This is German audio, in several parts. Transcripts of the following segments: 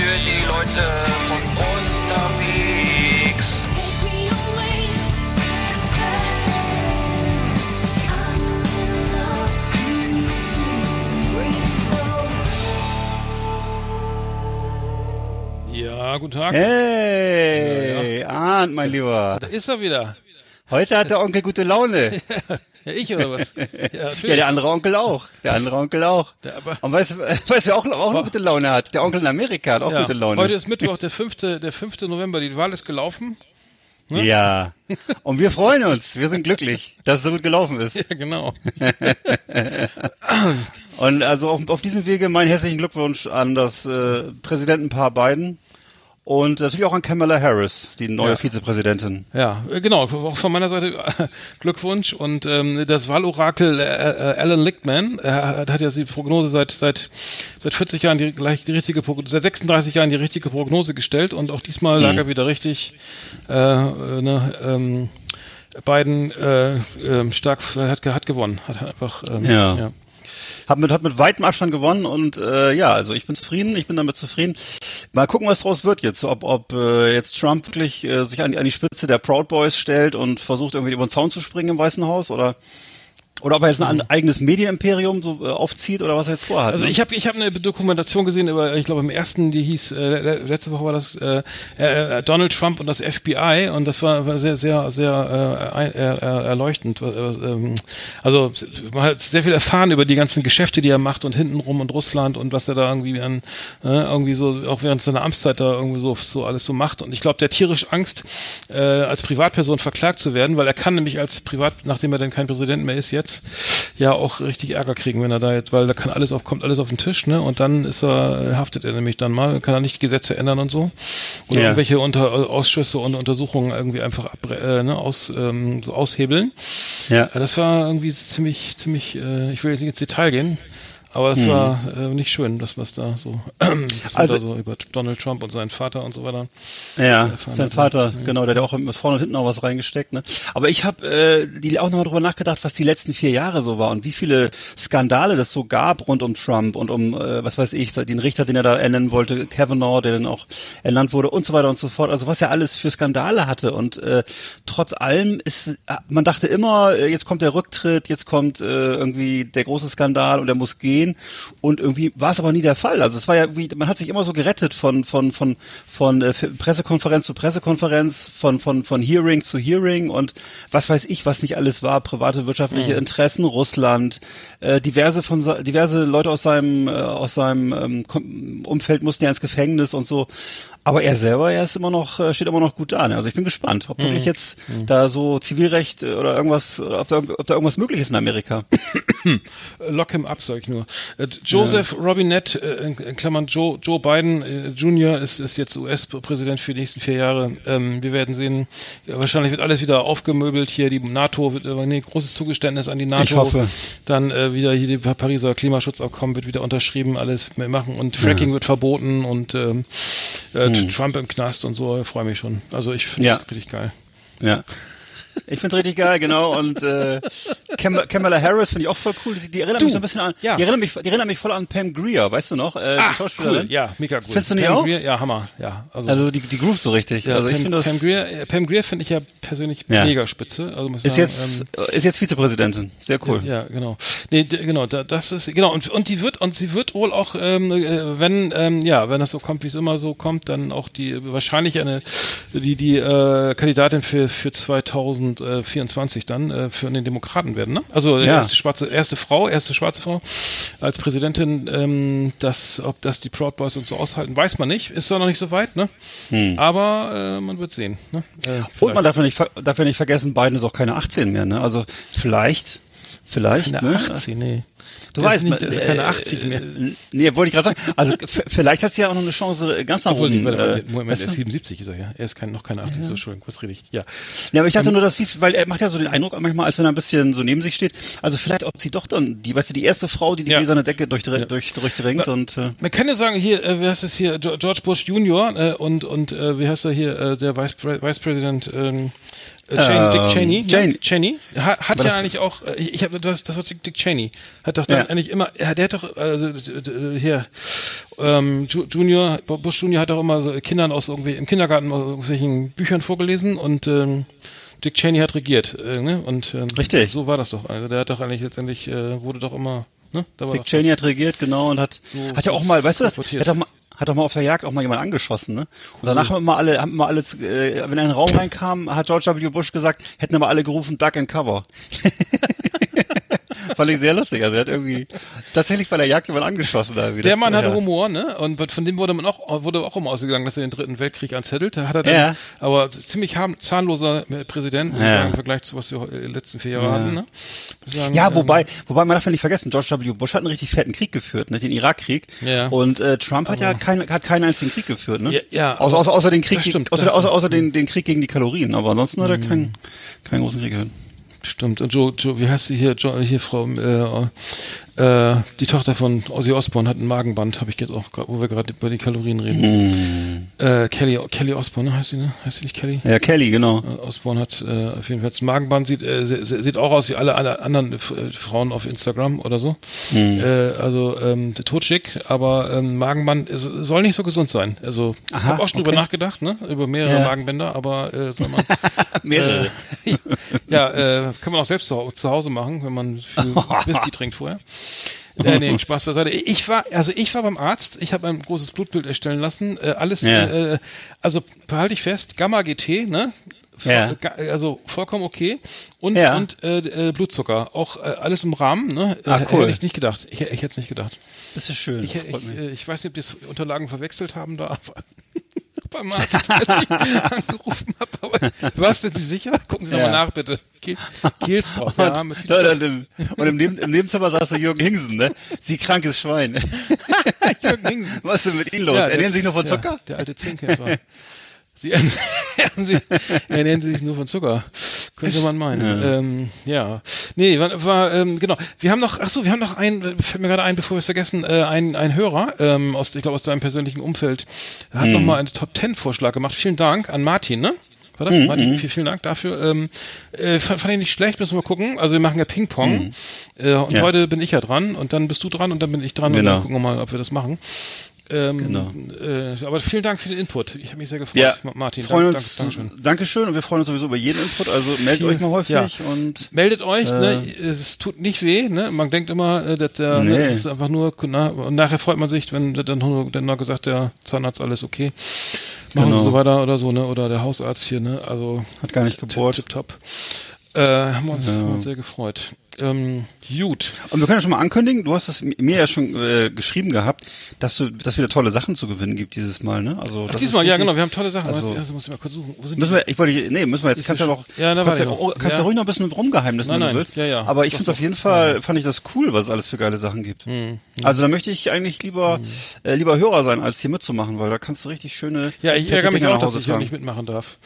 für die Leute von unterwegs. Ja, guten Tag. Hey, Arndt, mein Lieber. Da ist er wieder. Heute hat der Onkel gute Laune. Ja, ich oder was? Ja, natürlich. Ja, der andere Onkel auch. Der andere Onkel auch. Der aber- Und weißt du, weißt, wer auch, auch eine gute Laune hat? Der Onkel in Amerika hat auch Ja, gute Laune. Heute ist Mittwoch, der 5. Der 5. November. Die Wahl ist gelaufen. Ja. Und wir freuen uns. Wir sind glücklich, dass es so gut gelaufen ist. Ja, genau. Und also auf, auf diesem Wege meinen herzlichen Glückwunsch an das äh, Präsidentenpaar Biden und natürlich auch an Kamala Harris, die neue Ja. Vizepräsidentin. Ja, äh, genau. Auch von meiner Seite äh, Glückwunsch. Und ähm, das Wahlorakel äh, äh, Alan Lichtman äh, hat ja die Prognose seit seit seit 40 Jahren die gleich die richtige Prognose, seit 36 Jahren die richtige Prognose gestellt und auch diesmal Mhm. lag er wieder richtig. Äh, äh, ne, ähm, Biden äh, ähm, stark hat, hat gewonnen, hat einfach ähm, Ja. ja. Hat mit, hat mit weitem Abstand gewonnen und äh, ja, also ich bin zufrieden, ich bin damit zufrieden. Mal gucken, was draus wird jetzt, ob, ob äh, jetzt Trump wirklich äh, sich an die, an die Spitze der Proud Boys stellt und versucht irgendwie über den Zaun zu springen im Weißen Haus oder oder ob er jetzt ein eigenes Medienimperium so äh, aufzieht oder was er jetzt vorhat. Also ne? ich habe ich hab eine Dokumentation gesehen über, ich glaube im ersten, die hieß, äh, letzte Woche war das äh, äh, Donald Trump und das FBI und das war, war sehr, sehr, sehr äh, äh, äh, erleuchtend. Äh, ähm, also man hat sehr viel erfahren über die ganzen Geschäfte, die er macht und hintenrum und Russland und was er da irgendwie an, äh, irgendwie so, auch während seiner Amtszeit da irgendwie so, so alles so macht. Und ich glaube, der tierisch Angst, äh, als Privatperson verklagt zu werden, weil er kann nämlich als Privat, nachdem er dann kein Präsident mehr ist jetzt, ja auch richtig Ärger kriegen, wenn er da jetzt, weil da kann alles auf, kommt alles auf den Tisch, ne? Und dann ist er, haftet er nämlich dann mal, kann er nicht die Gesetze ändern und so. Oder Ja. irgendwelche unter, Ausschüsse und Untersuchungen irgendwie einfach ab, äh, ne, aus, ähm, so aushebeln. Ja. Ja, das war irgendwie ziemlich, ziemlich, äh, ich will jetzt nicht ins Detail gehen, aber es war äh, nicht schön, das was da so, was Hm. Also- da so über Donald Trump und seinen Vater und so weiter. Ja, erfahren sein. Vater, genau, der hat auch vorne und hinten auch was reingesteckt. Ne? Aber ich habe äh, die auch nochmal drüber nachgedacht, was die letzten vier Jahre so war und wie viele Skandale das so gab rund um Trump und um, äh, was weiß ich, den Richter, den er da ernennen wollte, Kavanaugh, der dann auch ernannt wurde und so weiter und so fort. Also was er alles für Skandale hatte und äh, trotz allem ist, äh, man dachte immer, äh, jetzt kommt der Rücktritt, jetzt kommt äh, irgendwie der große Skandal und er muss gehen und irgendwie war es aber nie der Fall. Also es war ja wie, man hat sich immer so gerettet von von von von äh, Pressekonferenz zu Pressekonferenz, von von von Hearing zu Hearing und was weiß ich, was nicht alles war, private wirtschaftliche Interessen, Russland, äh, diverse von se- diverse Leute aus seinem äh, aus seinem ähm, Umfeld mussten ja ins Gefängnis und so. Aber er selber, er ist immer noch, äh, steht immer noch gut da. Ne? Also ich bin gespannt, ob wirklich jetzt da so Zivilrecht äh, oder irgendwas, oder ob da, ob da irgendwas möglich ist in Amerika. Lock him up, sag ich nur. Äh, Joseph Robinette, äh, in Klammern Joe, Joe Biden Jr. Ist, ist jetzt US-Präsident für die nächsten vier Jahre. Ähm, wir werden sehen, ja, wahrscheinlich wird alles wieder aufgemöbelt hier. Die NATO wird, nee, großes Zugeständnis an die NATO. Ich hoffe. Dann äh, wieder hier die Pariser Klimaschutzabkommen wird wieder unterschrieben, alles mehr machen und Fracking wird verboten und ähm, äh, Trump im Knast und so. Freue mich schon. Also ich finde Ja. das richtig geil. Ja. Ich find's richtig geil, genau. Und äh, Kam Kamala Harris finde ich auch voll cool. Die, die erinnert Du, mich so ein bisschen an. ja. Die erinnert mich, die erinnert mich voll an Pam Grier, weißt du noch? Äh, die Schauspielerin. cool. Ja, mega cool. Findest du nicht Pam auch? Grier, ja, Hammer. Ja, also, Also die, die Groove so richtig. Ja, also ich Pam, finde das Pam Grier, äh, Pam Grier finde ich ja persönlich Ja. mega spitze. Also muss ich ist sagen, jetzt ist jetzt Vizepräsidentin. Sehr cool. ähm, ja, genau. Nee, genau, da, das ist genau und und die wird und sie wird wohl auch ähm, äh, wenn ähm, ja, wenn das so kommt, wie es immer so kommt, dann auch die wahrscheinlich eine die die äh, Kandidatin für für 2024 dann äh, für den Demokraten werden, ne? Also äh, Ja. erste schwarze erste Frau, erste schwarze Frau als Präsidentin, ähm, das ob das die Proud Boys und so aushalten, weiß man nicht. Ist doch noch nicht so weit, ne? Aber äh, man wird sehen, ne? Äh, Und man darf ja nicht, darf ja nicht vergessen, Biden ist auch keine 18 mehr, ne? Also vielleicht, vielleicht, Keine ne? 18, nee. Du Das weißt, nicht, das ist keine äh, 80 mehr. äh, Nee, wollte ich gerade sagen. Also vielleicht hat sie ja auch noch eine Chance äh, ganz nach Obwohl, oben. warte, warte, äh, Moment, er ist 77, ist er ja. Er ist kein, noch keine 80, so Entschuldigung, was rede ich? Ja. Ja, aber ich dachte nur, dass sie, weil er macht ja so den Eindruck manchmal, als wenn er ein bisschen so neben sich steht. Also vielleicht, ob sie doch dann, die, weißt du, die erste Frau, die die Ja. gläserne Decke durch, durchdringt und äh, Man kann ja sagen, hier, äh, wie heißt es hier, George Bush Junior äh, und, und äh, wie heißt er hier, äh, der Vice, Vice President, ähm, Äh, Cheney, Dick Ähm, Cheney, Cheney. Ne? Cheney hat, hat ja eigentlich auch, äh, ich, habe das, das war Dick, Dick Cheney, hat doch dann Ja. eigentlich immer, der hat doch also, hier ähm, Ju- Junior, Bush Junior hat auch immer so Kindern aus irgendwie im Kindergarten aus irgendwelchen Büchern vorgelesen und ähm, Dick Cheney hat regiert, äh, ne? Und ähm, Richtig. so war das doch. Also der hat doch eigentlich letztendlich äh, wurde doch immer, ne? Da war Dick doch Cheney hat regiert, genau, und hat, So hat ja auch mal, weißt du das, hat auch mal, hat auch mal auf der Jagd auch mal jemand angeschossen, ne? Und danach haben immer alle, haben immer alle, äh, wenn er in den Raum reinkam, hat George W. Bush gesagt, hätten aber alle gerufen, Duck and Cover. Fand ich sehr lustig. Also er hat irgendwie tatsächlich bei der Jagd jemand angeschossen da wieder. Der Mann hatte ja. Humor, ne? Und von dem wurde man auch, wurde auch immer ausgegangen, dass er den dritten Weltkrieg anzettelt. Da hat er dann, Ja. aber ziemlich harm, zahnloser Präsident, muss ich Ja. sagen, im Vergleich zu was wir in den letzten vier Jahre hatten, ne? Sagen, Ja, ähm, wobei, wobei man darf ja nicht vergessen, George W. Bush hat einen richtig fetten Krieg geführt, ne, den Irakkrieg. Ja. Und äh, Trump hat ja keinen, hat keinen einzigen Krieg geführt, ne? Ja, ja, außer, aber- außer, außer den Krieg, stimmt, außer, außer. Mhm. außer den, den Krieg gegen die Kalorien. Aber ansonsten hat er keinen, keinen großen Krieg geführt. Stimmt. Und Joe, Joe wie heißt sie hier? Jo, hier Frau, äh, äh, die Tochter von Ozzy Osbourne hat ein Magenband, habe ich jetzt auch, grad, wo wir gerade über die Kalorien reden. Äh, Kelly, Kelly Osbourne, ne? heißt sie, ne? Heißt sie nicht Kelly? Ja, Kelly, genau. Äh, Osborne hat äh, auf jeden Fall das Magenband, sieht, äh, sieht auch aus wie alle, alle anderen äh, Frauen auf Instagram oder so. Mhm. Äh, also ähm, totschick, aber ähm, Magenband soll nicht so gesund sein. Also ich habe auch schon okay. drüber nachgedacht, ne? über mehrere Ja. Magenbänder, aber äh, soll man Mehrere. ja, kann man auch selbst zu, zu Hause machen, wenn man viel Whisky trinkt vorher. Äh, nee, Spaß beiseite. Ich war, also ich war beim Arzt, ich habe ein großes Blutbild erstellen lassen. Äh, alles, Ja. äh, also behalte ich fest, Gamma GT, ne? Ja. ga- Also vollkommen okay. Und, Ja. und äh, äh, Blutzucker. Auch äh, alles im Rahmen, ne? Äh, Ah, cool. Hätte ich nicht gedacht. Ich, ich hätte es nicht gedacht. Das ist schön. Ich, ich, äh, ich weiß nicht, ob die Unterlagen verwechselt haben da, Arzt, als ich angerufen habe. Aber was sind Sie sicher? Gucken Sie Ja. nochmal nach, bitte. Keels drauf. Ja, mit Da, da, da, und im, Neben, im Nebenzimmer saß so Jürgen Hingsen, ne? Sie krankes Schwein. Jürgen Hingsen. Was ist denn mit Ihnen los? Ja, Ernähren Sie sich nur von ja, Zucker? der alte Zehnkämpfer. Sie ernähren, sie, ernähren sich nur von Zucker. Könnte man meinen. Ja, ähm, ja. nee, war, war ähm, genau. Wir haben noch, ach so, wir haben noch einen, fällt mir gerade ein, bevor wir es vergessen, äh, ein, ein Hörer ähm, aus, ich glaube aus deinem persönlichen Umfeld, hat noch mal einen Top Ten Vorschlag gemacht. Vielen Dank an Martin, ne? War das? Martin, vielen, vielen Dank dafür. Ähm, äh, fand, fand ich nicht schlecht, müssen wir gucken. Also wir machen ja Ping-Pong. Äh, und Ja. heute bin ich ja dran und dann bist du dran und dann bin ich dran und Genau. dann gucken wir mal, ob wir das machen. Ähm, Genau. äh, aber vielen Dank für den Input. Ich habe mich sehr gefreut, Ja, Ma- Martin. freuen Dank, uns, danke, Dankeschön. Dankeschön und wir freuen uns sowieso über jeden Input, also meldet euch mal häufig ja. und Meldet euch, ne? Äh. es tut nicht weh, ne? man denkt immer, äh, dass der, Nee. ne, es ist einfach nur, na, und nachher freut man sich, wenn dann nur, dann nur gesagt, der Zahnarzt alles okay, machen Genau. sie so weiter oder so, ne? oder der Hausarzt hier, ne? also hat gar nicht gebohrt. tip top. Äh, haben, uns, haben wir uns sehr gefreut. Ähm, gut. Und wir können ja schon mal ankündigen, du hast es mir ja schon äh, geschrieben gehabt, dass du, dass wieder tolle Sachen zu gewinnen gibt dieses Mal, ne? Also Ach, das diesmal, ja genau, wir haben tolle Sachen. Also- Also, muss ich mal kurz suchen. Wo sind Müssen die? wir, ich wollte, nee, müssen wir jetzt, kannst ja das- noch, Ja, da kannst, ja, noch. kannst ja Ja. ruhig noch ein bisschen rumgeheimnis, Nein, wenn nein, du willst. ja, ja. Aber ich finde auf doch. jeden Fall, fand ich das cool, was es alles für geile Sachen gibt. Hm, Also da möchte ich eigentlich lieber, äh, lieber Hörer sein, als hier mitzumachen, weil da kannst du richtig schöne, Ja, ich ärgere mich auch, dass ich hier nicht mitmachen darf.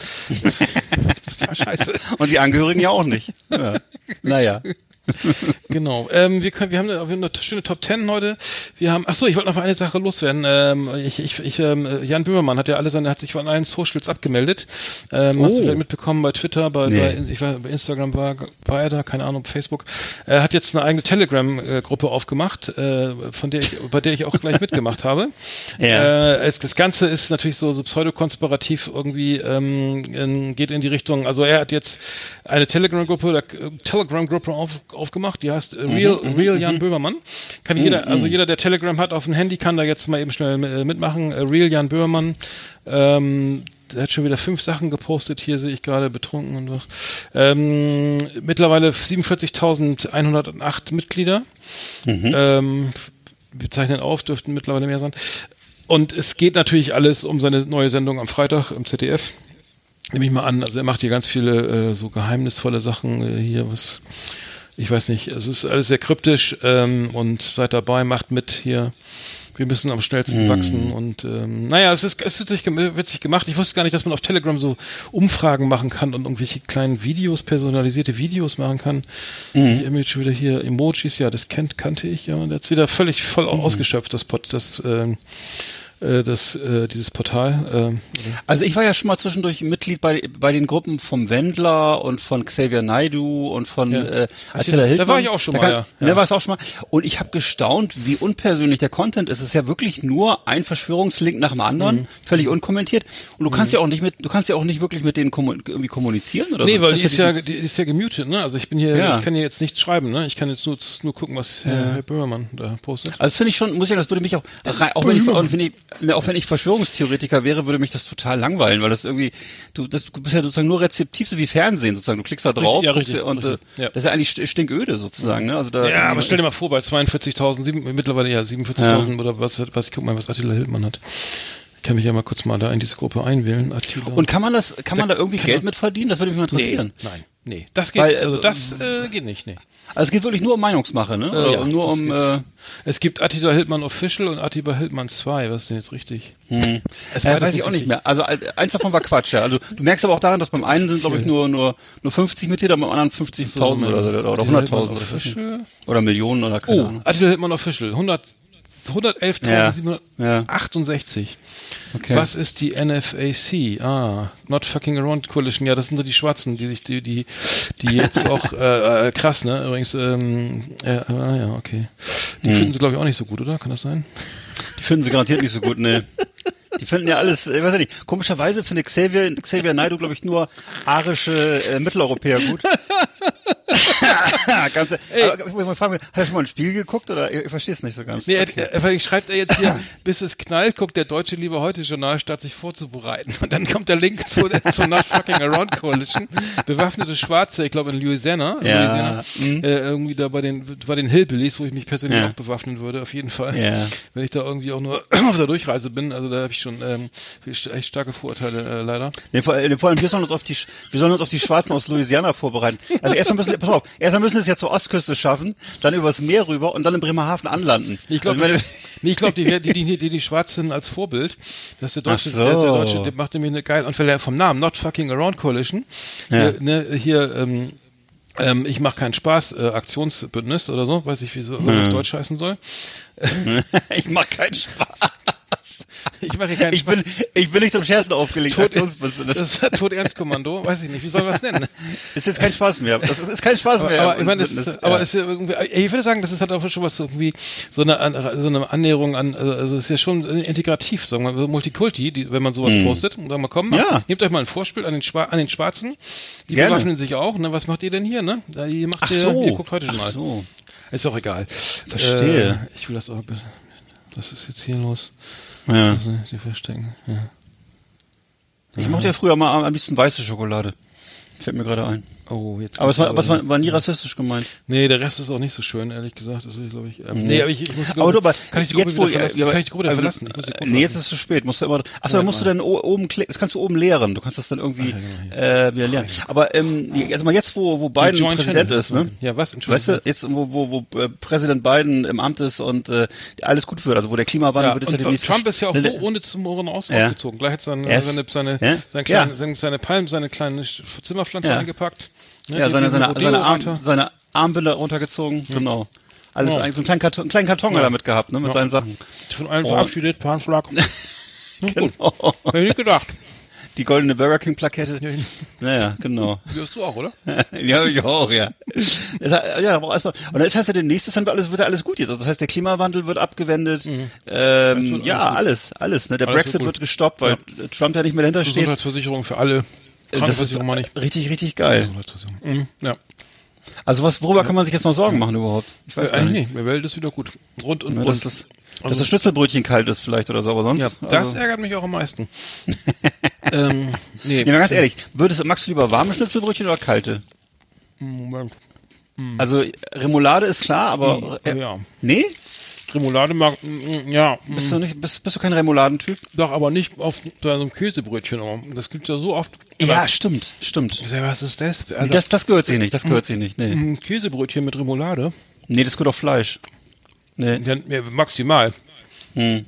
das total scheiße. Und die Angehörigen ja auch nicht. Ja. Naja. Genau. Ähm, wir können, wir haben eine, eine schöne Top Ten heute. Wir haben, ach so, ich wollte noch eine Sache loswerden. Ähm, ich, ich, ich, ähm, Jan Böhmermann hat ja alle seine, hat sich von allen Socials abgemeldet. Ähm, Hast du Oh. vielleicht mitbekommen bei Twitter, bei, Nee. bei ich war, bei Instagram war, war er da, keine Ahnung, Facebook. Er hat jetzt eine eigene Telegram-Gruppe aufgemacht, äh, von der ich, bei der ich auch gleich mitgemacht habe. Ja. Äh, es, das Ganze ist natürlich so, so pseudokonspirativ irgendwie, ähm, in, geht in die Richtung, also er hat jetzt eine Telegram-Gruppe, äh, Telegram-Gruppe auf, aufgemacht, die heißt äh, Real, Real Jan Böhmermann. Kann jeder, also jeder, der Telegram hat auf dem Handy, kann da jetzt mal eben schnell äh, mitmachen. Äh, Real Jan Böhmermann. Ähm, der hat schon wieder fünf Sachen gepostet, hier sehe ich gerade betrunken und was. Ähm, mittlerweile 47.108 Mitglieder. Ähm, wir zeichnen auf, dürften mittlerweile mehr sein. Und es geht natürlich alles um seine neue Sendung am Freitag im ZDF. Nehme ich mal an. Also er macht hier ganz viele äh, so geheimnisvolle Sachen äh, hier, was ich weiß nicht. Es ist alles sehr kryptisch ähm, und seid dabei, macht mit hier. Wir müssen am schnellsten wachsen und ähm, naja, es ist es wird sich gem- witzig gemacht. Ich wusste gar nicht, dass man auf Telegram so Umfragen machen kann und irgendwelche kleinen Videos, personalisierte Videos machen kann. Ich Image schon wieder hier Emojis, ja, das kennt kannte ich ja. Und jetzt wieder völlig voll ausgeschöpft das Pod, das ähm, äh, das, äh, dieses Portal. Äh, Also ich war ja schon mal zwischendurch Mitglied bei, bei den Gruppen vom Wendler und von Xavier Naidu und von Ja. äh, Attila da Hildmann. war ich auch schon Da mal, kann- ja. Da war es auch schon mal. Und ich habe gestaunt, wie unpersönlich der Content ist. Es ist ja wirklich nur ein Verschwörungslink nach dem anderen, Mhm. völlig unkommentiert. Und du kannst ja auch nicht mit, du kannst ja auch nicht wirklich mit denen kommu irgendwie kommunizieren oder Nee, so. weil Das die ist ja, die ist ja gemutet, ne? Also ich bin hier, Ja. ich kann hier jetzt nichts schreiben, ne? Ich kann jetzt nur, nur gucken, was Herr, Herr Böhmermann da postet. Also das finde ich schon, muss ich sagen, das würde mich auch, rein, auch, wenn ich, wenn ich, ne, auch wenn ich Verschwörungstheoretiker wäre, würde mich das total langweilen, weil das irgendwie, du, das, du bist ja sozusagen nur rezeptiv, so wie Fernsehen sozusagen. Du klickst da drauf ja, guckst richtig, und richtig, äh, ja. das ist ja eigentlich st- stinköde sozusagen. Ne? Also da, Ja, aber stell dir mal vor, bei 42.000, sieben- mittlerweile ja 47.000 oder was, was, ich guck mal, was Attila Hildmann hat. Ich kann mich ja mal kurz mal da in diese Gruppe einwählen, Attila. Und kann man das, kann man da irgendwie Geld man- mit verdienen? Das würde mich mal nee, interessieren. nein, nee, das geht, Weil, also äh, das äh, geht nicht, nee. Also es geht wirklich nur um Meinungsmache, ne? Oder ja, nur um, geht. äh, Es gibt Attila Hildmann Official und Attila Hildmann 2, was ist denn jetzt richtig? hm. Es äh, weiß ich nicht auch nicht richtig. mehr. Also äh, eins davon war Quatsch, ja. Also du merkst aber auch daran, dass beim einen sind, glaube ich, nur, nur, nur 50 Mitglieder, beim anderen 50.000 oder, so, oder, oder Attila 100.000 Hildmann oder, was weiß ich. Official. oder Millionen oder keine Oh, Ahnung. Attila Hildmann Official, 100 111.768. Okay. Was ist die NFAC? Ah, Not Fucking Around Coalition. Ja, das sind so die Schwarzen, die sich, die, die, die jetzt auch, äh, äh, krass, ne? Übrigens, ähm, äh, ah, ja, okay. Die Hm. finden sie, glaube ich, auch nicht so gut, oder? Kann das sein? Die finden sie garantiert nicht so gut, ne. Die finden ja alles, ich weiß ja nicht. Komischerweise findet Xavier, Xavier Naidoo, glaube ich, nur arische äh, Mitteleuropäer gut. ganz, aber, ich muss mal fragen, hat er schon mal ein Spiel geguckt oder ich, ich verstehe es nicht so ganz. Nee, Okay. er, er, schreibt er jetzt hier, bis es knallt, guckt der deutsche Liebe heute Journal, statt sich vorzubereiten. Und dann kommt der Link zu, zur Not Fucking Around Coalition. Bewaffnete Schwarze, ich glaube in Louisiana, Ja, Louisiana mhm. äh, irgendwie da bei den, bei den Hillbillies, wo ich mich persönlich Ja. auch bewaffnen würde, auf jeden Fall. Ja. Wenn ich da irgendwie auch nur auf der Durchreise bin, also da habe ich schon ähm, echt starke Vorurteile äh, leider. Nee, vor, vor allem, wir sollen uns auf die, wir sollen uns auf die Schwarzen aus Louisiana vorbereiten. Also erstmal müssen, pass auf, erstmal müssen wir es ja zur Ostküste schaffen, dann übers Meer rüber und dann in Bremerhaven anlanden. Ich glaube, also, nee, ich glaube, die, die, die, die, die, Schwarzen als Vorbild, dass der Deutsche, so. der, der Deutsche, der macht nämlich eine geile, und er vom Namen Not Fucking Around Coalition, Ja. hier, ne, hier, ähm, ähm, ich mache keinen Spaß, äh, Aktionsbündnis oder so, weiß ich, wie so, so Hm. auf Deutsch heißen soll. ich mach keinen Spaß. Ich mache keinen Ich bin, ich bin nicht zum Scherzen aufgelegt. Aktionsbusiness. das ist Tod-Ernst-Kommando, weiß ich nicht, wie soll man das nennen? ist jetzt kein Spaß mehr. Das ist, ist kein Spaß Aber, mehr. aber ich meine, das ist, aber ja. ist irgendwie, ich würde sagen, das ist halt auch schon was so irgendwie so eine so eine Annäherung an, also also es ist ja schon integrativ, sagen wir mal, Multikulti, die, wenn man sowas postet und sagen wir, komm, Hm. Ja. nehmt euch mal ein Vorspiel an den, Schwa an den Schwarzen, die Gerne. bewaffnen sich auch, ne, was macht ihr denn hier, ne? Ihr macht Ach ihr, so. ihr guckt heute schon Ach mal. so. Ist auch egal. Verstehe. Äh, ich will das auch, was ist jetzt hier los? Ja. Also, die verstecken, ja. Ich mochte ja früher mal am liebsten weiße Schokolade. Fällt mir gerade ein. Oh, jetzt. Aber es war, aber es war, war nie rassistisch gemeint. Nee, der Rest ist auch nicht so schön, ehrlich gesagt. Das ich, glaube ich. Ähm, nee, aber ich, ich muss die Aber du, aber kann ich die Gruppe jetzt, wo, verlassen? ja, kann ich die Gruppe also, verlassen? Ich muss die Gruppe nee, jetzt verlassen. ist es zu spät. Musst du immer, achso, dann musst du dann o- oben klicken, das kannst du oben leeren. Du kannst das dann irgendwie genau, äh, wieder leeren. Aber ähm, also mal jetzt, wo, wo Biden Joint Präsident Channel. ist, ne? Ja, was? Weißt du, jetzt wo, wo, wo äh, Präsident Biden im Amt ist und äh, alles gut wird, also wo der Klimawandel Ja, wird, ist ja demnächst Trump ist ja auch so Ne, ohne zum Ohren aus, Ja. ausgezogen. Gleich hat seine, ist- seine, seine, Ja? seine, kleine, Ja. seine, seine Palm, seine kleine Zimmerpflanze Ja. eingepackt. Ne, Ja, seine, seine, seine, Arm, seine Armbinde runtergezogen, genau. Alles Ja. eigentlich so einen kleinen Karton, einen kleinen Karton Ja. hat er damit gehabt, ne, mit Ja. seinen Sachen. Von allen Oh. verabschiedet, per Handschlag. Na gut, Oh, hab ich nicht gedacht. die goldene Burger King Plakette. Ja, Naja, genau. Die hast du auch, oder? ja, ich auch, ja. Hat- ja, aber erstmal, und das heißt ja demnächst dann alles, wird ja alles gut jetzt. Also das heißt, der Klimawandel wird abgewendet. Ähm, wird ja, alles alles, alles. Ne? Der Alles wird Brexit gut. wird gestoppt, weil Trump ja nicht mehr dahinter steht. Gesundheitsversicherung für alle. Das ist mal nicht. richtig, richtig geil. Mhm. Ja. Also was, worüber kann man sich jetzt noch Sorgen machen überhaupt? Ich weiß Äh, gar nicht. Die Welt ist wieder gut. Rund und Ne, bunt. dass, das, dass das Schnitzelbrötchen kalt ist vielleicht oder so, aber sonst. ja, das also, ärgert mich auch am meisten. ähm, nee. ja, ganz ehrlich, würdest, magst du lieber warme Schnitzelbrötchen oder kalte? Moment. Also Remoulade ist klar, aber Hm, äh, ja. nee, Remoulade mag, mm, ja, mm, bist du nicht, bist, bist du kein Remouladentyp? doch, aber nicht auf so einem Käsebrötchen. Das gibt's ja so oft. Ja, stimmt, stimmt. Was ist das? Also, Das, das gehört sich nicht, das gehört sich nicht. Nee, ein Käsebrötchen mit Remoulade. nee das gehört auf Fleisch. Nee. Ja, maximal. Hm.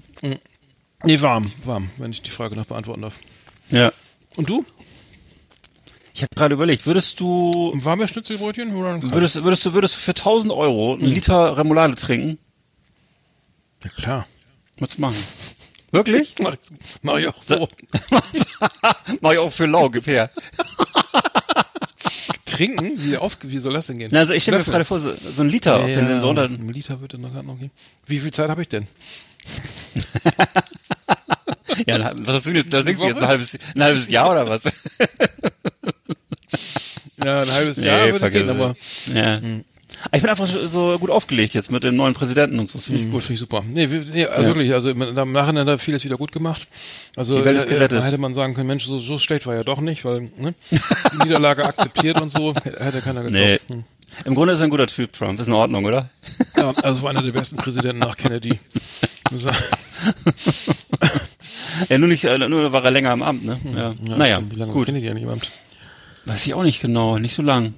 Nee, warm, warm, wenn ich die Frage noch beantworten darf. Ja. Und du? Ich habe gerade überlegt, würdest du, Ein warmes Schnitzelbrötchen oder würdest, würdest du, würdest du für 1000 Euro einen Liter Remoulade trinken? Ja, klar. Was machen? Wirklich? Mach, ich- mach ich auch so. Mach ich auch für lau, gib her. Trinken? Wie, auf, wie soll das denn gehen? Na, also ich stelle mir gerade vor, so, so ein Liter, ja, den so unter, ein Liter wird dann noch noch gehen. Wie viel Zeit habe ich denn? ja, na, was hast du jetzt, da denkst du jetzt ein halbes, ein halbes Jahr oder was? Ja, ein halbes Jahr würde vergiss gehen, aber ja. Ich bin einfach so gut aufgelegt jetzt mit dem neuen Präsidenten und so. Das finde ich gut, gut. finde ich super. Nee, nee also Ja. wirklich, also im Nachhinein hat er vieles wieder gut gemacht. Also Die Welt ist gerettet. Hätte man sagen können, Mensch, so, so schlecht war er doch nicht, weil ne, die Niederlage akzeptiert und so, hätte keiner geglaubt. Nee. Hm. Im Grunde ist er ein guter Typ, Trump. Ist in Ordnung, oder? Ja, also war einer der besten Präsidenten nach Kennedy. Ja, nur nicht, äh, nur war er länger im Amt, ne? Ja. Ja, naja, Wie lange gut. Kennedy eigentlich im Amt? Weiß ich auch nicht genau, nicht so lang.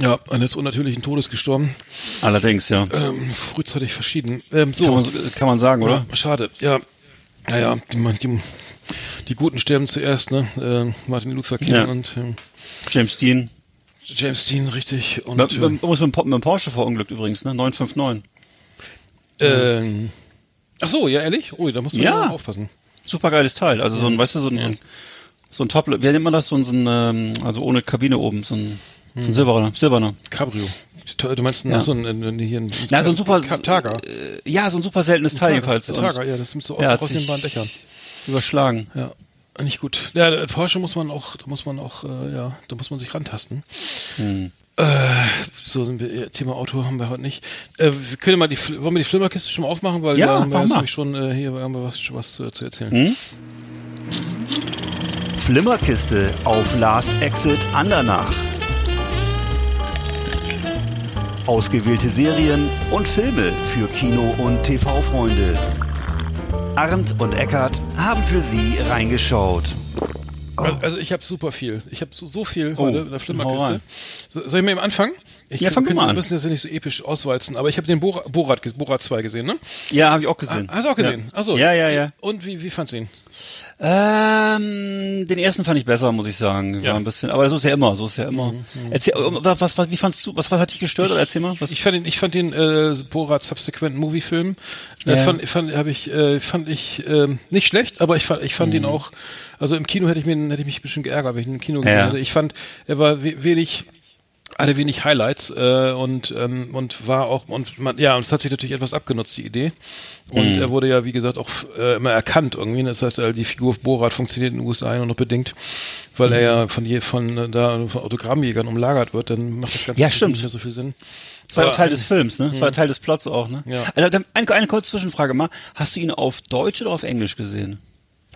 Ja, eines unnatürlichen Todes gestorben. Allerdings, ja. Ähm, frühzeitig verschieden. Ähm, so. Kann man, kann man sagen, oder? Ja, schade. Ja, ja, ja die, die, die Guten sterben zuerst, ne? Ähm, Martin Luther King Ja. und ähm, James Dean. James Dean, richtig. Und Mit, äh, mit, mit, mit, mit dem Porsche verunglückt übrigens, ne? 959. ähm, ach so, ja, ehrlich? Ui, da musst du Ja. aufpassen. Super geiles Teil. Also so ein, weißt du, so ein, so ein, so ein Top, wie nennt man das? So ein, so ein ähm, also ohne Kabine oben, so ein, so ein silberner, silberner. Cabrio. Du meinst Ja. so ein, ein, ein, hier ein, Ja, so ein super, Targa. Äh, ja, so ein super seltenes Teil jedenfalls. Targa, ja, das ist so aus, Ja, aus den sich- beiden Dächern. Überschlagen. Ja, nicht gut. Ja, der Porsche muss man auch, da muss man auch, äh, ja, da muss man sich rantasten. Hm. Äh, so sind wir, ja, Thema Auto haben wir heute nicht. Äh, wir können mal die, wollen wir die Flimmerkiste schon mal aufmachen, weil Ja, da haben wir jetzt schon, äh, hier haben wir was, was äh, zu erzählen. Hm? Flimmerkiste auf Last Exit Andernach. Ausgewählte Serien und Filme für Kino- und TV-Freunde. Arndt und Eckart haben für Sie reingeschaut. Also ich habe super viel. Ich habe so, so viel Oh, heute in der Flimmerkiste. So, soll ich mal eben anfangen? Ich Ja, fang kann- mal Wir an. müssen das ja nicht so episch auswalzen, aber ich habe den Borat, Borat, Borat 2 gesehen, ne? Ja, habe ich auch gesehen. Hast du auch gesehen? Ja. Achso. Ja, ja, ja. Und wie, wie fandst du ihn? Ähm, den ersten fand ich besser, muss ich sagen. War Ja. Mhm, ein bisschen, aber so ist ja immer, so ist ja immer. Erzähl, was, was, wie fandst du, was, was hat dich gestört? Oder erzähl mal, was? Ich fand den, ich fand den äh, Borat Subsequent Movie Film, äh, Ja. fand, fand, hab ich, äh, fand ich ähm, nicht schlecht, aber ich fand, ich fand Mhm. ihn auch. Also im Kino hätte ich mir, hätte ich mich ein bisschen geärgert, wenn ich ihn im Kino gesehen Ja. hätte. Ich fand, er war we wenig hatte wenig Highlights äh, und ähm, und war auch und man, ja und es hat sich natürlich etwas abgenutzt die Idee und Mhm. er wurde ja wie gesagt auch äh, immer erkannt irgendwie das heißt äh, die Figur Borat funktioniert in den USA nur noch bedingt weil er Mhm. ja von je von äh, da von Autogrammjägern umlagert wird dann macht das Ganze Ja, stimmt. nicht mehr so viel Sinn Das war Aber Teil ein- des Films, ne? Das war ja Teil des Plots auch, ne? Ja. Also, eine, eine kurze Zwischenfrage mal. Hast du ihn auf Deutsch oder auf Englisch gesehen?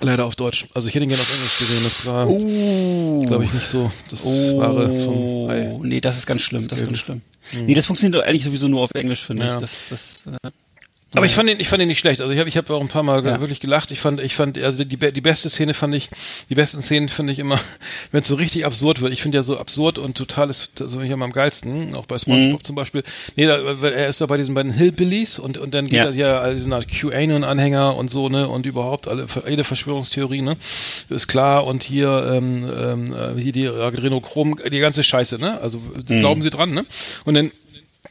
Leider auf Deutsch. Also ich hätte ihn gerne auf Englisch gesehen. Das war, Oh. glaube ich, nicht so das Wahre vom Ei. Oh, nee, das ist ganz schlimm, das ist ganz schlimm. Nee, das funktioniert doch eigentlich sowieso nur auf Englisch, finde Ja. ich. Das, das, äh, Aber ich fand ihn, ich fand ihn nicht schlecht. Also ich habe, ich habe auch ein paar Mal Ja. wirklich gelacht. Ich fand, ich fand, also die, die beste Szene fand ich, die besten Szenen finde ich immer, wenn es so richtig absurd wird. Ich finde ja so absurd und total ist so ich immer am geilsten, auch bei SpongeBob Mhm. zum Beispiel. Nee, da, weil er ist da bei diesen beiden Hillbillies und und dann geht Ja. das ja also eine Art QAnon-Anhänger und so ne und überhaupt alle jede Verschwörungstheorie ne ist klar und hier ähm, ähm, äh, hier die Adrenochrom, die ganze Scheiße ne. Also Mhm. glauben Sie dran ne und dann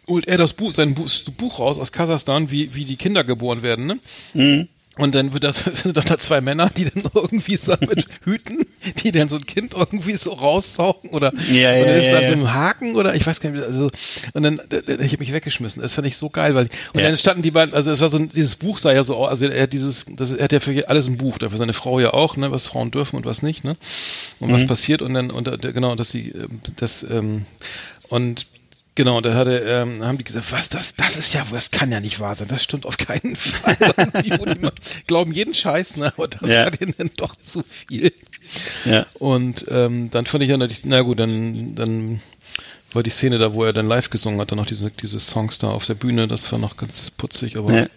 holt er das Buch, sein Buch, das raus aus Kasachstan, wie, wie die Kinder geboren werden, ne? Mhm. Und dann wird das, sind doch da zwei Männer, die dann irgendwie so mit Hüten, die dann so ein Kind irgendwie so raussaugen oder Ja, und ja, dann ist ja, da ja. so ein Haken oder ich weiß gar nicht, also und dann ich habe mich weggeschmissen. Das fand ich so geil, weil und Ja. dann standen die beiden, also es war so ein, dieses Buch sah ja so also er hat dieses, das er hat ja für alles ein Buch, dafür seine Frau ja auch, ne, was Frauen dürfen und was nicht, ne, und Mhm. was passiert und dann und genau, dass sie ähm, das ähm, und Genau, da hatte, ähm, haben die gesagt, was, das, das ist ja, das kann ja nicht wahr sein, das stimmt auf keinen Fall. glauben jeden Scheiß, ne, aber das Ja. war denen dann doch zu viel. ja. Und ähm, dann fand ich ja natürlich, na gut, dann, dann war die Szene da, wo er dann live gesungen hat, dann noch diese, diese Songs da auf der Bühne, das war noch ganz putzig, aber Ja.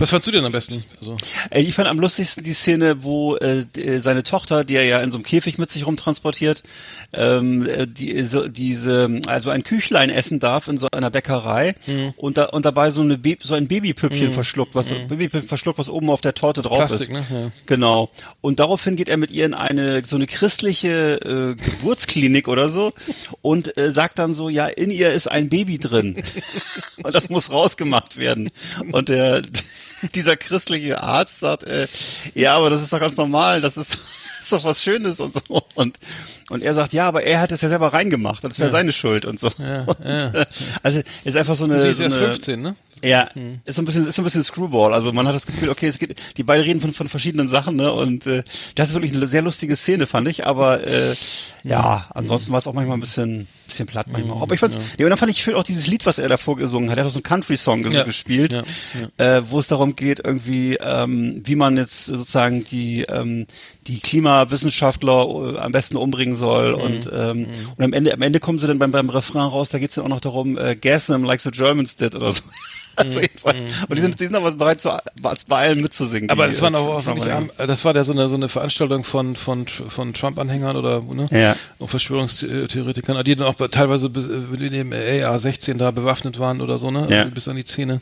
Was fandst du denn am besten? Also, Ey, Ich fand am lustigsten die Szene, wo äh, äh, seine Tochter, die er ja in so einem Käfig mit sich rumtransportiert, ähm, äh, die, so, diese, also ein Küchlein essen darf in so einer Bäckerei Mhm. und, da, und dabei so, eine so ein Babypüppchen verschluckt, was Babypüppchen verschluckt, was oben auf der Torte drauf Mhm. Plastik, ist. ne? Ja. Genau. Und daraufhin geht er mit ihr in eine so eine christliche äh, Geburtsklinik oder so und äh, sagt dann so, ja, in ihr ist ein Baby drin und das muss rausgemacht werden. Und der dieser christliche Arzt sagt, äh, ja, aber das ist doch ganz normal, das ist, ist doch was Schönes und so. Und, und er sagt, ja, aber er hat es ja selber reingemacht, das wäre Ja. seine Schuld und so. Ja, und, ja. äh, Also ist einfach so eine. Sie ist so erst eine 15, ne? ja, ist so ein bisschen, ist so ein bisschen Screwball. Also man hat das Gefühl, okay, es geht, die beiden reden von, von verschiedenen Sachen, ne? Und äh, das ist wirklich eine sehr lustige Szene, fand ich. Aber äh, ja, ansonsten war es auch manchmal ein bisschen, bisschen platt manchmal. Aber ich fand's, ja. und dann fand ich schön auch dieses Lied, was er davor gesungen hat. Er hat auch so einen Country-Song Ja. gespielt, Ja, Äh, wo es darum geht, irgendwie, ähm, wie man jetzt sozusagen die ähm, die Klimawissenschaftler äh, am besten umbringen soll. Und ähm, und am Ende, am Ende kommen sie dann beim, beim Refrain raus. Da geht's dann auch noch darum, äh, gas them like the Germans did oder so. Also jedenfalls. Und die sind, die sind aber bereit, zu, bei allen mitzusingen. Aber das waren äh, auch arm- das war ja so eine, so eine Veranstaltung von, von, von Trump-Anhängern oder, ne? Ja. Und Verschwörungstheoretikern, die dann auch teilweise bis, äh, mit dem AR-16 da bewaffnet waren oder so, ne? Ja. Bis an die Zähne.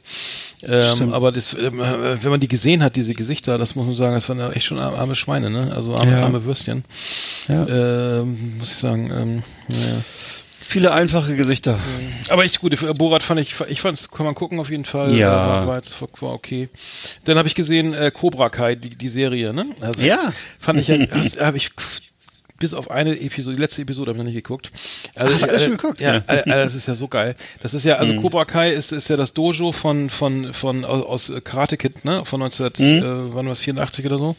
Ähm, aber das, äh, wenn man die gesehen hat, diese Gesichter, das muss man sagen, das waren ja echt schon arme Schweine, ne? Also arme, Ja. arme Würstchen. Ja. Ähm, muss ich sagen, ähm, ja. Viele einfache Gesichter. Aber echt gut. Für Borat fand ich, ich fand's, kann man gucken auf jeden Fall. Ja. Äh, War, war jetzt war okay. Dann habe ich gesehen äh, Cobra Kai, die, die Serie, ne? Also, Ja. Fand ich, habe ich bis auf eine Episode, die letzte Episode habe ich noch nicht geguckt. Also, Ach, hast du äh, schon geguckt? Ja, Ja. äh, äh, das ist ja so geil. Das ist ja, also Cobra Kai ist, ist ja das Dojo von, von, von, aus, Karate Kid, ne? Von 19, äh, wann war es, 84 oder so?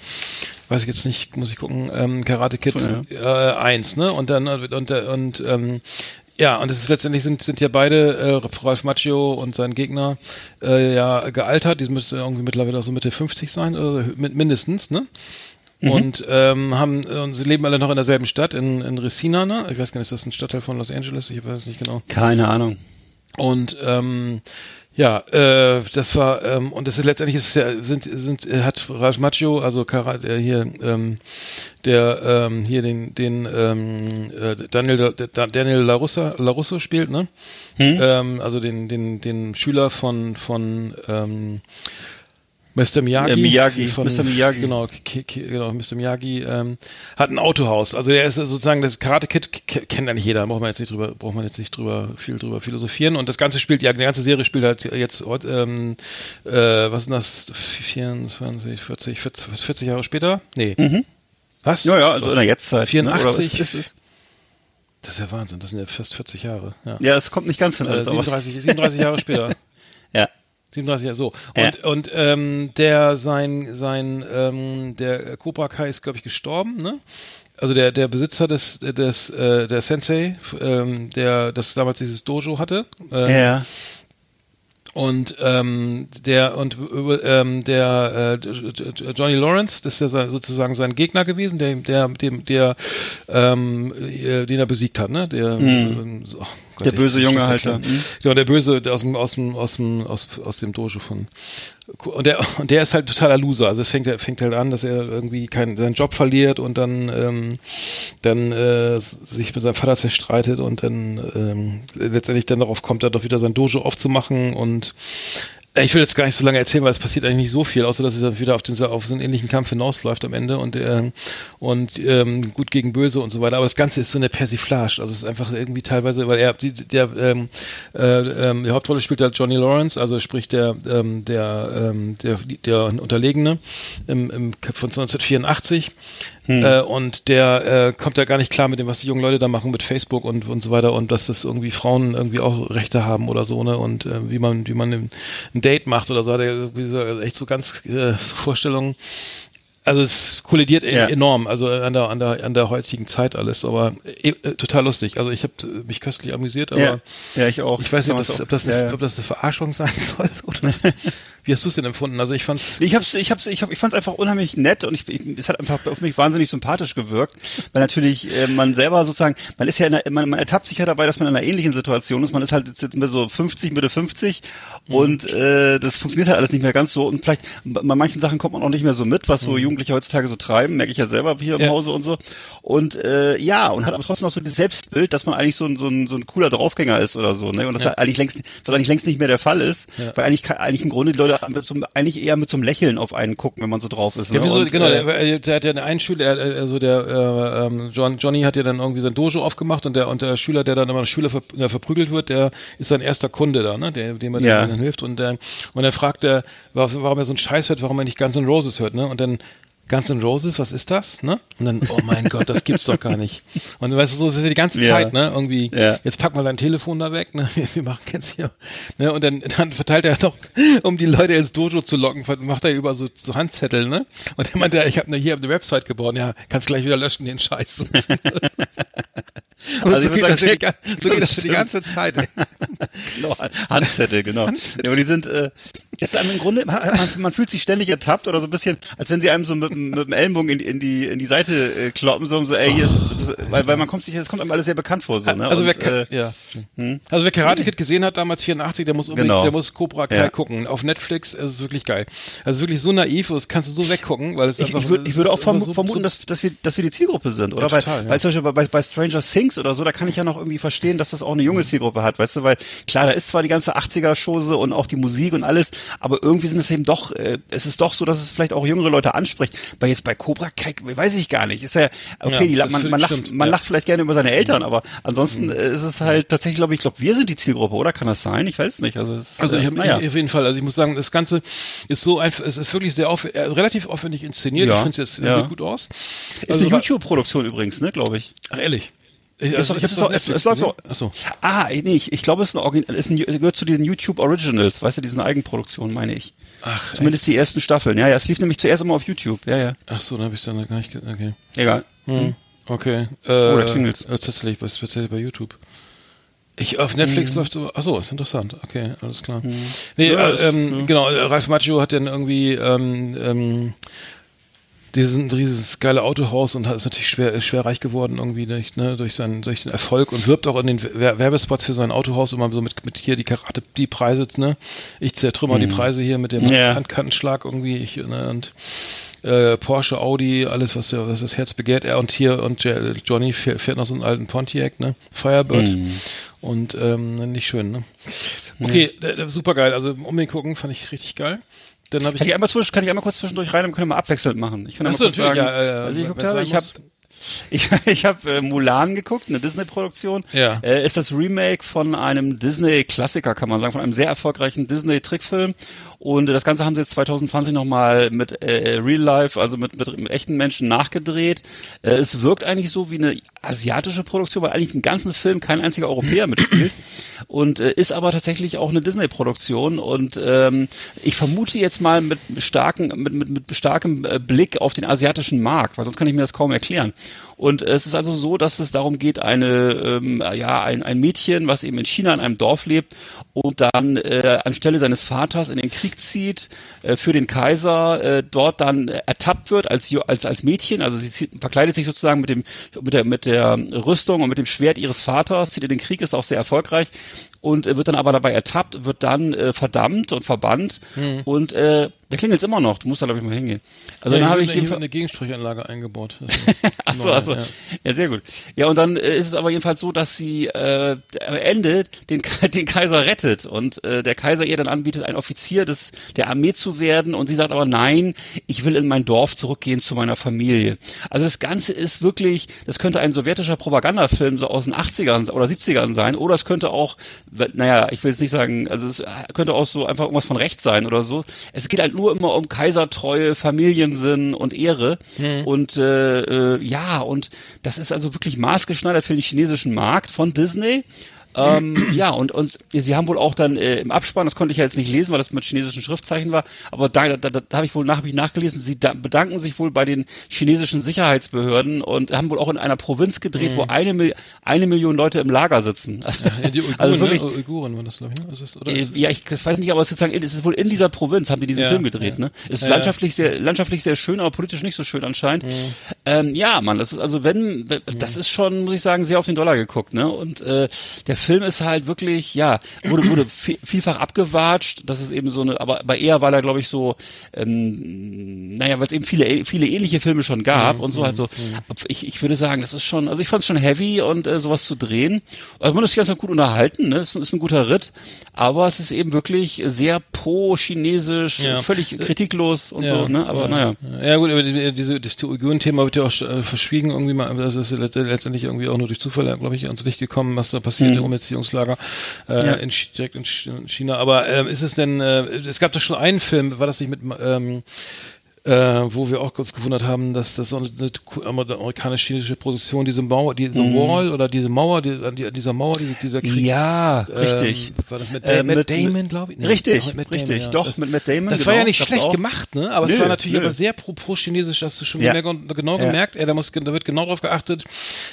Weiß ich jetzt nicht, muss ich gucken. Ähm, Karate Kid Ja. äh, 1, ne? Und dann, und, und, und ähm, ja, und es ist letztendlich sind, sind ja beide, äh, Ralph Macchio und sein Gegner, äh, ja, gealtert. Die müssen irgendwie mittlerweile so Mitte 50 sein, oder mit, mindestens, ne? Und ähm, haben und sie leben alle noch in derselben Stadt, in, in Resina, ne? Ich weiß gar nicht, ist das ein Stadtteil von Los Angeles? Ich weiß es nicht genau. Keine Ahnung. Und ähm, ja, äh, das war ähm, und das ist letztendlich ist ja, sind sind äh, hat Ralph Macchio, also Kara, der hier ähm, der ähm, hier den den ähm, äh, Daniel Da- Daniel Larussa Larusso spielt, ne? Ähm, also den den den Schüler von von ähm, Mr. Miyagi, Äh, Miyagi, von, Mr. Miyagi. genau, genau, Mr. Miyagi ähm, hat ein Autohaus. Also der ist sozusagen das Karate Kid kennt eigentlich jeder, braucht man jetzt nicht drüber, braucht man jetzt nicht drüber viel drüber philosophieren. Und das ganze spielt, ja, die ganze Serie spielt halt jetzt ähm, äh, was sind das, 24, 40, 40, 40 Jahre später? Nee. Was? Ja, ja, also in der Jetztzeit. 84. Ne? Ist, ist, Das ist ja Wahnsinn, das sind ja fast 40 Jahre. Ja. ja, es kommt nicht ganz hin. Äh, alles, aber, 37, 37 Jahre später. ja. 37 Jahre, so. Und, und ähm, der, sein, sein, ähm, der Cobra Kai ist, glaube ich, gestorben, ne? Also der, der Besitzer des, des, äh, der Sensei, ähm, der das damals dieses Dojo hatte. Äh, Ja. Und ähm, der und äh, ähm, der äh, Johnny Lawrence, das ist ja sein, sozusagen sein Gegner gewesen, der der dem der ähm, äh, den er besiegt hat, ne? Der so, oh Gott. Der böse Junge halt da. ich- Mhm. Ja, der böse aus dem aus dem aus dem aus, aus dem Dojo von und der und der ist halt totaler Loser. Also es fängt fängt halt an, dass er irgendwie keinen seinen Job verliert und dann ähm, dann äh, sich mit seinem Vater zerstreitet und dann ähm, letztendlich dann darauf kommt, er doch wieder sein Dojo aufzumachen und ich will jetzt gar nicht so lange erzählen, weil es passiert eigentlich nicht so viel, außer dass es wieder auf, den, auf so einen ähnlichen Kampf hinausläuft am Ende und, ähm, und ähm, gut gegen böse und so weiter. Aber das Ganze ist so eine Persiflage. Also es ist einfach irgendwie teilweise, weil er die, der ähm, äh, ähm, die Hauptrolle spielt halt Johnny Lawrence, also sprich der ähm, der ähm, der der Unterlegene im, im von 1984 äh, und der äh, kommt da gar nicht klar mit dem, was die jungen Leute da machen mit Facebook und und so weiter und dass das irgendwie Frauen irgendwie auch Rechte haben oder so ne und äh, wie man wie man ein, ein Date macht oder so hat er so, echt so ganz äh, Vorstellungen also es kollidiert e- Ja. enorm, also an der, an der, an der heutigen Zeit alles, aber äh, total lustig. Also ich habe mich köstlich amüsiert, aber ja. ja, ich auch. ich weiß nicht, ob das, ob, das eine, ja, ja. ob das eine Verarschung sein soll oder wie hast du es denn empfunden? Also ich fand's Ich hab's, ich hab's, ich hab, ich fand's einfach unheimlich nett und ich, ich, es hat einfach auf mich wahnsinnig sympathisch gewirkt, weil natürlich äh, man selber sozusagen, man ist ja, in einer, man, man ertappt sich ja dabei, dass man in einer ähnlichen Situation ist. Man ist halt jetzt mit so 50, Mitte 50 und äh, das funktioniert halt alles nicht mehr ganz so und vielleicht bei manchen Sachen kommt man auch nicht mehr so mit, was so Jugendliche heutzutage so treiben, merke ich ja selber hier im Ja. Hause und so. Und äh, ja und hat aber trotzdem noch so dieses Selbstbild, dass man eigentlich so ein so ein, so ein cooler Draufgänger ist oder so, ne? Und das Ja. halt eigentlich längst, was eigentlich längst nicht mehr der Fall ist, Ja. weil eigentlich eigentlich im Grunde die Leute mit so, eigentlich eher mit so einem Lächeln auf einen gucken, wenn man so drauf ist. Ne? Ja, wieso, Und, genau, äh, der, der hat ja einen Schüler, äh, also der äh, ähm, John, Johnny hat ja dann irgendwie sein Dojo aufgemacht und der und der Schüler, der dann immer Schüler ver, der verprügelt wird, der ist sein erster Kunde da, ne, der, dem er Ja. dann hilft und der, und er fragt er, warum warum er so einen Scheiß hört, warum er nicht Guns N' Roses hört, ne, und dann Guns N' Roses, was ist das? Ne? Und dann, oh mein Gott, das gibt's doch gar nicht. Und weißt du, so, es ist ja die ganze Ja. Zeit, ne? Irgendwie, Ja. jetzt pack mal dein Telefon da weg, ne? Wir, wir machen jetzt hier. Ne? Und dann, dann verteilt er noch, um die Leute ins Dojo zu locken, macht er über so, so Handzettel, ne? Und er meinte, ja, ich habe hier eine Website gebaut, ja, kannst gleich wieder löschen, den Scheiß. Und Also so, geht sagen, das die, so geht das ja die ganze Zeit. Genau, Handzettel, genau. Ja, aber die sind, äh, das ist einem im Grunde, man, man, man fühlt sich ständig ertappt oder so ein bisschen, als wenn sie einem so mit, mit dem Ellenbogen in, in die in die Seite äh, kloppen, so, so ey, hier ist, weil, weil man kommt sich, es kommt einem alles sehr bekannt vor, so, ne? Also wer, Und, Ka- äh, ja. also wer Karate Kid gesehen hat damals 84, der muss unbedingt, Genau. der muss Cobra Kai Ja. gucken. Auf Netflix es ist wirklich geil. Also wirklich so naiv, das kannst du so weggucken, weil es ich, einfach. ich, würd, ich würde auch verm so- vermuten, dass, dass, wir, dass wir die Zielgruppe sind, oder? Ja, weil, total, weil zum Beispiel bei, bei Stranger Things oder so, da kann ich ja noch irgendwie verstehen, dass das auch eine junge Zielgruppe hat, weißt du, weil klar, da ist zwar die ganze 80er-Chose und auch die Musik und alles, aber irgendwie sind es eben doch, äh, es ist doch so, dass es vielleicht auch jüngere Leute anspricht. Weil jetzt bei Cobra Kai, weiß ich gar nicht, ist ja, okay, Ja, die, man, man, lacht, stimmt, man ja. lacht vielleicht gerne über seine Eltern, aber ansonsten äh, ist es halt tatsächlich, glaube ich, glaube, wir sind die Zielgruppe, oder? Kann das sein? Ich weiß es nicht. Also, ist, Also ich äh, habe naja. auf jeden Fall, also ich muss sagen, das Ganze ist so einfach, es ist wirklich sehr auf, äh, relativ aufwendig inszeniert. Ja, Ich finde es jetzt ja. sieht gut aus. ist Also, eine YouTube-Produktion übrigens, ne, glaube ich. Ach, ehrlich. Ich, Es, also, ich es, ist auch, es, es läuft auch. Ah, nee, ich, ich glaube, es ist ein, Origin- ein, gehört zu diesen YouTube Originals, weißt du, diesen Eigenproduktionen, meine ich. Ach, Zumindest die ersten Staffeln. Ja, ja, es lief nämlich zuerst immer auf YouTube. Ja, ja. Ach so, dann habe ich dann gar nicht, ge- okay. Egal. Hm. Okay. Äh, Oh, da klingelt's. Äh, tatsächlich, was tatsächlich bei YouTube? Ich, auf Netflix läuft so, ach so, ist interessant. Okay, alles klar. Nee, Ja, äh, ähm, genau, äh, Ralf Macchio hat dann irgendwie ähm, ähm, diesen, dieses geile Autohaus und hat, ist natürlich schwer, schwer reich geworden irgendwie durch, ne, durch, seinen, durch den Erfolg und wirbt auch in den Wer- Werbespots für sein Autohaus immer so mit, mit hier die Karate, die Preise, ne? Ich zertrümmer die Preise hier mit dem Ja. Handkantenschlag irgendwie ich, ne, und äh, Porsche, Audi, alles, was, was das Herz begehrt. Er und hier und Johnny fährt, fährt noch so einen alten Pontiac, ne? Firebird. Und ähm, nicht schön, ne? Okay, äh, super geil. Also unbedingt gucken, fand ich richtig geil. Dann habe ich Kann ich, einmal zwisch, kann ich einmal kurz zwischendurch rein und können wir mal abwechselnd machen? Ich kann Ach einmal so, kurz sagen, ja, äh, was ich geguckt habe. Ich habe ich, ich hab, äh, Mulan geguckt, eine Disney-Produktion. Ja. Äh, ist das Remake von einem Disney-Klassiker, kann man sagen, von einem sehr erfolgreichen Disney-Trickfilm. Und das Ganze haben sie jetzt 2020 nochmal mit äh, Real Life, also mit, mit, mit echten Menschen nachgedreht. Äh, es wirkt eigentlich so wie eine asiatische Produktion, weil eigentlich im ganzen Film kein einziger Europäer mitspielt. Und äh, ist aber tatsächlich auch eine Disney-Produktion. Und ähm, ich vermute jetzt mal mit starken, mit, mit, mit starkem äh, Blick auf den asiatischen Markt, weil sonst kann ich mir das kaum erklären. Und äh, es ist also so, dass es darum geht, eine, ähm, ja, ein, ein Mädchen, was eben in China in einem Dorf lebt und dann äh, anstelle seines Vaters in den Krieg zieht äh, für den Kaiser, äh, dort dann ertappt wird als, als, als Mädchen, also sie zieht, verkleidet sich sozusagen mit dem, mit der, mit der Rüstung und mit dem Schwert ihres Vaters, zieht in den Krieg, ist auch sehr erfolgreich und äh, wird dann aber dabei ertappt, wird dann äh, verdammt und verbannt und äh, der klingelt immer noch, du musst da glaube ich mal hingehen. Also ja, dann habe hier ich jedenfalls- eine Gegensprechanlage eingebaut. Ach so, Neu, ach so. ja. Ja. sehr gut. Ja, und dann äh, ist es aber jedenfalls so, dass sie äh, am Ende den, den Kaiser rettet und äh, der Kaiser ihr dann anbietet, ein Offizier des, der Armee zu werden und sie sagt aber nein, ich will in mein Dorf zurückgehen zu meiner Familie. Also das Ganze ist wirklich, das könnte ein sowjetischer Propagandafilm so aus den 80ern oder 70ern sein oder es könnte auch, naja, ich will jetzt nicht sagen, also es könnte auch so einfach irgendwas von rechts sein oder so. Es geht halt nur immer um Kaisertreue, Familiensinn und Ehre und äh, äh, ja, und das ist also wirklich maßgeschneidert für den chinesischen Markt von Disney. Ähm, ja, und, und sie haben wohl auch dann äh, im Abspann, das konnte ich ja jetzt nicht lesen, weil das mit chinesischen Schriftzeichen war, aber da, da, da, da habe ich wohl nach, hab ich nachgelesen, sie da, bedanken sich wohl bei den chinesischen Sicherheitsbehörden und haben wohl auch in einer Provinz gedreht, wo eine, eine Million Leute im Lager sitzen. Ja, die Uiguren, Also wirklich- ne? Uiguren war das, glaube ich, ne? Ist oder ist, ja, ich weiß nicht, aber es ist, sozusagen, es ist wohl in dieser Provinz, haben die diesen Ja, Film gedreht, ja. ne? Es ist Ja, landschaftlich sehr, landschaftlich sehr schön, aber politisch nicht so schön anscheinend. Ähm, ja, Mann, das ist also wenn, wenn- das ist schon, muss ich sagen, sehr auf den Dollar geguckt, ne? Und äh, der Film ist halt wirklich, ja, wurde, wurde vielfach abgewatscht. Das ist eben so eine, aber bei eher war er, glaube ich, so, ähm, naja, weil es eben viele, viele ähnliche Filme schon gab mhm, und so halt so. Mhm. Ich, ich würde sagen, das ist schon, also ich fand es schon heavy und äh, sowas zu drehen. Also man ist sich ganz gut unterhalten, ne? Ist, ist ein guter Ritt, aber es ist eben wirklich sehr pro-chinesisch, ja. völlig kritiklos und ja, so, ne? Aber ja. naja. Ja gut, aber diese, das Uiguren-Thema wird ja auch äh, verschwiegen irgendwie mal, das ist letztendlich irgendwie auch nur durch Zufall, glaube ich, ans Licht gekommen, was da passiert mhm. Im Umerziehungslager äh, ja. in, direkt in China. Aber ähm, ist es denn, äh, es gab doch schon einen Film, war das nicht mit ähm, äh, wo wir auch kurz gewundert haben, dass das so eine, eine amerikanisch-chinesische Produktion, diese Mauer, die The mm. Wall oder diese Mauer, die, die, dieser Mauer, diese, dieser Krieg. Ja, ähm, richtig. War das mit, äh, Matt mit, Damon, glaube ich? Nee, richtig, ja, Damon, richtig, ja. doch, das, mit Matt Damon. Das genau, war ja nicht schlecht gemacht, ne? Aber nö, es war natürlich nö. aber sehr pro-chinesisch, hast du schon ja. genau gemerkt, ja. da, muss, da wird genau drauf geachtet,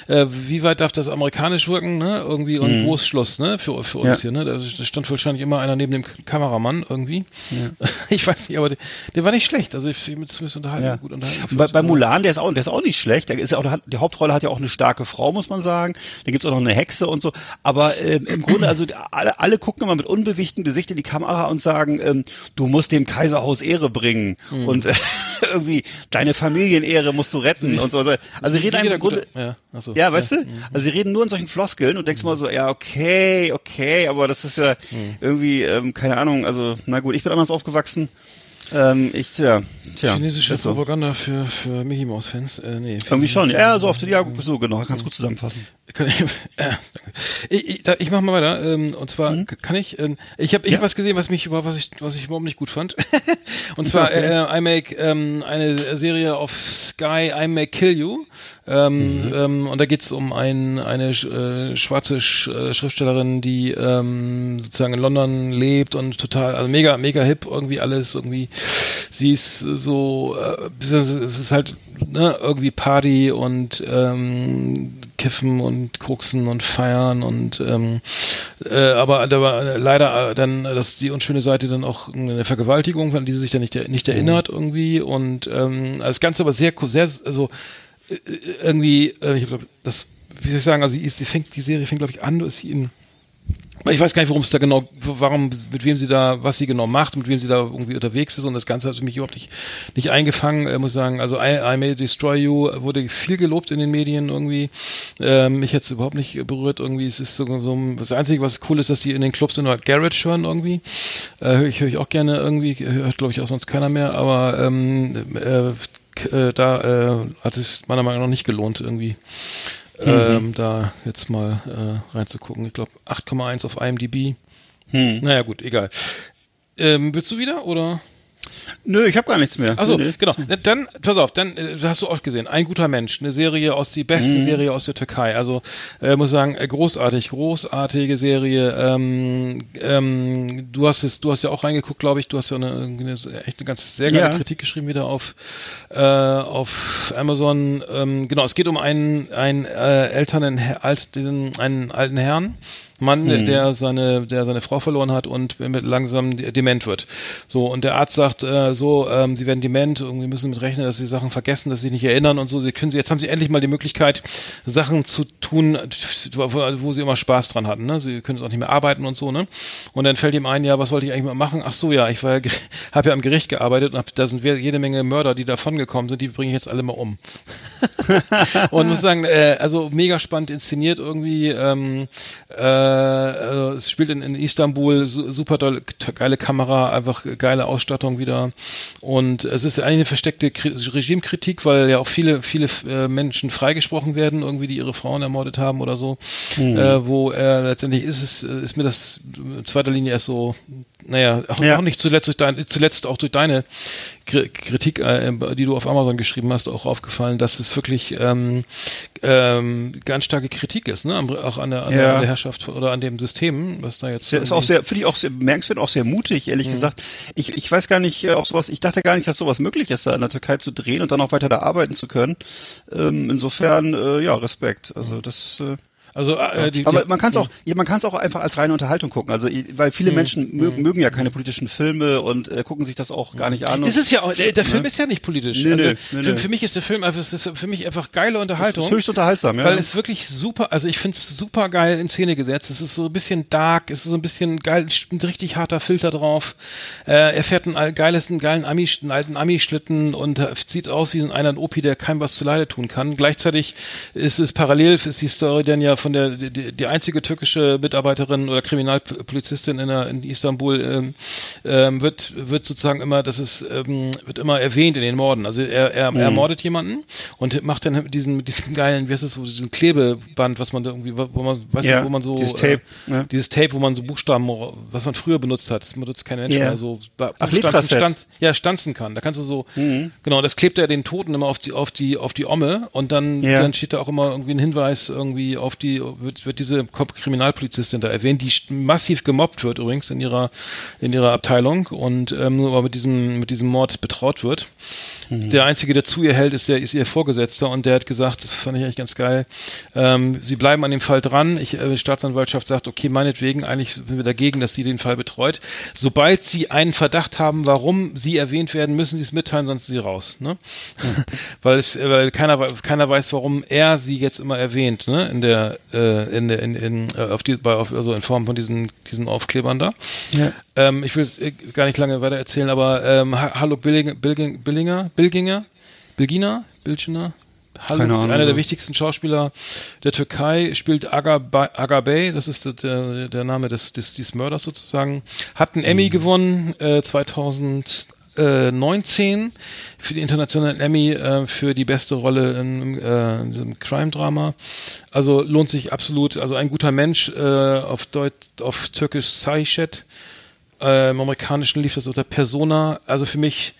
äh, wie weit darf das amerikanisch wirken, ne? Irgendwie, und mm. wo ist Schluss, ne? Für, für uns hier, ne? Da stand wahrscheinlich immer einer neben dem Kameramann irgendwie. Ich weiß nicht, aber der, der war nicht schlecht, also ich bin zumindest unterhalten gut unterhalten. Bei, bei Mulan, der ist auch, der ist auch nicht schlecht. Der ist ja auch, die Hauptrolle hat ja auch eine starke Frau, muss man sagen. Da gibt's auch noch eine Hexe und so. Aber ähm, im Grunde, also alle, alle gucken immer mit unbewichtem Gesicht in die Kamera und sagen, ähm, du musst dem Kaiserhaus Ehre bringen mhm. und äh, irgendwie deine Familienehre musst du retten und so. Also sie reden einfach im Grunde, ja, so, ja, weißt ja. du? Mhm. Also sie reden nur in solchen Floskeln und denkst mhm. mal so, ja, okay, okay, aber das ist ja mhm. irgendwie, ähm, keine Ahnung, also na gut, ich bin anders aufgewachsen. Ähm, ich, tja, tja. Chinesische Propaganda für, für Mickey Mouse Fans. Äh, nee. Irgendwie schon. Ja, so oft, ja, so genau. Kannst gut zusammenfassen. Kann ich, äh, ich, ich, ich mach mal weiter. Ähm, und zwar mhm. kann ich, ähm, ich habe ich ja. hab was gesehen, was mich über was ich was ich überhaupt nicht gut fand. und zwar okay. äh, I Make ähm, eine Serie auf Sky I Make Kill You. Ähm, mhm. ähm, und da geht's um ein, eine äh, schwarze Sch äh, Schriftstellerin, die ähm, sozusagen in London lebt und total, also mega, mega hip irgendwie alles, irgendwie, sie ist so, äh, es ist halt ne, irgendwie Party und ähm, Kiffen und Koksen und Feiern und ähm, äh, aber da war leider äh, dann das die unschöne Seite dann auch eine Vergewaltigung, an die sie sich dann nicht, nicht erinnert mhm. irgendwie und ähm, das Ganze aber sehr, sehr, also äh, irgendwie, äh, ich glaube, das, wie soll ich sagen, also sie, sie fängt, die Serie fängt, glaube ich, an, ist sie in ich weiß gar nicht, worum es da genau, warum, mit wem sie da, was sie genau macht, mit wem sie da irgendwie unterwegs ist und das Ganze hat mich überhaupt nicht, nicht eingefangen, äh, muss sagen. Also I, I May Destroy You wurde viel gelobt in den Medien irgendwie. Ähm, mich jetzt überhaupt nicht berührt irgendwie. Es ist so, so das Einzige, was cool ist, dass sie in den Clubs nur Garage hören irgendwie. Äh, höre ich, hör ich auch gerne irgendwie, hört glaube ich auch sonst keiner mehr, aber ähm, äh, äh, da äh, hat es meiner Meinung nach nicht gelohnt irgendwie. Mhm. Ähm, da jetzt mal äh, reinzugucken. Ich glaube 8,1 auf IMDb. Hm. Naja, gut, egal. Ähm, willst du wieder oder? Nö, ich habe gar nichts mehr. Also nee, genau. Dann, pass auf, dann äh, hast du auch gesehen. Ein guter Mensch, eine Serie aus die beste mhm. Serie aus der Türkei. Also äh, muss sagen, äh, großartig, großartige Serie. Ähm, ähm, du hast es, du hast ja auch reingeguckt, glaube ich. Du hast ja eine, eine, echt eine ganz sehr geile ja. Kritik geschrieben wieder auf äh, auf Amazon. Ähm, genau, es geht um einen einen äh, älteren, alt, einen alten Herrn Mann, hm. der seine, der seine Frau verloren hat und langsam dement wird. So, und der Arzt sagt äh, so, ähm, sie werden dement, irgendwie müssen mit rechnen, dass sie Sachen vergessen, dass sie sich nicht erinnern und so. Sie können sie, jetzt haben sie endlich mal die Möglichkeit, Sachen zu tun, wo, wo sie immer Spaß dran hatten. Ne? Sie können auch nicht mehr arbeiten und so, ne? Und dann fällt ihm ein, ja, was wollte ich eigentlich mal machen? Ach so, ja, ich war ja, habe ja am Gericht gearbeitet und hab, da sind jede Menge Mörder, die davon gekommen sind, die bringe ich jetzt alle mal um. und muss sagen, äh, also mega spannend inszeniert irgendwie. Ähm, äh, also es spielt in, in Istanbul, super tolle, geile Kamera, einfach geile Ausstattung wieder. Und es ist eigentlich eine versteckte Regimekritik, weil ja auch viele, viele äh, Menschen freigesprochen werden, irgendwie, die ihre Frauen ermordet haben oder so. Mhm. Äh, wo äh, letztendlich ist es, ist mir das in zweiter Linie erst so naja, auch, ja. auch nicht zuletzt, durch dein, zuletzt auch durch deine Kritik, äh, die du auf Amazon geschrieben hast, auch aufgefallen, dass es wirklich ähm, ähm, ganz starke Kritik ist, ne? auch an der, an ja. der Herrschaft oder an dem System, was da jetzt. Das ist auch sehr, finde ich auch sehr bemerkenswert, auch sehr mutig, ehrlich mhm. gesagt. Ich, ich weiß gar nicht, äh, ob sowas, ich dachte gar nicht, dass sowas möglich ist, da in der Türkei zu drehen und dann auch weiter da arbeiten zu können. Ähm, insofern, äh, ja, Respekt. Also das. Äh Also, äh, die, Aber man kann es auch, man kann es auch einfach als reine Unterhaltung gucken. Also, weil viele Menschen mögen, mögen ja keine politischen Filme und äh, gucken sich das auch gar nicht an. und- ist ja auch, der, der Film ist ja nicht politisch. Nee, also, nee, nee, für, für mich ist der Film einfach, es ist für mich einfach geile Unterhaltung. ist höchst unterhaltsam, ja. Weil es wirklich super, also ich finde es super geil in Szene gesetzt. Es ist so ein bisschen dark, es ist so ein bisschen geil, ein richtig harter Filter drauf. Äh, er fährt einen geiles, einen geilen Ami, einen alten Ami-Schlitten und äh, sieht aus wie so einer ein Opi, der keinem was zu Leide tun kann. Gleichzeitig ist es parallel, ist die Story dann ja von der, die, die einzige türkische Mitarbeiterin oder Kriminalpolizistin in, der, in Istanbul ähm, ähm, wird, wird sozusagen immer, das ist, ähm, wird immer erwähnt in den Morden. Also er, er, er mordet jemanden und macht dann mit diesen, mit diesem geilen, wie heißt das, so diesen Klebeband, was man da irgendwie, wo man, weißt Ja, wo man so, dieses Tape, äh, ne? dieses Tape, wo man so Buchstaben, was man früher benutzt hat, das benutzt kein Mensch Ja. mehr, so Buchstaben, stanz, ja, stanzen kann. Da kannst du so, Mhm. genau, das klebt er den Toten immer auf die, auf die, auf die Omme und dann, Ja. dann steht da auch immer irgendwie ein Hinweis irgendwie auf die, wird, wird diese Kriminalpolizistin da erwähnt, die massiv gemobbt wird übrigens in ihrer, in ihrer Abteilung und ähm, aber mit diesem, mit diesem Mord betraut wird. Mhm. Der einzige, der zu ihr hält, ist der, ist ihr Vorgesetzter und der hat gesagt, das fand ich eigentlich ganz geil. Ähm, sie bleiben an dem Fall dran. Ich, äh, die Staatsanwaltschaft sagt, okay, meinetwegen, eigentlich sind wir dagegen, dass sie den Fall betreut. Sobald sie einen Verdacht haben, warum sie erwähnt werden, müssen sie es mitteilen, sonst sind sie raus. Ne? weil es, äh, weil keiner, keiner weiß, warum er sie jetzt immer erwähnt, ne? In der, äh, in in, in, äh, auf die, bei, auf, also in Form von diesen, diesen Aufklebern da. Ja. Ähm, ich will es äh, gar nicht lange weiter erzählen, aber ähm, Ha- Hallo Billinger, Billinger, Billinger, Bilginger, Bilgina, Bilginer, Hallo, einer der wichtigsten Schauspieler der Türkei, spielt Agabay das ist der, der, Name des, des, des Mörders sozusagen, hat einen Mhm. Emmy gewonnen äh, 2019 für die internationalen Emmy äh, für die beste Rolle in, äh, in diesem Crime-Drama. Also lohnt sich absolut, also ein guter Mensch äh, auf Deut auf Türkisch Saichet. Äh, Im Amerikanischen lief das unter Persona. Also für mich,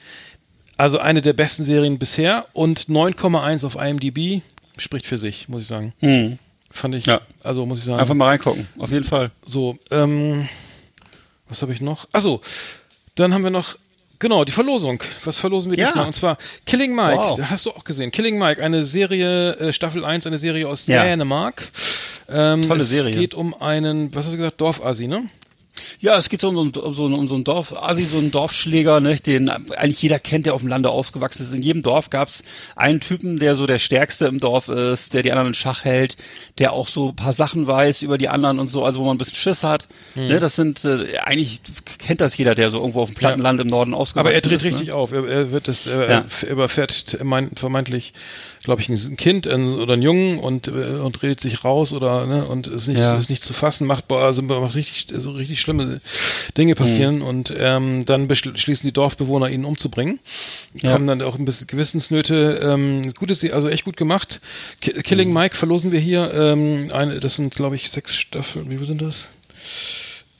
also eine der besten Serien bisher und 9,1 auf IMDb spricht für sich, muss ich sagen. Hm. Fand ich, Ja. also muss ich sagen. Einfach mal reingucken, auf jeden Fall. So, ähm, was habe ich noch? Achso, dann haben wir noch, genau, die Verlosung. Was verlosen wir Ja. diesmal? Und zwar Killing Mike, Wow. hast du auch gesehen. Killing Mike, eine Serie, äh, Staffel 1, eine Serie aus Ja. Dänemark. Ähm, Tolle es Serie. geht um einen, was hast du gesagt, Dorfasi, ne? Ja, es geht so um, um, so, um so einen Dorf, Asi, so einen Dorfschläger, ne, den eigentlich jeder kennt, der auf dem Lande aufgewachsen ist. In jedem Dorf gab's einen Typen, der so der Stärkste im Dorf ist, der die anderen in Schach hält, der auch so ein paar Sachen weiß über die anderen und so, also wo man ein bisschen Schiss hat. Hm. Ne, das sind, äh, eigentlich kennt das jeder, der so irgendwo auf dem Plattenland im Norden aufgewachsen Aber er ist. dreht ne? richtig auf. Er, er wird das, er, Ja. er überfährt mein, vermeintlich, glaube ich, ein Kind oder einen Jungen und, äh, und redet sich raus oder ne, und ist nicht, Ja. ist nicht zu fassen, macht also macht richtig so richtig schlimme Dinge passieren und ähm, dann beschließen die Dorfbewohner ihn umzubringen. Ja. Kommen dann auch ein bisschen Gewissensnöte. Ähm, gutes, also echt gut gemacht. Ki Killing Mike verlosen wir hier. Ähm, eine, das sind, glaube ich, sechs Staffeln. Wie sind das?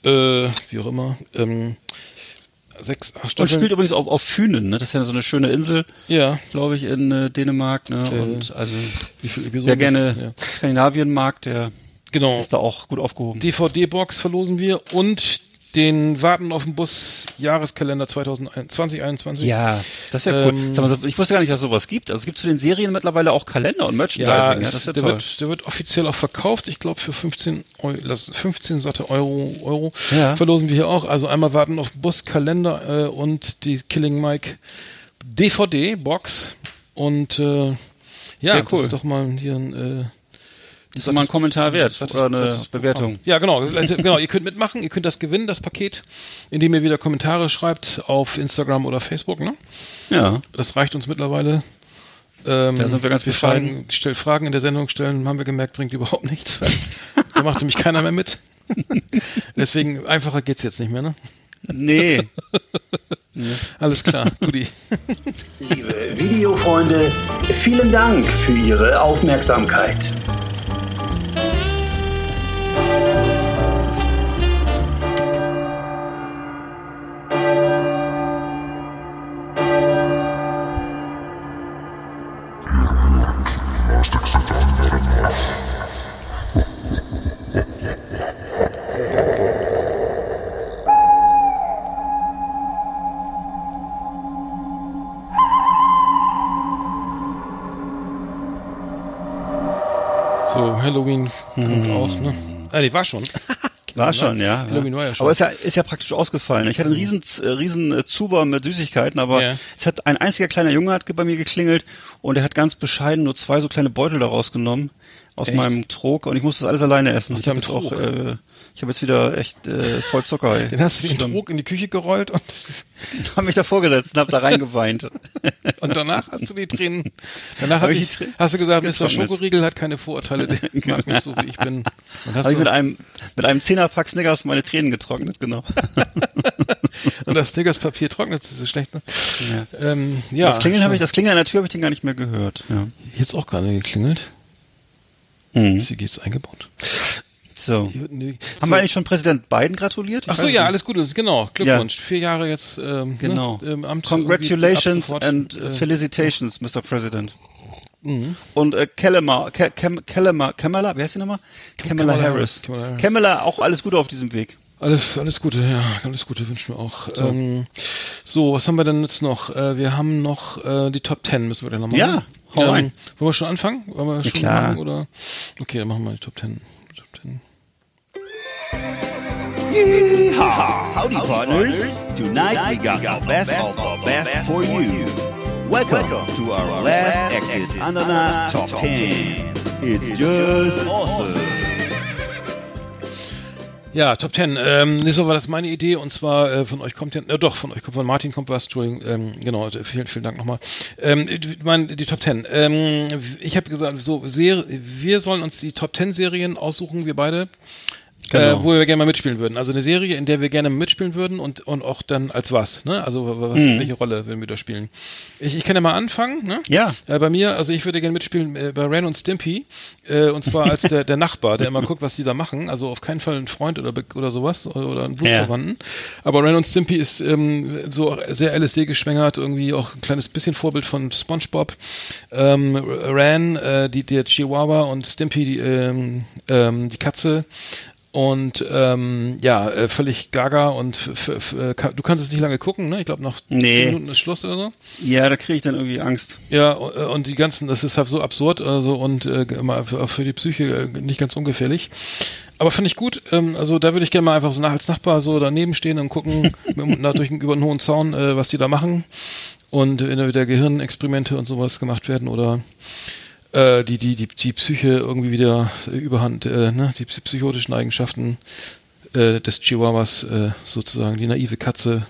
Äh, wie auch immer. Ähm, sechs, acht Und Staffeln. spielt übrigens auf, auf Fünen, ne? Das ist ja so eine schöne Insel, ja. glaube ich, in äh, Dänemark, ne? Äh, Und also wer gerne Ja. Skandinavien mag, der Genau. ist da auch gut aufgehoben. DVD-Box verlosen wir und den Warten auf den Bus Jahreskalender 2021. Ja, das ist ja cool. Ähm, mal, ich wusste gar nicht, dass es sowas gibt. Also es gibt zu den Serien mittlerweile auch Kalender und Merchandising. Ja, Ja, das ist ja der, toll. wird, der wird offiziell auch verkauft. Ich glaube für 15 Euro, lass- 15 satte Euro, Euro Ja. verlosen wir hier auch. Also einmal warten auf den Bus, Kalender äh, und die Killing Mike DVD-Box. Und äh, ja, Sehr das cool. ist doch mal hier ein äh, Das ist mal ein Kommentar wert oder eine Bewertung. Ja, genau. Also, genau. Ihr könnt mitmachen, ihr könnt das gewinnen, das Paket, indem ihr wieder Kommentare schreibt auf Instagram oder Facebook. Ne? Ja. Das reicht uns mittlerweile. Ähm, Da sind wir ganz wir bescheiden. fragen, stellt Fragen in der Sendung stellen, haben wir gemerkt, bringt überhaupt nichts. da macht nämlich keiner mehr mit. Deswegen einfacher geht's jetzt nicht mehr, ne? Nee. Alles klar, Guti. Liebe Videofreunde, vielen Dank für Ihre Aufmerksamkeit. So, Halloween kommt auch, ne? Ah, nee, war schon. War schon, ja. Halloween war ja schon. Aber ist ja, ist ja praktisch ausgefallen. Ich hatte einen riesen, äh, riesen äh, Zuber mit Süßigkeiten, aber Ja. es hat ein einziger kleiner Junge hat bei mir geklingelt und er hat ganz bescheiden nur zwei so kleine Beutel daraus genommen aus Echt? meinem Trog und ich musste das alles alleine essen. Aus ich habe jetzt auch, äh, ich habe jetzt wieder echt äh, voll Zucker. ey. Den hast du den. Trog in die Küche gerollt und, das ist, Hab mich davor gesetzt und hab da reingeweint. und danach hast du die Tränen. Danach Hab hab ich ich, die Tränen hast du gesagt, Mr. Schokoriegel hat keine Vorurteile, der mag mich so, wie ich bin. Und hast Habe ich mit einem mit einem Zehnerpack Snickers meine Tränen getrocknet, genau. und das Snickers-Papier trocknet, das ist schlecht, ne? Ja. Ähm, ja. das Klingeln habe ich, das Klingeln an der Tür habe ich den gar nicht mehr gehört. Ja. Jetzt auch gerade geklingelt. Mhm. Ist die geht's eingebaut? So. Haben so. wir eigentlich schon Präsident Biden gratuliert? Ich Ach so, ja, nicht. alles Gute, genau. Glückwunsch. Vier Jahre jetzt, ähm, Genau. Ne, im Amt. Congratulations and äh, felicitations, Mr. President. Mhm. Und äh, Kamala, Ke- Kem- Kamala, Kamala, wer heißt die nochmal? Kamala, Kamala Harris. Kamala Harris. Kamala, auch alles Gute auf diesem Weg. Alles, alles Gute, ja, alles Gute wünschen wir auch. So, ähm, so was haben wir denn jetzt noch? Äh, wir haben noch äh, die Top 10, müssen wir dann noch machen. Hau rein. Wollen wir schon anfangen? Wollen wir schon klar. machen, oder? Okay, dann machen wir die Top 10. Top 10. Yeehaw! Howdy, partners. Tonight we got the best of the best for you. Welcome to our last exit under the top 10. It's just awesome. Ja, Top 10. Ähm, Woche war das meine Idee und zwar äh, von euch kommt ja, äh, doch, von euch kommt, von Martin kommt was, Entschuldigung, ähm, genau, äh, vielen, vielen Dank nochmal. Ähm, ich mein, die Top 10. Ähm, ich habe gesagt, so, Ser wir sollen uns die Top 10 Serien aussuchen, wir beide. Genau. Äh, wo wir gerne mal mitspielen würden. Also eine Serie, in der wir gerne mitspielen würden und, und auch dann als was, ne? Also was, Mhm. welche Rolle würden wir da spielen? Ich, ich kann ja mal anfangen, ne? Ja. Äh, bei mir, also ich würde gerne mitspielen äh, bei Ren und Stimpy, äh, und zwar als der, der Nachbar, der immer guckt, was die da machen. Also auf keinen Fall ein Freund oder, oder sowas oder, oder ein Blutsverwandten. Aber Ren und Stimpy ist ähm, so sehr LSD geschwängert, irgendwie auch ein kleines bisschen Vorbild von SpongeBob. Ähm, Ran, äh, die, der Chihuahua und Stimpy, die, ähm, ähm, die Katze. Und ähm, ja, äh, völlig gaga und äh, du kannst es nicht lange gucken, ne? Ich glaube noch Nee. zehn Minuten ist Schluss oder so. Ja, da kriege ich dann irgendwie Angst. Ja, äh, und die ganzen, das ist halt so absurd also, und äh, für, auch für die Psyche nicht ganz ungefährlich. Aber finde ich gut. Ähm, also da würde ich gerne mal einfach so nach, als Nachbar so daneben stehen und gucken, mit, durch, über einen hohen Zaun, äh, was die da machen. Und wenn da wieder Gehirnexperimente und sowas gemacht werden oder äh, die, die, die, die Psyche irgendwie wieder überhand, äh, ne, die psy- psychotischen Eigenschaften äh, des Chihuahuas äh, sozusagen, die naive Katze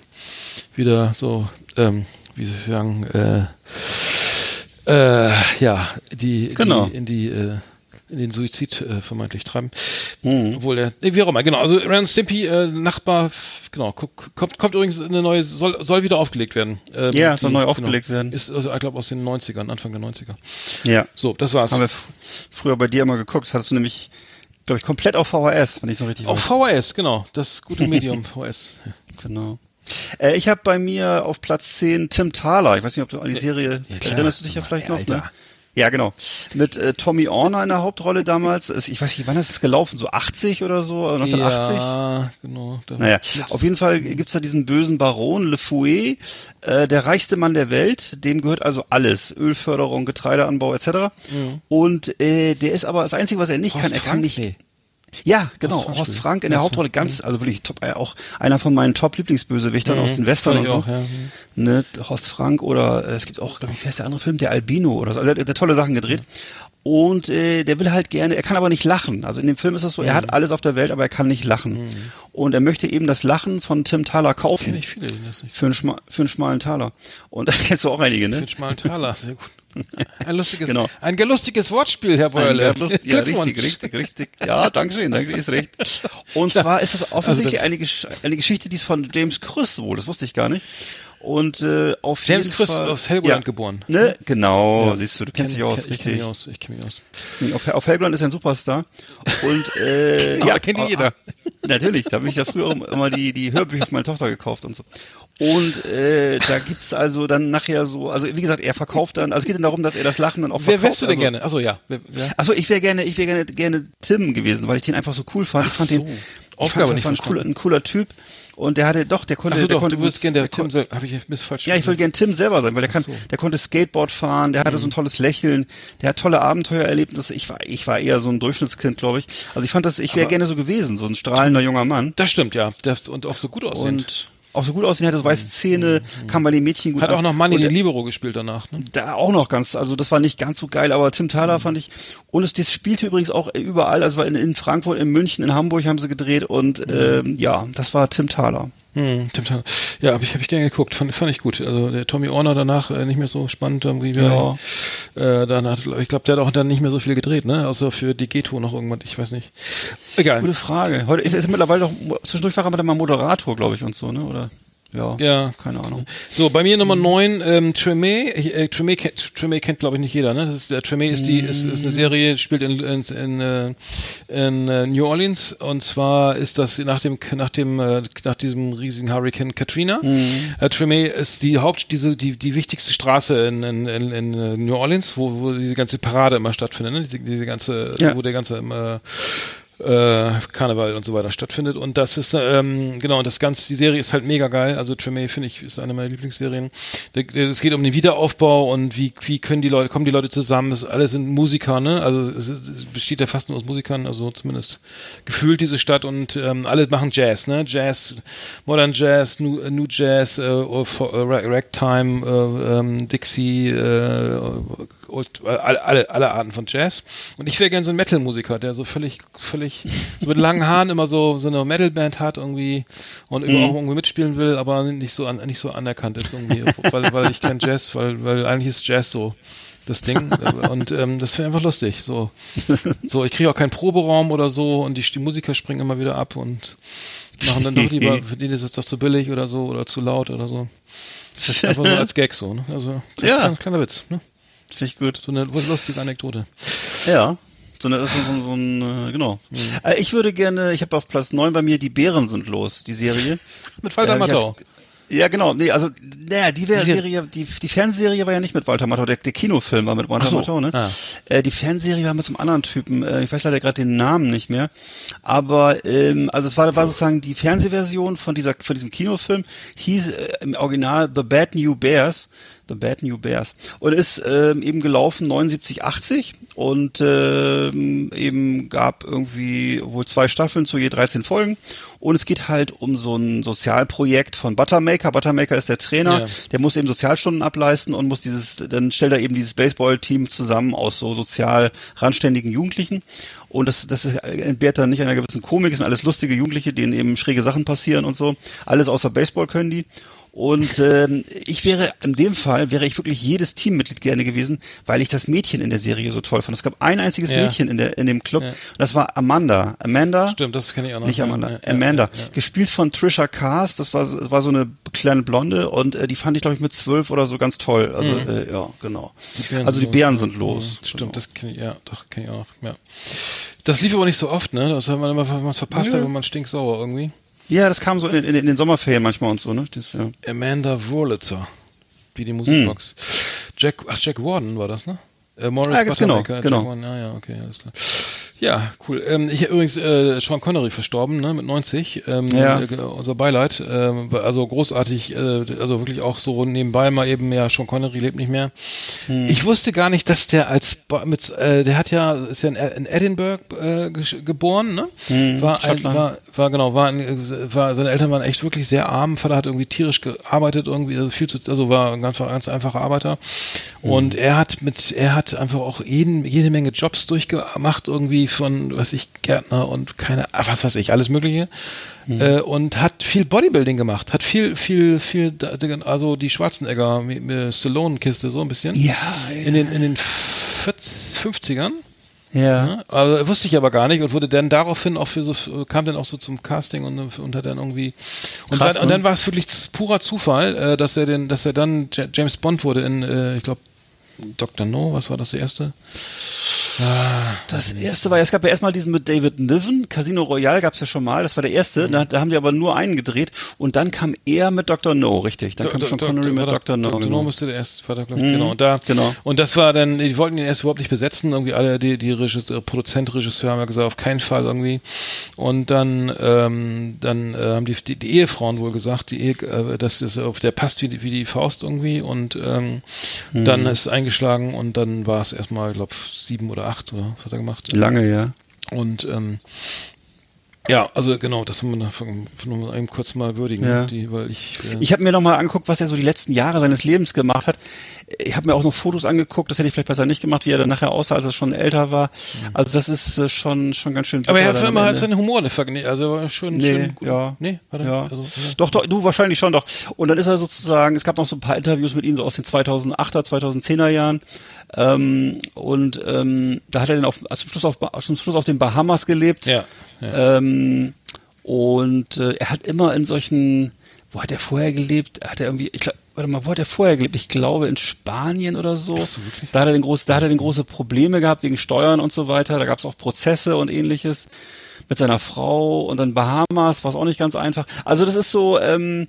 wieder so, ähm, wie soll ich sagen, äh, äh, ja, die, Genau. die in die äh, in den Suizid äh, vermeintlich treiben. Mhm. Obwohl der, nee, wie auch immer, genau. Also Ren Stimpy, äh, Nachbar, genau, kommt, kommt übrigens eine neue, soll, soll wieder aufgelegt werden. Ähm, Ja, soll neu aufgelegt werden. Ist, also, ich glaube, aus den 90ern, Anfang der 90er. Ja. So, das war's. Haben wir früher bei dir immer geguckt. Das hattest du nämlich, glaube ich, komplett auf VHS, wenn ich so richtig Auf weiß. VHS, genau. Das gute Medium VHS. Genau. Äh, ich habe bei mir auf Platz 10 Tim Thaler. Ich weiß nicht, ob du an die Serie Ja, klar. erinnerst du dich ja vielleicht noch, ne? Ja, genau. Mit äh, Tommy Orner in der Hauptrolle damals. Ich weiß nicht, wann ist es gelaufen? So 80 oder so? 1980? Ja, genau. Naja, auf jeden Fall gibt's da diesen bösen Baron Le Fouet, äh, der reichste Mann der Welt, dem gehört also alles, Ölförderung, Getreideanbau etc. Und äh, der ist aber das Einzige, was er nicht Mhm. Horst kann, er kann Frank? nicht. Nee. Ja, genau, Horst Frank Horst. Frank in der Hauptrolle, ganz, also wirklich top, äh, auch einer von meinen Top-Lieblingsbösewichtern aus den Western und Mhm. So. auch, ja. Ne, Horst Frank oder äh, es gibt auch, glaub ich, wie heißt der andere Film, der Albino oder so. Also der, der tolle Sachen gedreht. Und äh, der will halt gerne, er kann aber nicht lachen. Also in dem Film ist das so, er Mhm. hat alles auf der Welt, aber er kann nicht lachen. Und er möchte eben das Lachen von Tim Thaler kaufen. Kenne ich viele, die das nicht. Für einen, schma für einen schmalen Taler. Und da kennst du auch einige, Für ne? den schmalen Taler, sehr gut. Ein lustiges, Genau. ein lustiges Wortspiel, Herr Beuerle. Ja, Lust, ja, richtig, richtig, richtig. Ja, dankeschön, danke, ist recht. Und zwar ist das offensichtlich Also eine, Gesch eine Geschichte, die ist von James Chris wohl, das wusste ich gar nicht. Und äh, auf James Fall, aus Helgoland ja, geboren. Ne? Genau, Ja. siehst du, du kennst Kenn- dich aus, kenn- Ich kenne richtig. mich aus, ich kenne mich aus. Nee, Auf, auf Helgoland ist er ein Superstar. Und äh, Aber ja, kennt ihn ah, jeder. ah, Natürlich, da habe ich ja früher immer die, die Hörbücher für meine Tochter gekauft und so. Und äh, da gibt's also dann nachher so, also wie gesagt, er verkauft dann, also es geht dann darum, dass er das Lachen dann auch Wer verkauft. wärst du denn also, gerne? Achso, ja. Wer, wer? Achso, ich wäre gerne, ich wäre gerne, gerne Tim gewesen, weil ich den einfach so cool fand. ich fand so. den Aufgabe das nicht war ein verstanden. cooler, ein cooler Typ. Und der hatte, doch, der konnte, Achso der doch, konnte du würdest gerne der Tim, kon- Sel- habe ich miss falsch Ja, ich will gern Tim selber sein, weil der kann, so. der konnte Skateboard fahren, der hatte so ein tolles Lächeln, der hat tolle Abenteuererlebnisse. Ich war, ich war eher so ein Durchschnittskind, glaube ich. Also ich fand das, ich wäre gerne so gewesen, so ein strahlender junger Mann. Das stimmt, ja. Das, und auch so gut aussehend. Und auch so gut aussehen, hatte so weiße Zähne, kam bei den Mädchen gut Hat an. auch noch Und die der- Libero gespielt danach, ne? da auch noch ganz, also das war nicht ganz so geil, aber Tim Thaler fand ich, und es das spielte übrigens auch überall, also in, in Frankfurt, in München, in Hamburg haben sie gedreht und ähm, ja, das war Tim Thaler. Hm, Tim Thaler. Ja, habe ich, hab ich gerne geguckt. Fand, fand ich gut. Also der Tommy Orner danach äh, nicht mehr so spannend irgendwie. Ja. Äh, dann hat, ich glaube, der hat auch dann nicht mehr so viel gedreht, ne? Außer für die Ghetto noch irgendwas, ich weiß nicht. Egal. Gute Frage. Heute ist, ist mittlerweile doch, zwischendurch war er mal Moderator, glaube ich, und so, ne, oder? Ja, Ja. keine Ahnung. So, bei mir Nummer 9, ähm, Tremé. Ich, Äh, Tremé, kennt, Tremé kennt, glaube ich, nicht jeder. Ne? Das ist, der Tremé ist, die, ist, ist eine Serie, spielt in, in, in, äh, in äh, New Orleans. Und zwar ist das nach dem, nach dem, äh, nach diesem riesigen Hurricane Katrina. Äh, Tremé ist die Haupt, diese, die, die wichtigste Straße in, in, in, in äh, New Orleans, wo, wo diese ganze Parade immer stattfindet. Ne? Diese, diese ganze, Ja. wo der ganze äh, äh, Karneval und so weiter stattfindet. Und das ist, ähm, genau, das Ganze, die Serie ist halt mega geil. Also Tremé, finde ich, ist eine meiner Lieblingsserien. Es geht um den Wiederaufbau und wie, wie können die Leute, kommen die Leute zusammen. Das alle sind Musiker, ne? Also es, es besteht ja fast nur aus Musikern, also zumindest gefühlt diese Stadt und ähm, alle machen Jazz, ne? Jazz, Modern Jazz, New, äh, New Jazz, äh, äh, Rag- Ragtime, äh, ähm, Dixie, äh, Old, alle, alle, alle Arten von Jazz. Und ich wäre gern so ein Metal-Musiker, der so völlig, völlig so mit langen Haaren immer so, so eine Metal-Band hat irgendwie und Mhm. auch irgendwie mitspielen will, aber nicht so, an, nicht so anerkannt ist irgendwie, weil, weil ich kein Jazz, weil, weil eigentlich ist Jazz so das Ding und ähm, das wäre einfach lustig. So, so ich kriege auch keinen Proberaum oder so und die, die Musiker springen immer wieder ab und machen dann doch lieber, für denen ist es doch zu billig oder so oder zu laut oder so. Einfach so als Gag so. Ne? Also das Ja. ist ein kleiner Witz. Ne? Finde ich gut. So eine lustige Anekdote. Ja. So, eine, so, so, so ein, äh, genau. Äh, ich würde gerne, ich habe auf Platz 9 bei mir, die Bären sind los, die Serie. Mit Walter Äh, Matthau. Ja, genau. Nee, also, naja, die Serie, die, die Fernsehserie war ja nicht mit Walter Matthau, der, der Kinofilm war mit Walter so. Matthau, ne? Ah. Äh, die Fernsehserie war mit so einem anderen Typen, äh, ich weiß leider gerade den Namen nicht mehr. Aber, ähm, also es war, war sozusagen die Fernsehversion von dieser, von diesem Kinofilm, hieß äh, im Original The Bad New Bears. The Bad New Bears. Und ist ähm, eben gelaufen 79, 80 und ähm, eben gab irgendwie wohl zwei Staffeln zu je 13 Folgen. Und es geht halt um so ein Sozialprojekt von Buttermaker. Buttermaker ist der Trainer, Ja. der muss eben Sozialstunden ableisten und muss dieses, dann stellt er eben dieses Baseballteam zusammen aus so sozial randständigen Jugendlichen. Und das, das entbehrt dann nicht einer gewissen Komik, es sind alles lustige Jugendliche, denen eben schräge Sachen passieren und so. Alles außer Baseball können die. Und ähm, ich wäre, in dem Fall, wäre ich wirklich jedes Teammitglied gerne gewesen, weil ich das Mädchen in der Serie so toll fand. Es gab ein einziges Ja. Mädchen in, der, in dem Club, Ja. und das war Amanda. Amanda, Stimmt, das kenne ich auch noch. nicht Amanda, Ja, Amanda. Gespielt von Trisha Cars, das war, das war so eine kleine Blonde und äh, die fand ich, glaube ich, mit zwölf oder so ganz toll. Also, äh, ja, genau. Bären also die Bären sind los. Mhm, Stimmt, genau. das kenne ich, ja, doch, kenne ich auch. Ja. Das lief aber nicht so oft, ne? Das hat man immer, es verpasst Nö. wenn man stinksauer irgendwie. Ja, das kam so in, in, in den Sommerferien manchmal und so, ne? Das, ja. Amanda Wurlitzer, wie die Musikbox. Jack, ach, Jack Warden war das, ne? Äh, Morris ganz genau, Buttermaker, genau. Jack Warden, ja, ja, okay, alles klar. Ja, cool. Ähm, ich übrigens äh, Sean Connery verstorben, ne, mit 90. Ähm, Ja. äh, unser Beileid. Ähm, also großartig, äh, also wirklich auch so nebenbei mal eben, ja, Sean Connery lebt nicht mehr. Hm. Ich wusste gar nicht, dass der als Ba- mit, äh, der hat ja ist ja in, in Edinburgh äh, geboren, ne? Hm, war, Schottland. war war genau, war, ein, war seine Eltern waren echt wirklich sehr arm. Vater hat irgendwie tierisch gearbeitet, irgendwie also viel zu, also war ein ganz, ganz einfacher Arbeiter. Und er hat mit, er hat einfach auch jeden, jede Menge Jobs durchgemacht, irgendwie von, was ich, Gärtner und keine, ah, was weiß ich, alles Mögliche. Äh, und hat viel Bodybuilding gemacht, hat viel, viel, viel, also die Schwarzenegger, Stallone-Kiste so ein bisschen. Ja, In den, in den 40, 50ern. Ja. Ne? Also wusste ich aber gar nicht und wurde dann daraufhin auch für so kam dann auch so zum Casting und, und hat dann irgendwie und Krass, dann, und ne? dann war es wirklich purer Zufall, äh, dass er den, dass er dann Ja- James Bond wurde in, äh, ich glaube Dr. No, was war das der erste? Das erste war, es gab ja erstmal diesen mit David Niven, Casino Royale gab's ja schon mal, das war der erste, da, da haben die aber nur einen gedreht und dann kam er mit Dr. No, richtig, dann kam schon Connery mit Dr. No. Dr. genau. No müsste der erste, war da, glaub ich, genau. Und da, genau. Und das war dann, die wollten ihn erst überhaupt nicht besetzen, irgendwie alle, die, die Regisseur, Produzent, Regisseur haben ja gesagt, auf keinen Fall irgendwie. Und dann, ähm, dann äh, haben die, die, die Ehefrauen wohl gesagt, die Ehe, äh, dass es auf der passt wie, die- wie die Faust irgendwie und ähm, Mhm. dann ist es eingeschlagen und dann war es erstmal, glaube sieben oder acht oder was hat er gemacht? Lange, ja. Und ähm, ja, also genau, das haben wir noch mal eben kurz mal würdigen, Ja. die, weil ich, äh, Ich habe mir noch mal angeguckt, was er so die letzten Jahre seines Lebens gemacht hat. Ich habe mir auch noch Fotos angeguckt, das hätte ich vielleicht besser nicht gemacht, wie er dann nachher aussah, als er schon älter war. Also das ist äh, schon schon ganz schön. aber er bitter hat halt seinen Humor nicht vergessen. Also er war schön, Nee, schön gut. ja. Nee, war der, Ja. Also, ja. Doch, doch, du wahrscheinlich schon doch. Und dann ist er sozusagen, es gab noch so ein paar Interviews mit ihm so aus den 2008er, 2010er Jahren. Ähm, und ähm, da hat er dann auf, zum, Schluss auf, zum Schluss auf den Bahamas gelebt. Ja, ja. Ähm, und äh, er hat immer in solchen, wo hat er vorher gelebt? Hat er irgendwie, ich glaub, warte mal, wo hat er vorher gelebt? Ich glaube in Spanien oder so. so, da hat er den groß, da hat er den große Probleme gehabt wegen Steuern und so weiter. Da gab es auch Prozesse und ähnliches mit seiner Frau und dann Bahamas war es auch nicht ganz einfach. Also das ist so, ähm,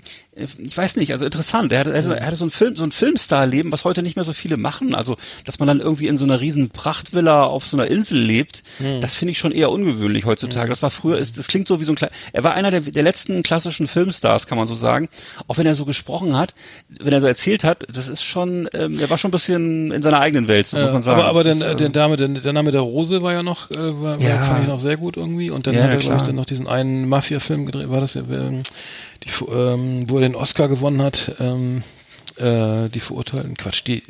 ich weiß nicht, also interessant. Er hatte, er hatte, er hatte so ein Film, so ein Filmstar-Leben, was heute nicht mehr so viele machen. Also, dass man dann irgendwie in so einer riesen Prachtvilla auf so einer Insel lebt, das finde ich schon eher ungewöhnlich heutzutage. Das war früher, ist, das klingt so wie so ein kleiner, er war einer der, der letzten klassischen Filmstars, kann man so sagen. Auch wenn er so gesprochen hat, wenn er so erzählt hat, das ist schon, ähm, er war schon ein bisschen in seiner eigenen Welt, so muss man sagen. aber aber Das der, ist, der, ähm, Name, der, der Name der Rose war ja noch, äh, war, Ja. fand ich noch sehr gut irgendwie. Und dann Ja, hat er, glaube ich, dann noch diesen einen Mafia-Film gedreht, war das ja, ähm, die, ähm, wo er den Oscar gewonnen hat, ähm, äh, die Verurteilten, Quatsch, die,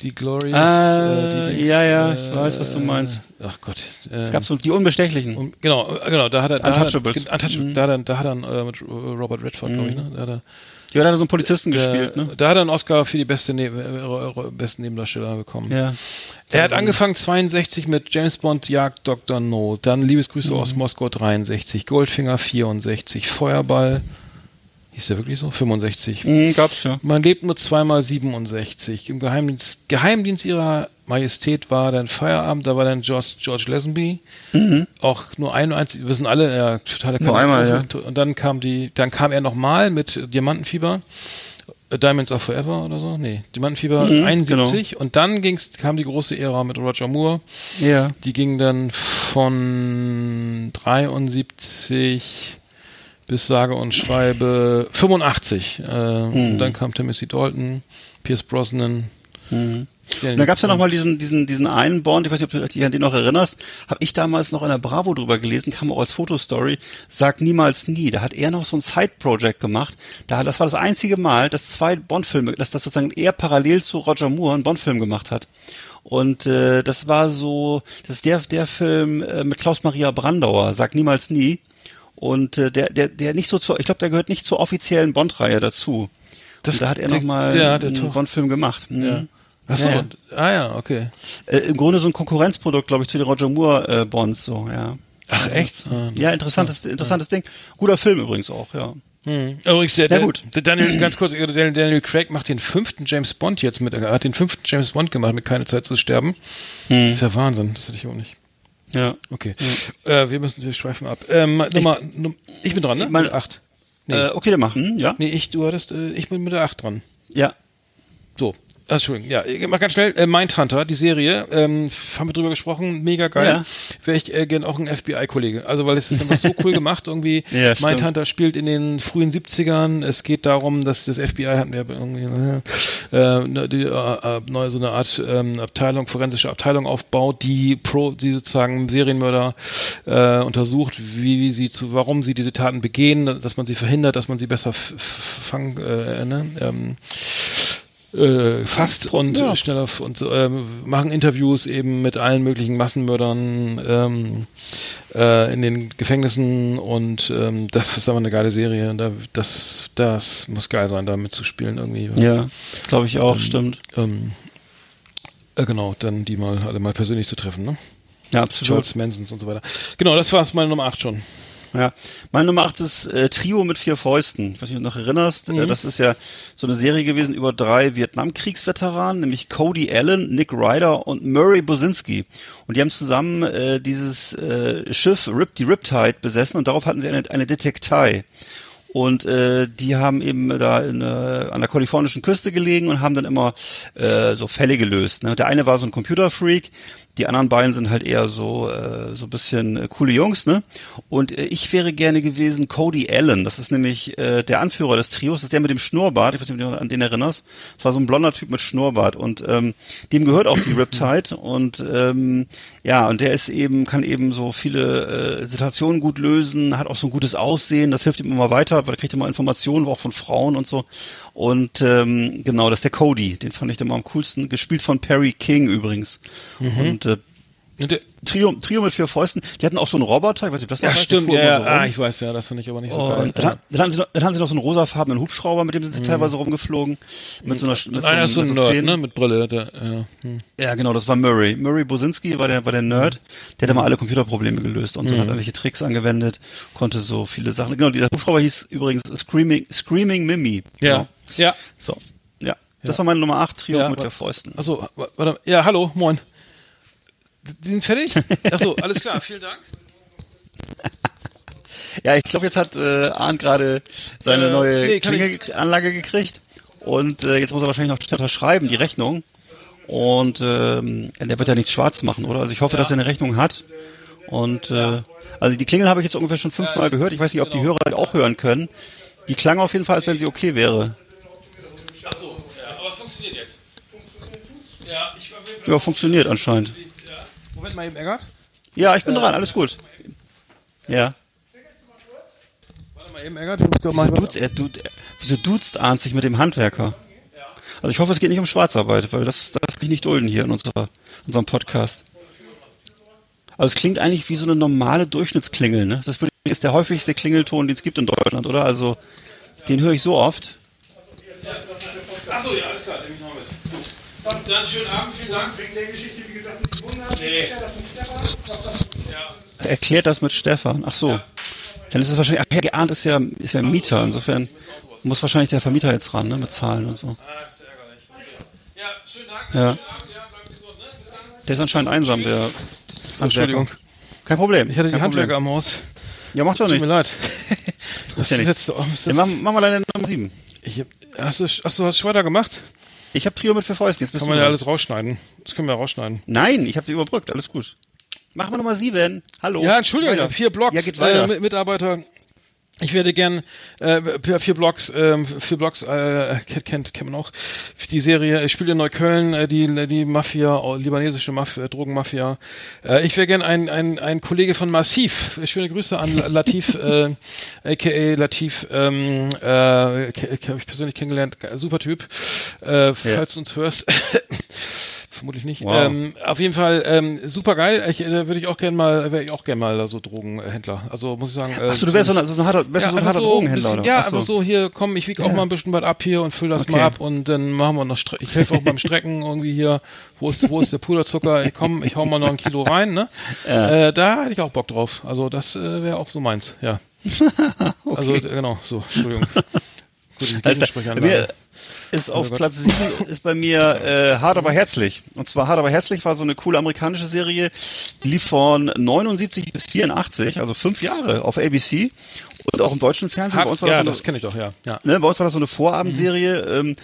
die Glorious, Ah, äh, die ja, ja, ich weiß, was du äh, meinst. Ach Gott. Äh, es gab so die Unbestechlichen. und, genau, äh, genau, da hat er, da hat er, Untouchables. Untouchables, da hat er, da hat er äh, mit Robert Redford, glaube ich, ne? Da hat er, Ja, da hat er so einen Polizisten der, gespielt, ne? Da hat er einen Oscar für die beste ne äh, besten Nebendarsteller bekommen. Ja. Er hat angefangen 62 mit James Bond Jagd Dr. No, dann Liebesgrüße aus Moskau 63, Goldfinger 64, Feuerball, hieß der wirklich so? 65. Mhm, gab's ja. Man lebt nur zweimal 67. Im Geheimdienst, Geheimdienst ihrer Majestät war dann Feierabend, da war dann George, George Lazenby. Auch nur ein einzig, wir wissen alle, ja, totale Nur einmal, Und dann kam die, dann kam er nochmal mit Diamantenfieber. Diamonds Are Forever oder so? Nee, Diamantenfieber Mhm, 71 und dann ging's, kam die große Ära mit Roger Moore. Ja. Die ging dann von 73 bis sage und schreibe 85. Äh, Und dann kam Timothy Dalton, Pierce Brosnan. Und dann gab's ja noch mal diesen, diesen, diesen einen Bond, ich weiß nicht, ob du dich an den noch erinnerst, habe ich damals noch in der Bravo drüber gelesen, kam auch als Fotostory, Sag niemals nie. Da hat er noch so ein Side-Project gemacht. Da, das war das einzige Mal, dass zwei Bond-Filme, dass das sozusagen er parallel zu Roger Moore einen Bond-Film gemacht hat. Und äh, das war so, das ist der, der Film äh, mit Klaus-Maria Brandauer, Sag niemals nie. Und äh, der, der, der nicht so zur, ich glaube, der gehört nicht zur offiziellen Bond-Reihe dazu. Das- und da hat er der- noch mal ja, einen Bond-Film gemacht. Mhm. Ja. Achso, Ja, ja. ah ja, okay. Äh, Im Grunde so ein Konkurrenzprodukt, glaube ich, zu den Roger Moore äh, Bonds, so, ja. Ach echt? Ah, Ja, interessantes, interessantes Ding. Guter Film übrigens auch, ja. Hm. Übrigens, der, der, gut. der Daniel, ganz kurz, der Daniel, Craig macht den fünften James Bond jetzt mit, er hat den fünften James Bond gemacht mit Keine Zeit zu sterben. Hm. Ist ja Wahnsinn, das hätte ich auch nicht. Ja. Okay. Äh, wir müssen, wir schweifen ab. Ähm, Nummer, Num- ich bin dran, ne? Ich meine- acht. Nee. Äh, okay, dann machen, ja. Nee, ich, du hattest, äh, ich bin mit der 8 dran. Ja. So. Ah, Entschuldigung, ja, ich mach ganz schnell. Äh, Mindhunter, die Serie, ähm, haben wir drüber gesprochen, mega geil. Ja. Wäre ich äh, gern auch ein FBI-Kollege. Also, weil es ist einfach so cool gemacht irgendwie. Ja. Mindhunter spielt in den frühen 70ern. Es geht darum, dass das FBI hatten wir irgendwie äh, ne, die, äh, äh, neue so eine Art ähm, Abteilung, forensische Abteilung aufbaut, die pro, die sozusagen Serienmörder äh, untersucht, wie, wie sie zu, warum sie diese Taten begehen, dass man sie verhindert, dass man sie besser fangen, äh, ne, ähm, äh, fasst und Ja. schneller und so, ähm, machen Interviews eben mit allen möglichen Massenmördern ähm, äh, in den Gefängnissen und ähm, das ist aber eine geile Serie. Da, das, das muss geil sein, da mitzuspielen irgendwie. Ja, glaube ich auch, stimmt. Ähm, äh, genau, dann die mal alle mal persönlich zu treffen, ne? Ja, absolut. Charles Mansons und so weiter. Genau, das war's meine Nummer 8 schon. Ja, meine Nummer 8 ist äh, Trio mit vier Fäusten. Ich weiß nicht, ob du noch erinnerst. Äh, das ist ja so eine Serie gewesen über drei Vietnamkriegsveteranen, nämlich Cody Allen, Nick Ryder und Murray Bosinski. Und die haben zusammen äh, dieses äh, Schiff Rip, die Riptide besessen und darauf hatten sie eine, eine Detektei. Und äh, die haben eben da in, äh, an der kalifornischen Küste gelegen und haben dann immer äh, so Fälle gelöst. Ne? Der eine war so ein Computerfreak, die anderen beiden sind halt eher so äh, so ein bisschen äh, coole Jungs, ne? Und äh, ich wäre gerne gewesen Cody Allen. Das ist nämlich äh, der Anführer des Trios. Das ist der mit dem Schnurrbart. Ich weiß nicht, ob du an den erinnerst. Das war so ein blonder Typ mit Schnurrbart und ähm, dem gehört auch die Riptide und ähm, ja und der ist eben kann eben so viele äh, Situationen gut lösen, hat auch so ein gutes Aussehen. Das hilft ihm immer weiter, weil er kriegt immer Informationen auch von Frauen und so. Und ähm, genau, das ist der Cody. Den fand ich immer am coolsten. Gespielt von Perry King übrigens. Und äh, der, Trio, Trio mit vier Fäusten. Die hatten auch so einen Roboter, ich weiß nicht, ob das ja, stimmt, ja, so. Ah, ich weiß, ja, das finde ich aber nicht so Oh, geil. dann, dann, haben sie noch, dann haben sie noch so einen rosafarbenen Hubschrauber, mit dem sind sie teilweise rumgeflogen. Mit so einer mit einer ist so ein mit Nerd, ne, mit Brille. Der, ja. hm. Ja, genau, das war Murray. Murray Bosinski war der, war der Nerd. Der hat immer alle Computerprobleme gelöst und so Mhm. hat irgendwelche Tricks angewendet, konnte so viele Sachen. Genau, dieser Hubschrauber hieß übrigens Screaming, Screaming Mimi. Ja, Genau. ja. So. Ja. Das war meine Nummer 8, Trio Ja, mit vier Fäusten. Achso, wa- warte, ja, hallo, moin. Die sind fertig? Achso, alles klar, vielen Dank. Ja, ich glaube, jetzt hat äh, Arndt gerade seine Äh, neue nee, Klingelanlage gekriegt. Und äh, jetzt muss er wahrscheinlich noch unterschreiben, die Rechnung. Und ähm, der wird ja nichts schwarz machen, oder? Also ich hoffe, dass er eine Rechnung hat. Und äh, also die Klingel habe ich jetzt ungefähr schon fünfmal das- gehört. Ich weiß nicht, ob die genau. Hörer die auch hören können. Die klang auf jeden Fall, als wenn sie okay wäre. Achso, ja, aber es funktioniert jetzt. Ja, ich war Ja, funktioniert anscheinend. Ja. Moment mal eben, Eggert. Ja, ich bin dran, alles gut. Ja. Warte mal eben, Eggert. Mal Wieso duzt, er, du, wieso duzt Arndt sich mit dem Handwerker? Also ich hoffe, es geht nicht um Schwarzarbeit, weil das, das kann ich nicht dulden hier in unserer, unserem Podcast. Also es klingt eigentlich wie so eine normale Durchschnittsklingel, ne? Das ist der häufigste Klingelton, den es gibt in Deutschland, oder? Also den höre ich so oft. Achso, ja, alles klar, nehme ich noch mit. Gut. Dann schönen Abend, vielen Dank. Wegen der Geschichte, Nee. Ja, das das Ja. Erklärt das mit Stefan. Ach so. Dann ist es wahrscheinlich, ach, Herr Geahnt ist ja, ist ja Mieter, insofern muss wahrscheinlich der Vermieter jetzt ran, ne? Mit Zahlen und so. Ah, ist ärgerlich. Ja, schönen Dank, Ja. ja, ne? Der ist anscheinend einsam, der Entschuldigung. Kein Problem. Ich hatte die Handwerker am Haus. Ja, macht doch Tut nicht. mir leid. Das ja ist nichts. jetzt, oh, ist Ja, das, mach, mach mal deine Nummer 7. ich hab, hast du, achso, hast du weiter gemacht? Ich habe Trio mit vier Fäusten. Jetzt Kann man ja alles rausschneiden. Das können wir rausschneiden. Nein, ich habe die überbrückt. Alles gut. Machen wir Nummer 7. Hallo. Ja, Entschuldigung, vier Blogs, Ja, geht weiter. äh, mit- Mitarbeiter. Ich werde gern äh, vier Blogs, ähm, vier Blogs äh, kennt, kennt kennt man auch. Die Serie ich spiele in Neukölln, äh, die die Mafia, oh, libanesische Mafia, Drogenmafia. Äh, ich wäre gern ein, ein ein Kollege von Massiv. Schöne Grüße an Latif, äh, aka Latif. Ähm, äh, habe ich persönlich kennengelernt. Super Typ. Äh, falls du uns hörst. Vermutlich nicht. Wow. Ähm, auf jeden Fall ähm, super geil. Ich, äh, würde ich auch gern mal, wäre ich auch gern mal so Drogenhändler. Also muss ich sagen. Äh, Ach so, du wärst so ein, so ein harter, wärst du so ein harter so Drogenhändler, bisschen? Ja, Ach so. einfach so hier, komm, ich wiege auch mal ein bisschen was ab hier und fülle das mal Okay. ab und dann machen wir noch, Stre ich helfe auch beim Strecken irgendwie hier, wo ist, wo ist der Puderzucker? Ich komm, ich hau mal noch ein Kilo rein, ne? Äh, da hätte ich auch Bock drauf. Also das äh, wäre auch so meins, ja. Also äh, genau, so, Entschuldigung. Gut, Alles ist auf Gott. Platz 7 ist bei mir äh, Hart aber herzlich. Und zwar Hart aber herzlich war so eine coole amerikanische Serie, die lief von 79 bis 84, also fünf Jahre auf ABC und auch im deutschen Fernsehen. Bei uns war ja, das so das eine, kenne ich doch, ja. ja. ne, bei uns war das so eine Vorabendserie. Ähm,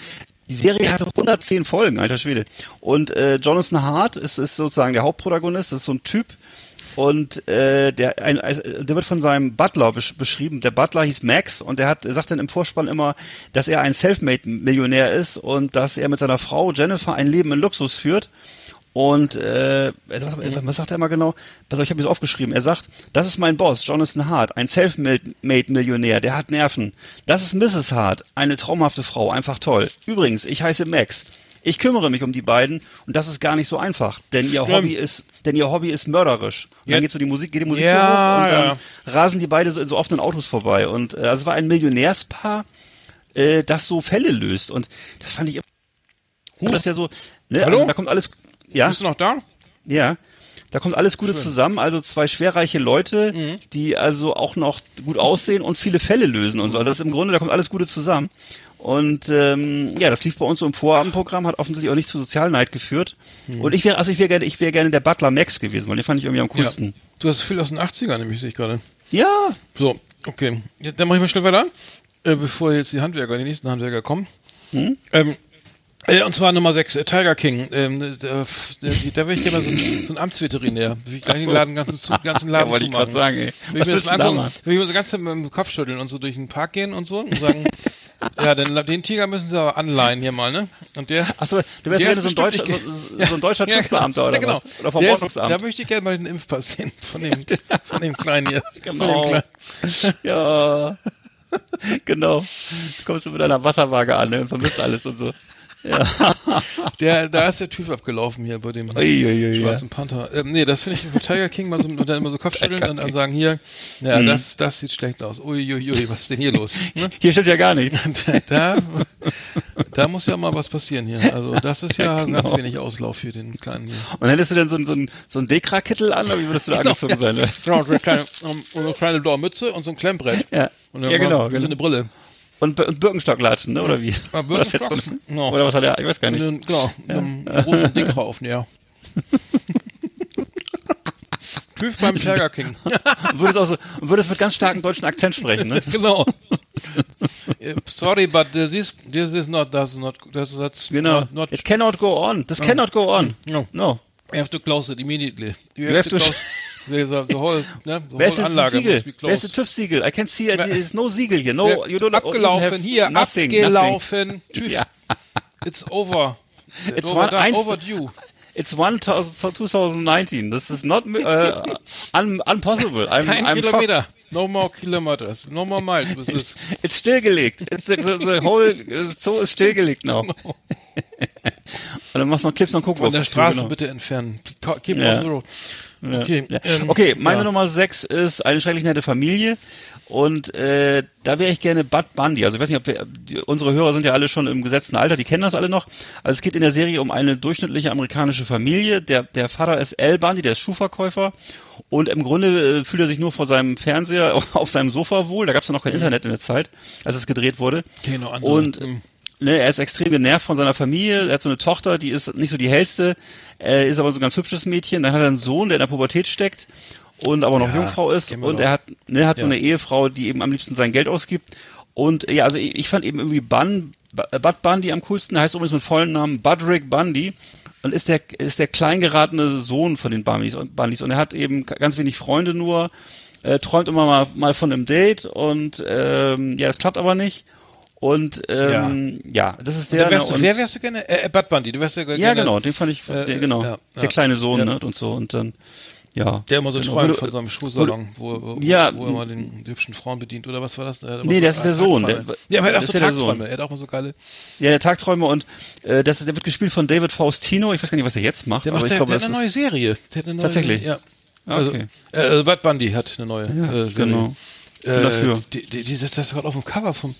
die Serie hatte 110 Folgen, alter Schwede. Und äh, Jonathan Hart ist, ist sozusagen der Hauptprotagonist, das ist so ein Typ. Und äh, der, ein, ein- der wird von seinem Butler besch beschrieben. Der Butler hieß Max und der hat, sagt dann im Vorspann immer, dass er ein Selfmade-Millionär ist und dass er mit seiner Frau Jennifer ein Leben in Luxus führt. Und äh, sagt, was sagt er immer genau? Pass auf, ich habe es aufgeschrieben. Er sagt, das ist mein Boss, Jonathan Hart, ein Selfmade-Millionär, der hat Nerven. Das ist Mrs. Hart, eine traumhafte Frau, einfach toll. Übrigens, ich heiße Max. Ich kümmere mich um die beiden und das ist gar nicht so einfach, denn ihr Stimmt. Hobby ist, denn ihr Hobby ist mörderisch. Und Ja. dann geht so die Musik, geht die Musik Ja, hoch und dann ja. rasen die beide so in so offenen Autos vorbei. Und äh, also es war ein Millionärspaar, äh, das so Fälle löst. Und das fand ich, das ist ja so, ne, Hallo? also da kommt alles, ja, Bist du noch da? ja. Da kommt alles Gute zusammen, also zwei schwerreiche Leute, Mhm. die also auch noch gut aussehen und viele Fälle lösen und so. Also das ist im Grunde, da kommt alles Gute zusammen. Und ähm, ja, das lief bei uns so im Vorabendprogramm, hat offensichtlich auch nicht zu Sozialneid geführt. Mhm. Und ich wäre, also ich wäre gerne, ich wäre gerne der Butler Max gewesen, weil den fand ich irgendwie am Ja. coolsten. Du hast viel aus den 80ern, nämlich sehe ich gerade. Ja, So, okay. Ja, dann mache ich mal schnell weiter, äh, bevor jetzt die Handwerker, die nächsten Handwerker kommen. Hm? Ähm, äh, und zwar Nummer 6, äh, Tiger King. Ähm, da, da, da will ich gerne mal so, ein- so einen Amtsveterinär. Will ich gleich den Laden, ganzen, zu, ganzen Laden ja, wollte ich gerade sagen, ey. Will ich mir das mal angucken, will ich mir so ganz mit dem Kopf schütteln und so durch den Park gehen und so und sagen, ja, den, den Tiger müssen sie aber anleihen hier mal, ne? Und der, Achso, du wärst der gerne so ein deutscher, so, so ein deutscher Ja, TÜV-Beamter ja, oder genau. was? Oder ist- Da möchte ich gerne mal den Impfpass sehen von dem, von dem Kleinen hier. Genau. Kleinen. Ja. genau. Du kommst du mit deiner Wasserwaage an ne, und vermisst alles und so. Der, da ist der TÜV abgelaufen hier bei dem Uiuiui, schwarzen ja. Panther. Ähm, nee, das finde ich von Tiger King mal so, und dann immer so Kopfschütteln und dann sagen hier, ja, Mhm. das, das sieht schlecht aus. Uiuiui, was ist denn hier los? Ne? Hier stimmt ja gar nichts. Da, da, muss ja mal was passieren hier. Also das ist ja, genau. ganz wenig Auslauf für den Kleinen hier. Und hättest du denn so, so ein, so ein Dekra-Kittel an, oder wie würdest du da angezogen sein? Genau, so eine kleine, um, und eine kleine blaue Mütze und so ein Klemmbrett. Ja. Und dann Ja, genau, und so genau. eine Brille. Und, und Birkenstocklatschen, ne? oder wie? Ja, Oder was Birkenstock, so- genau. Oder was hat er? Ich weiß gar nicht. dann, genau, mit einem großen Dicker auf, ja. TÜV beim Tiger King. Und würdest, auch so, und würdest mit ganz starkem deutschen Akzent sprechen, ne? genau. Uh, Sorry, but this is, this is not, that's not, that's, that's Genau. not, not It cannot go on. This cannot go on. No. No. You have to close it immediately. You, You have, have to to- close the, the, the whole, ne, the whole das Anlage Siegel? closed. das TÜV-Siegel? I can see, it, there is no Siegel here. No, you don't abgelaufen, hier, nothing, abgelaufen. TÜV. Ja. It's over. It's over, one- eins- overdue. It's 1000 2019. This is not uh, un, unpossible. I'm, Kein I'm Kilometer. No more kilometers. No more miles. Es shocked. It's stillgelegt. It's the, the, the whole Zoo ist stillgelegt now. Und dann machst du noch Clips und gucken von der Straße bitte entfernen. Keep Ja. off the road. Okay. Ja. ähm, okay, meine ja. Nummer 6 ist eine schrecklich nette Familie. Und äh, da wäre ich gerne Bud Bundy. Also ich weiß nicht, ob wir, die, unsere Hörer sind ja alle schon im gesetzten Alter, die kennen das alle noch. Also es geht in der Serie um eine durchschnittliche amerikanische Familie. Der, der Vater ist Al Bundy, der ist Schuhverkäufer. Und im Grunde äh, fühlt er sich nur vor seinem Fernseher auf seinem Sofa wohl. Da gab es ja noch kein Internet in der Zeit, als es gedreht wurde. Okay, noch andere. Und Hm. Ne, er ist extrem genervt von seiner Familie. Er hat so eine Tochter, die ist nicht so die hellste, äh, ist aber so ein ganz hübsches Mädchen. Dann hat er einen Sohn, der in der Pubertät steckt und aber noch Ja, Jungfrau ist. Und er hat, ne, hat so Ja. eine Ehefrau, die eben am liebsten sein Geld ausgibt. Und ja, also ich, ich fand eben irgendwie Bun, B- Bud Bundy am coolsten. Der heißt übrigens mit vollen Namen Budrick Bundy und ist der ist der klein geratene Sohn von den Bundys und Bundys und er hat eben ganz wenig Freunde nur, äh, träumt immer mal, mal von einem Date und ähm, ja, es klappt aber nicht. Und ähm, ja. das ist der. Da wärst ne, du, und, wer wärst du gerne? Äh, Bud Bundy. Du wärst ja gerne. ja, genau, den fand ich, Äh, der, genau, ja, der ja. kleine Sohn, Ja. ne, und so und dann, ja. Der immer so genau, träumt von seinem Schuhsalon, wo, wo, Ja. wo er mal den die hübschen Frauen bedient. Oder was war das? Immer Nee, so das ist der Sohn. Tagträume. Der- ja, aber er hat auch so ja der. Tagträume. Er hat auch mal so geile. Ja, der Tagträumer und äh, das ist, der wird gespielt von David Faustino. Ich weiß gar nicht, was er jetzt macht, Der macht der, glaube, der hat eine neue Serie. Der hat eine neue, Tatsächlich? Ja. Ah, Also, okay. äh, Bud Bundy hat eine neue äh, Serie. genau. Äh, dafür. Die, die, dieses, das ist gerade auf dem Cover vom.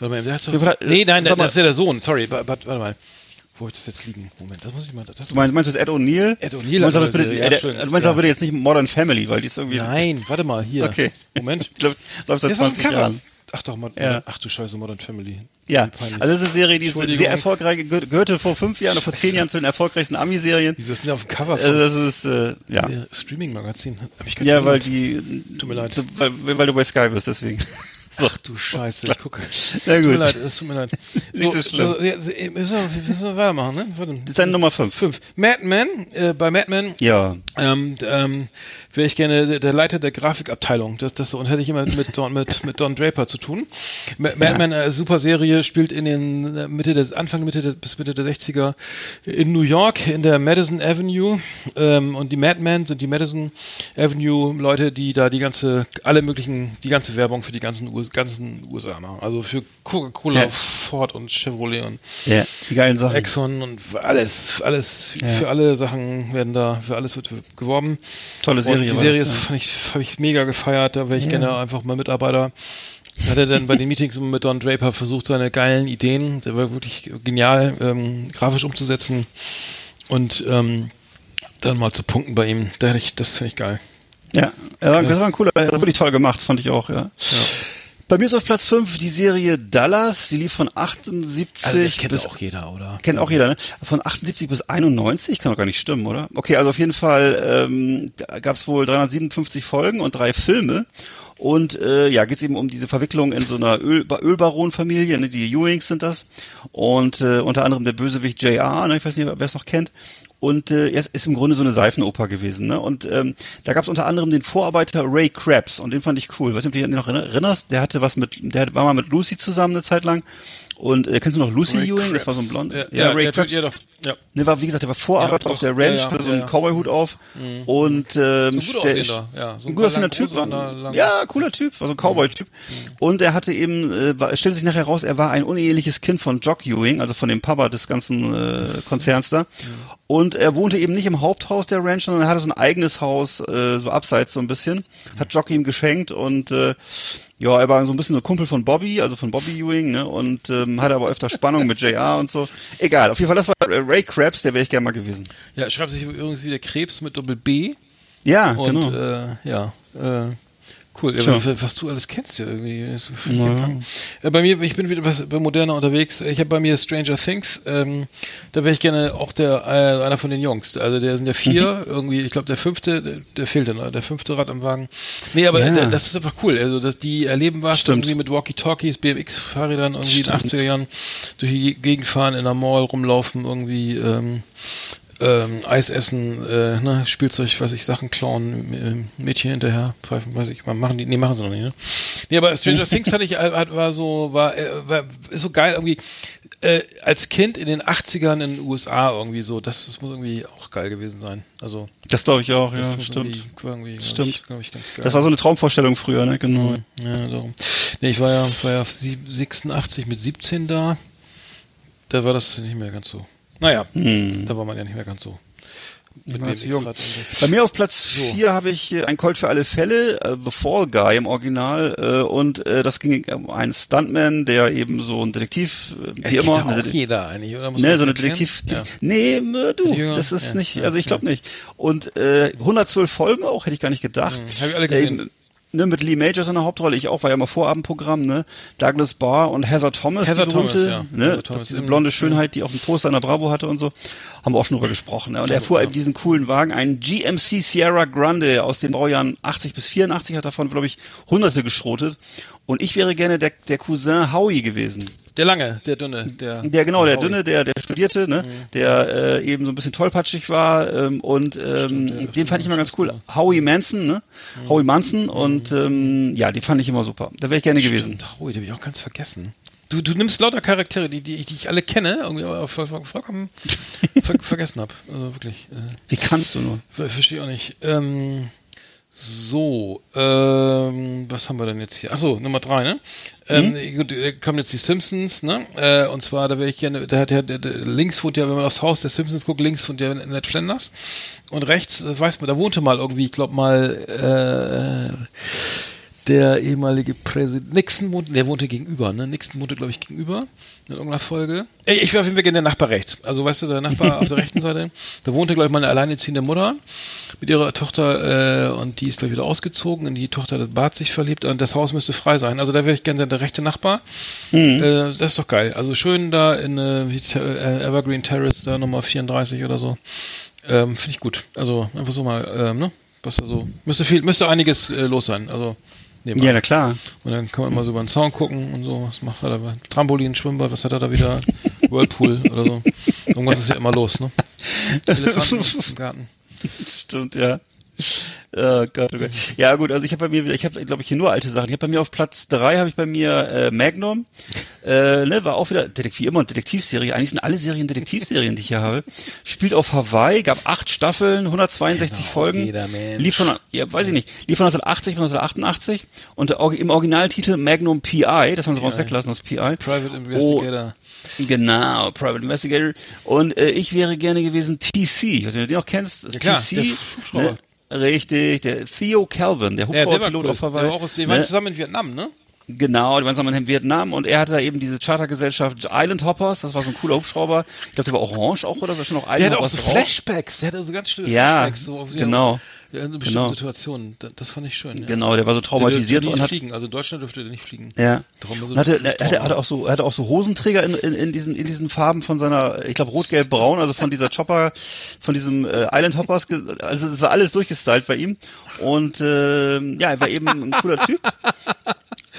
Warte mal, der ist doch, nee, nein, mal- das ist ja der Sohn. Sorry, but, but, warte mal. Wo hab ich das jetzt liegen? Moment, das muss ich mal. Das Du meinst, meinst du das Ed O'Neill? Ed O'Neill Du meinst aber bitte, äh, ja, du meinst Ja. aber bitte jetzt nicht Modern Family, weil die ist irgendwie. Nein, warte mal, hier. Okay. Moment. Glaube, läuft seit Der ist auf dem 20 Cover. Jahren. Ach doch, mal, Ja. ach du Scheiße, Modern Family. Ja, also das ist eine Serie, die ist sehr erfolgreich, gehör- gehörte vor fünf Jahren oder vor zehn Jahren zu den erfolgreichsten Ami-Serien. Wieso ist denn auf dem Cover Also von das ist, äh, ja. Streaming-Magazin? Hab ich gar Ja, weil die, Tut mir leid. weil, weil du bei Sky bist, deswegen. So. Ach du Scheiße, ich gucke. Na Tut mir gut. leid, es tut mir leid. Nicht so schlimm. ja, so, äh, müssen, wir, müssen wir weitermachen, ne? Warte. Das ist deine Nummer fünf. Fünf. Madman, äh, bei Madman Ja. ähm, ähm, wäre ich gerne der, Leiter der Grafikabteilung. Das, das und hätte ich immer mit Don, mit, mit Don Draper zu tun. Ma- Madman, äh, super Serie, spielt in den äh, Mitte des Anfang Mitte der, bis Mitte der 60er in New York in der Madison Avenue. Ähm, und die Madmen sind die Madison Avenue Leute, die da die ganze alle möglichen die ganze Werbung für die ganzen US, ganzen USA machen. Also für Coca-Cola, Ja. Ford und Chevrolet und Ja, die geilen Sachen. Exxon und alles, alles, für alle Sachen werden da, für alles wird geworben. Tolle Serie Und die Serie das, ist, ja. ich, habe ich mega gefeiert, da wäre ich gerne einfach mal Mitarbeiter. Hat er dann bei den Meetings mit Don Draper versucht, seine geilen Ideen, der war wirklich genial, ähm, grafisch umzusetzen. Und ähm, dann mal zu punkten bei ihm. Da ich, das finde ich geil. Ja, das war ein cooler, das war wirklich toll gemacht, fand ich auch, ja. Bei mir ist auf Platz 5 die Serie Dallas, die lief von 78 Also das kennt bis auch jeder, oder? Kennt auch jeder, ne? Von 78 bis 91, kann doch gar nicht stimmen, oder? Okay, also auf jeden Fall ähm, gab es wohl 357 Folgen und drei Filme. Und äh, ja, geht es eben um diese Verwicklung in so einer Öl Ölbaronfamilie, ne? die Ewings sind das. Und äh, unter anderem der Bösewicht JR, ne? ich weiß nicht, wer es noch kennt. Und äh, es ist im Grunde so eine Seifenoper gewesen. Ne? Und ähm, da gab es unter anderem den Vorarbeiter Ray Krabs und den fand ich cool. Weißt du, ob du dich noch erinnerst? Der hatte was mit, der war mal mit Lucy zusammen eine Zeit lang. Und äh, kennst du noch Lucy Ray Ewing? Das war so ein Krebs. blond. Ja, ja, Ray ja, Krabs. ja, doch. Ja. Ne, war, wie gesagt, der war Vorarbeiter Ja, auf der Ranch, Ja, hatte so einen. Cowboy-Hut auf und ähm, So ein gut der- aussehender, ja. So ein gut aussehender Typ. War, ja, cooler Typ, war so ein Cowboy-Typ. Und er hatte eben, äh, stellte sich nachher raus, er war ein uneheliches Kind von Jock Ewing, also von dem Papa des ganzen äh, Konzerns da. Und er wohnte eben nicht im Haupthaus der Ranch, sondern er hatte so ein eigenes Haus, äh, so abseits so ein bisschen. Hat Jock ihm geschenkt und äh, ja, er war so ein bisschen so Kumpel von Bobby, also von Bobby Ewing, ne? Und ähm, hatte aber öfter Spannung mit JR und so. Egal, auf jeden Fall, das war Ray Krabs, der wäre ich gerne mal gewesen. Ja, schreibt sich übrigens wieder Krebs mit Doppel B. Ja, Und genau. äh, ja, äh, cool. Ja, was, was du alles kennst ja irgendwie. Das find ich ja krank. äh, bei mir, ich bin wieder bei moderner unterwegs. Ich habe bei mir Stranger Things. Ähm, da wäre ich gerne auch der äh, einer von den Jungs. Also der sind ja vier. Mhm. Irgendwie, ich glaube der fünfte, der, der fehlte, ne? der fünfte Rad am Wagen. Nee, aber Ja. der, das ist einfach cool. Also dass die erleben was Stimmt. irgendwie mit Walkie-Talkies, BMX-Fahrrädern irgendwie in den 80er Jahren durch die Gegend fahren, in der Mall rumlaufen, irgendwie ähm, ähm, Eis essen, äh, ne, Spielzeug, weiß ich, Sachen klauen, äh, Mädchen hinterher, pfeifen, weiß ich, machen die, nee, machen sie noch nicht, ne? Nee, aber Stranger Things hatte ich, war so, war, äh, war, ist so geil irgendwie, äh, als Kind in den 80ern in den USA irgendwie so, das, das muss irgendwie auch geil gewesen sein. Also, Das glaube ich auch, ja, stimmt. irgendwie, irgendwie glaub Stimmt. Ich, glaub ich, ganz geil. Das war so eine Traumvorstellung früher, ne? Genau. Ja, darum. Nee, ich war ja, war ja auf sieb- 86 mit 17 da. Da war das nicht mehr ganz so. Naja, da war man ja nicht mehr ganz so. So. Bei mir auf Platz 4 habe ich ein Colt für alle Fälle, äh, The Fall Guy im Original. Äh, und äh, das ging um einen Stuntman, der eben so ein Detektiv, wie immer. eine auch Det- jeder eigentlich, oder? Muss Ne, so eine? Detektiv. Die, Ja. Nee, du, das ist Ja, nicht, also ich glaube ja. nicht. Und äh, 112 Folgen auch, hätte ich gar nicht gedacht. Hab ich alle gesehen. Äh, ne, mit Lee Majors in der Hauptrolle, ich auch, war ja mal Vorabendprogramm, ne? Douglas Barr und Heather Thomas, Heather die berühmte, Thomas, ja. ne? Thomas, diese die- blonde Schönheit, die auf dem Poster in der Bravo hatte und so, haben wir auch schon drüber gesprochen. Ne? Und er fuhr eben diesen coolen Wagen, einen GMC Sierra Grande aus den Baujahren 80 bis 84, hat davon, glaube ich, hunderte geschrotet. Und ich wäre gerne der, der Cousin Howie gewesen. Der lange, der dünne, der. Der genau, der dünne, der der studierte, ne, der äh, eben so ein bisschen tollpatschig war ähm, und ähm, ja, den fand ich immer ganz cool. stimmt, Howie Manson, ne, Howie Manson und ähm, ja, die fand ich immer super. Da wäre ich gerne gewesen. Stimmt, Howie, den habe ich auch ganz vergessen. Du, du nimmst lauter Charaktere, die, die, ich- die ich alle kenne, irgendwie aber voll, voll, vollkommen ver vergessen habe. Also wirklich. Äh, Wie kannst du nur? ver verstehe auch nicht. Ähm, so, ähm, was haben wir denn jetzt hier? Achso, Nummer drei, ne? Ähm, gut, da kommen jetzt die Simpsons, ne? Äh, und zwar, da wäre ich gerne, da hat der links wohnt ja, wenn man aufs Haus der Simpsons guckt, links wohnt ja Ned Flanders. Und rechts, äh, weiß man, da wohnte mal irgendwie, ich glaube mal, äh, der ehemalige Präsident Nixon wohnte, der wohnte gegenüber, ne? Nixon wohnte, glaube ich, gegenüber in irgendeiner Folge. Ich wäre auf jeden Fall gerne der Nachbar rechts. Also, weißt du, der Nachbar auf der rechten Seite, da wohnte, glaube ich, mal eine alleinerziehende Mutter mit ihrer Tochter äh, und die ist, glaube ich, wieder ausgezogen. In die Tochter des Bart sich verliebt und das Haus müsste frei sein. Also, da wäre ich gerne der rechte Nachbar. Äh, das ist doch geil. Also, schön da in äh, äh, Evergreen Terrace, da Nummer 34 oder so. Ähm, Finde ich gut. Also, einfach so mal, ähm, ne? Was da so, müsste viel, müsste einiges äh, los sein. Also, nebenan. Ja, na klar. Und dann kann man mal so über den Zaun gucken und so. Was macht er da? Trampolin, Schwimmbad, was hat er da wieder? Whirlpool oder so. Irgendwas ist ja immer los, ne? Elefanten im Garten. Stimmt, ja. Oh Gott, oh Gott. Ja gut, also ich habe bei mir, ich habe, glaube ich, hier nur alte Sachen. Ich habe bei mir auf Platz drei habe ich bei mir äh, Magnum, äh, ne, war auch wieder Detektiv, wie immer eine Detektivserie. Eigentlich sind alle Serien Detektivserien, die ich hier habe. Spielt auf Hawaii, gab acht Staffeln, 162 Folgen. jeder Mensch. Lief von, ja, weiß ich nicht, lief von 1980 bis 1988 und der, im Originaltitel Magnum PI, das haben sie raus weggelassen, das PI. Private Investigator. Genau, Private Investigator. Und äh, ich wäre gerne gewesen TC, wenn du den auch kennst. Ja, klar, TC, der Hubschrauber. ne? Richtig, der Theo Calvin, der Ja, der war Hubschrauberpilot cool. auf Der Hawaii. war auch aus, die waren ne? zusammen in Vietnam, ne? Genau, die waren zusammen in Vietnam und er hatte da eben diese Chartergesellschaft Island Hoppers, das war so ein cooler Hubschrauber. Ich glaube, der war orange auch, oder? Da stand noch Der Island hatte auch so. Flashbacks, der hatte so ganz schlimme Ja, Flashbacks. So auf genau. Ja, in so bestimmten Genau. Situationen. Da- Das fand ich schön. Ja. Genau, der war so Der traumatisiert dürfte und nicht hat fliegen. Also in Deutschland dürfte der nicht fliegen. Ja. Darum so Und hatte, er hatte, hatte auch so, hatte auch so Hosenträger in, in, in diesen in diesen Farben von seiner, ich glaube rot, gelb, braun, also von dieser Chopper, von diesem äh, Island Hoppers, also es war alles durchgestylt bei ihm und äh, ja, er war eben ein cooler Typ.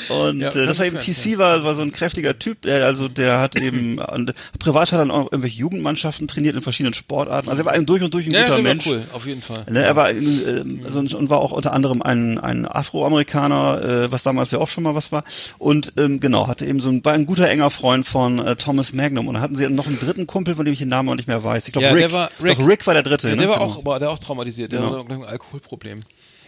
Und Ja, äh, das war eben TC war war so ein kräftiger Typ, der, also der hat eben und privat hat er dann auch irgendwelche Jugendmannschaften trainiert in verschiedenen Sportarten. Also er war eben durch und durch ein Ja, guter war Mensch. cool, auf jeden Fall. Ne, er war äh, so, ein- und war auch unter anderem ein, ein Afroamerikaner, äh, was damals ja auch schon mal was war. Und ähm, genau, hatte eben so ein, war ein guter enger Freund von äh, Thomas Magnum. Und dann hatten sie noch einen dritten Kumpel, von dem ich den Namen auch nicht mehr weiß. Ich glaube Ja, Rick. der war- Rick. Rick. Rick war der dritte. Ja, ne? der war Genau. auch, aber der auch traumatisiert. Der Genau. hatte ein Alkoholproblem.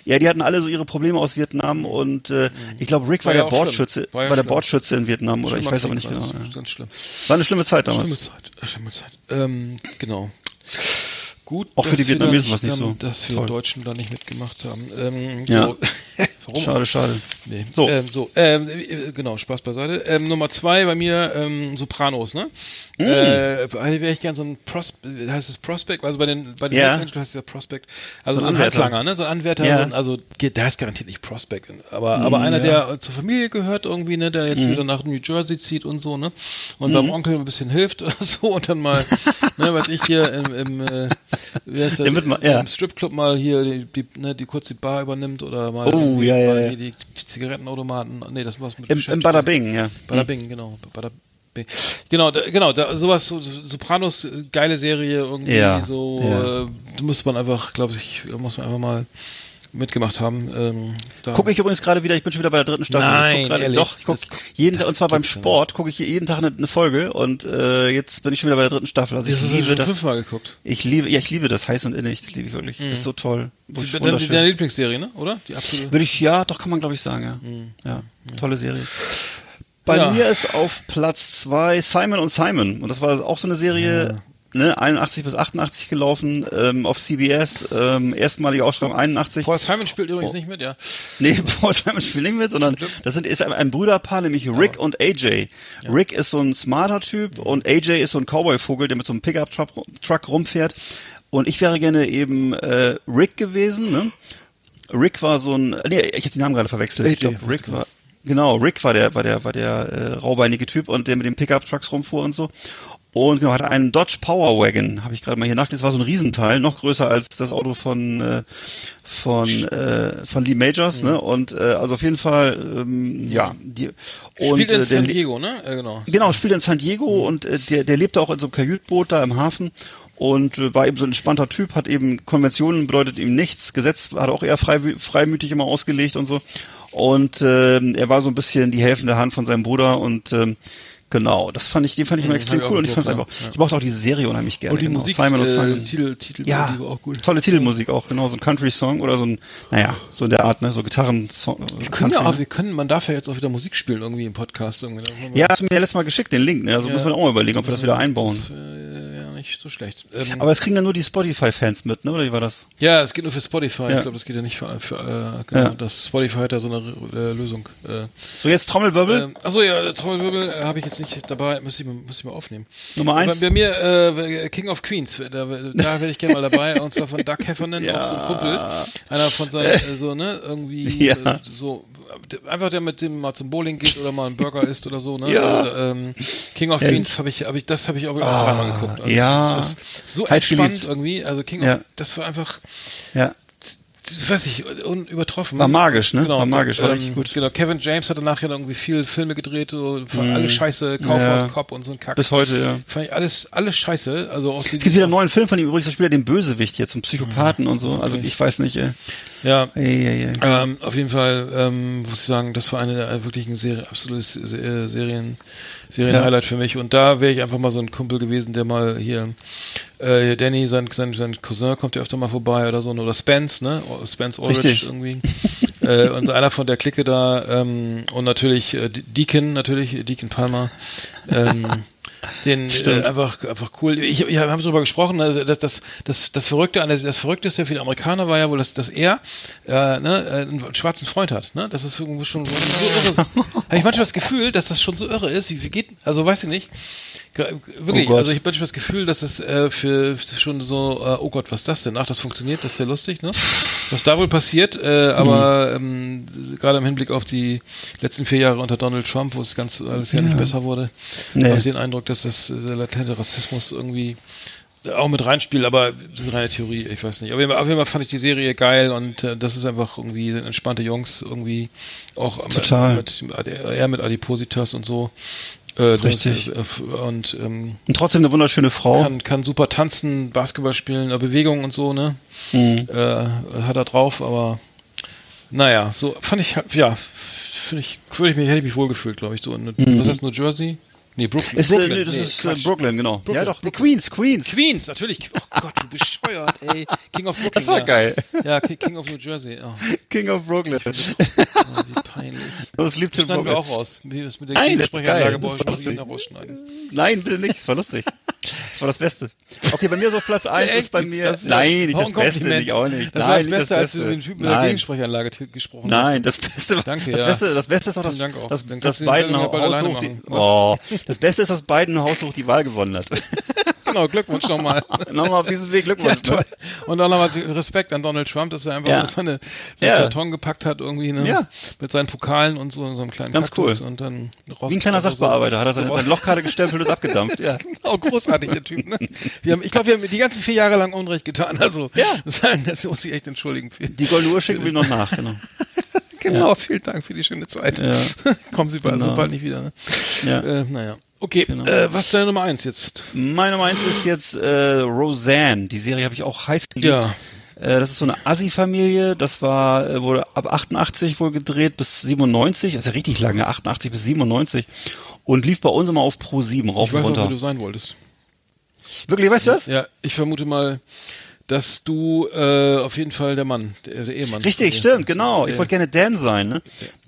Ja, die hatten alle so ihre Probleme aus Vietnam und äh, ich glaube Rick war, Mhm. War ja der. Bordschütze, War war, ja der schlimm. Bordschütze in Vietnam oder ich weiß aber nicht war genau. Ganz schlimm. War eine schlimme Zeit damals. Schlimme Zeit. äh, Schlimme Zeit. Ähm, genau. Gut, Auch für die Vietnamesen nicht war's nicht so Dass wir toll. Deutschen da nicht mitgemacht haben. Ähm, Ja. Warum? Schade, schade. Nee. So. Ähm, so ähm, äh, genau, Spaß beiseite. Ähm, Nummer zwei bei mir ähm, Sopranos, ne? Mm. Äh, wäre ich gern so ein Prospect, heißt es Prospect? Also bei den bei den Ja. Angels heißt es ja Prospect. Also So so ein Anwärter. Handlanger, ne? So ein Anwärter, Ja. so ein, also der heißt garantiert nicht Prospect, aber aber einer, Mm, ja. der zur Familie gehört irgendwie, ne? Der jetzt Mhm. wieder nach New Jersey zieht und so, ne? Und beim Onkel ein bisschen hilft oder so und dann mal, ne, was ich hier im, im äh, wie heißt der, mal- ja. im Stripclub mal hier die, die, ne, die kurz die Bar übernimmt oder mal Oh, irgendwie ja, ja, ja. die Zigarettenautomaten. Nee, das war's mit Im, im Bada Bing, ja. Bada Bing, genau. Bada Bing. Genau, da, genau, da, sowas, so, Sopranos, geile Serie irgendwie, Ja, so, ja. äh, da muss man einfach, glaube ich, muss man einfach mal mitgemacht haben. Ähm, da. Gucke ich übrigens gerade wieder, ich bin schon wieder bei der dritten Staffel. Nein, ich guck gerade, ehrlich, doch, ich guck das- jeden das Tag, und zwar beim ja Sport, gucke ich jeden Tag eine, eine Folge und äh, jetzt bin ich schon wieder bei der dritten Staffel. Also das ich hast du liebe schon das. fünfmal geguckt. Ich liebe, ja, ich liebe das heiß und innig, das liebe ich wirklich. Das ist so toll. Das ist deine, Lieblingsserie, ne? Oder? Die absolute. Würde ich, ja, doch kann man glaube ich sagen, ja. Ja, tolle Serie. Bei Ja. mir ist auf Platz zwei Simon und Simon und das war auch so eine Serie, ne, 81 bis 88 gelaufen ähm, auf CBS, ähm, erstmalige Ausstrahlung 81. Paul Simon spielt übrigens nicht mit, ja. Nee, Paul Simon spielt nicht mit, sondern das sind, ist ein, ein Brüderpaar, nämlich Rick und AJ. Rick ist so ein smarter Typ und AJ ist so ein Cowboy-Vogel, der mit so einem Pickup-Truck Truck rumfährt. Und ich wäre gerne eben äh, Rick gewesen. Ne? Rick war so ein, nee, ich habe den Namen gerade verwechselt. Ich AJ, glaube, Rick war, genau, Rick war der, war der, war der äh, raubeinige Typ und der mit den Pickup-Trucks rumfuhr und so. Und genau, hatte einen Dodge Power Wagon, habe ich gerade mal hier nachgelesen. Das war so ein Riesenteil, noch größer als das Auto von äh, von äh, von Lee Majors, Mhm. ne? Und äh, also auf jeden Fall, ähm, ja. Die, und Spielt in äh, San Diego, ne? Äh, genau. Genau, spielt in San Diego und äh, der, der lebte auch in so einem Kajütboot da im Hafen und äh, war eben so ein entspannter Typ, hat eben Konventionen bedeutet ihm nichts, Gesetz hat auch eher frei, freimütig immer ausgelegt und so. Und ähm, er war so ein bisschen die helfende Hand von seinem Bruder und ähm, genau, das fand ich, den fand ich immer Mhm, extrem ich cool und ich fand einfach, ja. ich mochte auch diese Serie unheimlich gerne. Und die genau. Musik, Simon und äh, Simon. Titel, Titel, Ja, die war auch gut. tolle Titelmusik auch, genau, so ein Country-Song oder so ein, naja, so in der Art, ne, so Gitarren. Wir können ja auch, wir können, man darf ja jetzt auch wieder Musik spielen irgendwie im Podcast. Irgendwie. Wir- Ja, hast du mir ja letztes Mal geschickt, den Link, ne? Also Ja. muss man auch mal überlegen, ob wir das wieder einbauen. Das, äh, ja, so schlecht. Ähm, Aber es kriegen ja nur die Spotify-Fans mit, ne? Oder wie war das? ja, es geht nur für Spotify. Ja. Ich glaube, das geht ja nicht für, für äh, genau, Ja. das Spotify hat ja so eine äh, Lösung. Äh, So, jetzt Trommelwirbel. ähm, achso, ja, Trommelwirbel äh, habe ich jetzt nicht dabei, muss ich, mal- muss ich mal aufnehmen. Nummer eins. Bei, bei mir äh, King of Queens, da, da wäre ich gerne mal dabei, und zwar von Doug Heffernan, Ja. auch so ein Kumpel. Einer von seinen, äh, so, ne, irgendwie so, einfach der mit dem mal zum Bowling geht oder mal einen Burger isst oder so, ne? Ja. Also, ähm, King of Ja. Queens habe ich, hab ich, das habe ich auch immer Ah, dreimal geguckt. Also ja. Das ist so entspannt geliebt. irgendwie, also King Ja. of, das war einfach, ja. Weiß ich, unübertroffen. War magisch, ne? Genau, War magisch, war ähm, richtig gut. Genau, Kevin James hat danach ja irgendwie viel Filme gedreht, so von alle Scheiße, Kaufhaus Ja. Cop und so ein Kack. Bis heute, ja. Fand ich alles, alles Scheiße. Also auch Es gibt wieder einen neuen Film von ihm, übrigens, da spielt er den Bösewicht jetzt, einen Psychopathen und so. Also Okay. ich weiß nicht, äh, Ja, ey, ey, ey. ähm, auf jeden Fall ähm, muss ich sagen, das war eine der wirklichen Serie, absolutes äh, Serien, Serien-Highlight für mich. Und da wäre ich einfach mal so ein Kumpel gewesen, der mal hier, äh, Danny, sein, sein, sein Cousin kommt ja öfter mal vorbei oder so, oder Spence, ne? Spence Ulrich irgendwie. äh, und einer von der Clique da, ähm, und natürlich äh, Deacon, natürlich, Deacon Palmer. Ähm, den äh, einfach einfach cool. Ich, wir haben darüber gesprochen, also das das das das Verrückte an das Verrückteste für die Amerikaner war ja wohl, dass, dass er äh, ne, äh, einen schwarzen Freund hat. Ne? Das ist irgendwie schon so irre. Habe ich manchmal das Gefühl, dass das schon so irre ist. Wie, wie geht? Also weiß ich nicht. Wirklich, Oh also ich habe manchmal das Gefühl, dass es äh, für für schon so, äh, oh Gott, was ist das denn? Ach, das funktioniert, das ist ja lustig, ne? Was da wohl passiert, äh, aber ähm, gerade im Hinblick auf die letzten vier Jahre unter Donald Trump, wo es ganz alles ja, nicht besser wurde, Nee. habe ich den Eindruck, dass das äh, der latente Rassismus irgendwie auch mit reinspielt, aber das ist reine Theorie, ich weiß nicht. Auf jeden Fall, auf jeden Fall fand ich die Serie geil und äh, das ist einfach irgendwie entspannte Jungs, irgendwie auch Total. mit, mit eher mit Adipositas und so. Äh, das, Richtig. äh, f- und ähm, Und trotzdem eine wunderschöne Frau. kann, kann super tanzen, Basketball spielen, äh, Bewegungen und so, ne? Mhm. Äh, hat er drauf, aber naja, so fand ich, ja, finde ich, würde ich mich, hätte ich mich wohlgefühlt, glaube ich, so. In, Was heißt New Jersey? Nee, Brooklyn. Ist, Brooklyn. nee, das nee, ist äh, Quatsch. Brooklyn, genau. Brooklyn, ja, doch. Brooklyn. Queens, Queens. Queens, natürlich. Oh Gott, wie bescheuert, ey. King of Brooklyn. Das war ja. geil. Ja, Ki- King of New Jersey. Oh, King of Brooklyn. oh, wie peinlich. Das liebt schneiden wir Brooklyn. auch raus. Wie das mit der Nein, geil. brauche ich noch rausschneiden. Nein, bitte nicht. Das war lustig. Das war das Beste. Okay, bei mir so auf Platz 1 ist bei mir. Das nein, nicht das Beste, nicht auch nicht. Das nein, war das Beste, als du mit dem Typen mit der. Gegensprechanlage gesprochen hast. Nein, das Beste, Danke, das ja. Beste, das Beste ist Vielen dass, Dank auch. dass, die Biden ja haushoch die, oh, das Beste ist, dass Biden haushoch die Wahl gewonnen hat. Genau, Glückwunsch nochmal. Nochmal auf diesem Weg Ja, Glückwunsch. toll. ne? Und auch nochmal Respekt an Donald Trump, dass er einfach Ja. so seine, seinen Ja. Karton gepackt hat, irgendwie, ne? Ja. Mit seinen Pokalen und so, in so einem kleinen Ganz Kaktus cool. und dann. Wie ein kleiner Sachbearbeiter hat er seine, so- seine Lochkarte gestempelt und ist abgedampft. Ja. Genau, großartig, der Typ, ne? Wir haben, ich glaube, wir haben die ganzen vier Jahre lang Unrecht getan, also. Ja. Das, das muss ich echt entschuldigen. Für. Die goldene Uhr schicken wir noch nach, genau. Genau, vielen Dank für die schöne Zeit. Ja. Kommen Sie bald, Genau. so bald nicht wieder, ne? Ja. Äh, naja. Okay, Genau. äh, was ist deine Nummer eins jetzt? Meine Nummer eins ist jetzt äh, Roseanne. Die Serie habe ich auch heiß geliebt. Ja. Äh, das ist so eine Assi-Familie. Das war äh, wurde ab 88 wohl gedreht bis 97. Das ist ja richtig lange, 88 bis 97. Und lief bei uns immer auf Pro 7 rauf Ich und weiß auch, runter. wo du sein wolltest. Wirklich, weißt du das? Ja, ich vermute mal, dass du äh, auf jeden Fall der Mann, der, der Ehemann. Richtig, stimmt, genau. Ich wollte gerne Dan sein, ne?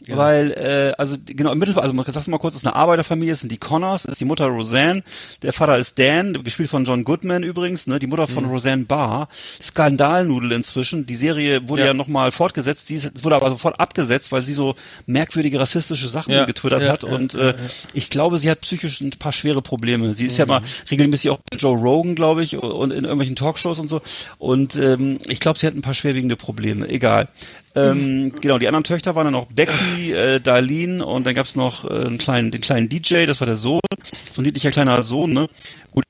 Ja. Weil, äh, also genau, im Mittelpunkt, also man sagt mal kurz, es ist eine Arbeiterfamilie, es sind die Connors, es ist die Mutter Roseanne, der Vater ist Dan, gespielt von John Goodman übrigens, ne? Die Mutter Mhm. von Roseanne Barr, Skandalnudel inzwischen. Die Serie wurde Ja. ja, nochmal fortgesetzt, die ist- wurde aber sofort abgesetzt, weil sie so merkwürdige rassistische Sachen Ja, getwittert ja, hat und äh, ich glaube, sie hat psychisch ein paar schwere Probleme. Sie ist Mhm. ja mal regelmäßig auch Joe Rogan, glaube ich, und in irgendwelchen Talkshows und so. Und ähm, ich glaube, sie hat ein paar schwerwiegende Probleme. Egal. Ähm, genau, die anderen Töchter waren dann noch Becky, äh, Darlene und dann gab's noch äh, einen kleinen, den kleinen DJ, das war der Sohn, so ein niedlicher kleiner Sohn, ne? Gut,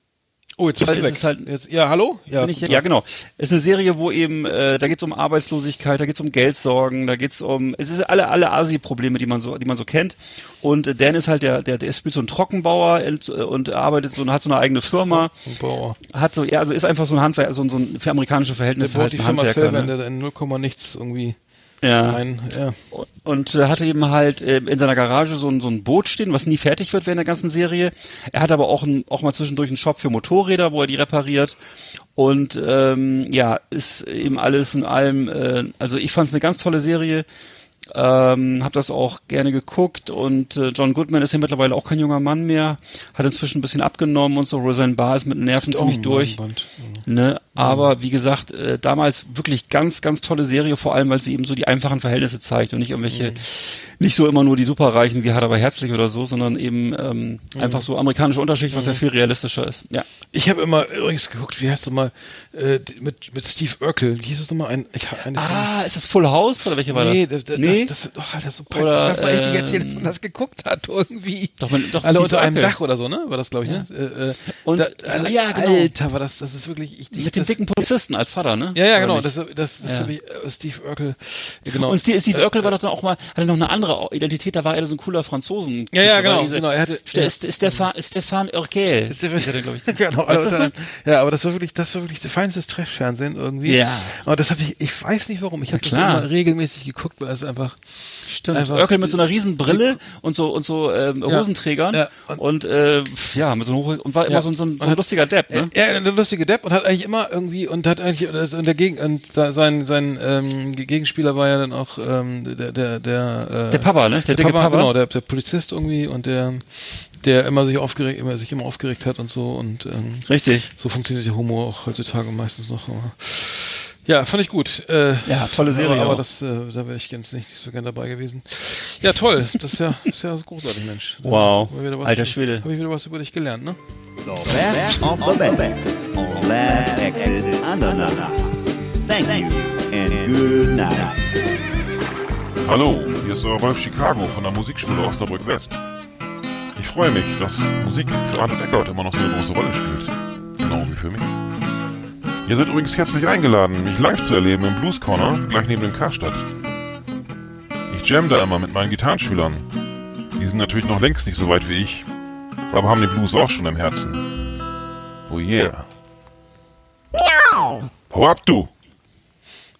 Oh, jetzt bist du es weg. halt- jetzt, ja, hallo? Ja, ich, ja genau. Ist eine Serie, wo eben, äh, da geht's um Arbeitslosigkeit, da geht's um Geldsorgen, da geht's um, es ist alle, alle Asi-Probleme, die man so, die man so kennt. Und äh, Dan ist halt der, der, der spielt so ein Trockenbauer und, und arbeitet so, hat so eine eigene Firma, Bauer. hat so, ja, also ist einfach so ein Handwerker, so, ein- so ein für amerikanische Der Verhältnisse baut halt die ein Firma Handwerker. selber in, Ne? der in 0, nichts irgendwie Ja. rein. Ja. und äh, hatte eben halt äh, in seiner Garage so ein, so ein Boot stehen, was nie fertig wird während der ganzen Serie. Er hat aber auch, ein, auch mal zwischendurch einen Shop für Motorräder, wo er die repariert. Und ähm, ja, ist eben alles in allem, äh, also ich fand es eine ganz tolle Serie. Ähm, habe das auch gerne geguckt und äh, John Goodman ist ja mittlerweile auch kein junger Mann mehr, hat inzwischen ein bisschen abgenommen und so. Roseanne Barr ist mit den Nerven ziemlich durch. Band. Ne? Aber wie gesagt, äh, damals wirklich ganz, ganz tolle Serie, vor allem weil sie eben so die einfachen Verhältnisse zeigt und nicht irgendwelche, nicht so immer nur die Superreichen wie hart aber herzlich oder so, sondern eben ähm, einfach so amerikanische Unterschicht, was ja viel realistischer ist. Ja. Ich habe immer übrigens geguckt, wie heißt du mal, äh, mit, mit Steve Urkel, wie hieß es nochmal? Ein, ich, eine Ah, ist das Full House oder welche war nee, das? das, das, nee, das, das, oh, Alter, so Oder, das darf man echt nicht erzählen, ähm, dass man das geguckt hat, irgendwie. Doch, man- doch, Alle Steve unter einem Urkel. Dach oder so, ne? War das, glaube ich, ne? Äh, äh, Und- da, ah, ja, genau. Alter, war das, das ist wirklich, ich, ich mit dem das, dicken Polizisten als Vater, ne? Ja, ja, Oder genau, nicht? das, das, das Ja. habe ich, äh, Steve Urkel, ja, genau. Und Steve, Steve Äh, Urkel war doch dann auch mal, hatte noch eine andere Identität, da war er so ein cooler Franzosen. Ja, ja, genau, diese- genau, er hatte- Ste ja. Ste Stefan, Stefan Urkel. Stefan, ich. genau, ja, aber das war wirklich, das war wirklich das feinste Trash-Fernsehen irgendwie. Ja. Aber das habe ich, ich weiß nicht warum, ich habe das immer regelmäßig geguckt, weil es einfach. Stimmt. Einfach- Örkel mit so einer riesen Brille und so und so ähm, Ja. Hosenträgern Ja. und, äh, ja, mit so einem und war immer so, ein- so, ein, so Und ein lustiger Depp, ne? Ja, der lustige Depp und hat eigentlich immer irgendwie und hat eigentlich und dagegen und se- sein sein ähm, Gegenspieler war ja dann auch ähm, der der der, äh, Der Papa, ne? Der dicke Papa. genau der, der Polizist irgendwie und der der immer sich aufgeregt immer sich immer aufgeregt hat und so und ähm, Richtig. so funktioniert der Humor auch heutzutage meistens noch. Aber ja, fand ich gut. Äh, Ja, tolle Serie Aber, aber auch. das, äh, da wäre ich ganz nicht, nicht so gern dabei gewesen. Ja, toll. Das ist ja, ist ja großartig, Mensch. Da Wow. was- Alter Schwede. Habe ich wieder was über dich gelernt, ne? The best of the best on Last Exit Andernach. Thank you and good night. Hallo, hier ist euer Wolf Chicago von der Musikschule Osnabrück West. Ich freue mich, dass Musik für Arthur Eckert immer noch so eine große Rolle spielt. Genau wie für mich. Ihr seid übrigens herzlich eingeladen, mich live zu erleben im Blues Corner, gleich neben dem Karstadt. Ich jam da immer mit meinen Gitarrenschülern. Die sind natürlich noch längst nicht so weit wie ich, aber haben den Blues auch schon im Herzen. Oh yeah. Hau ab, du!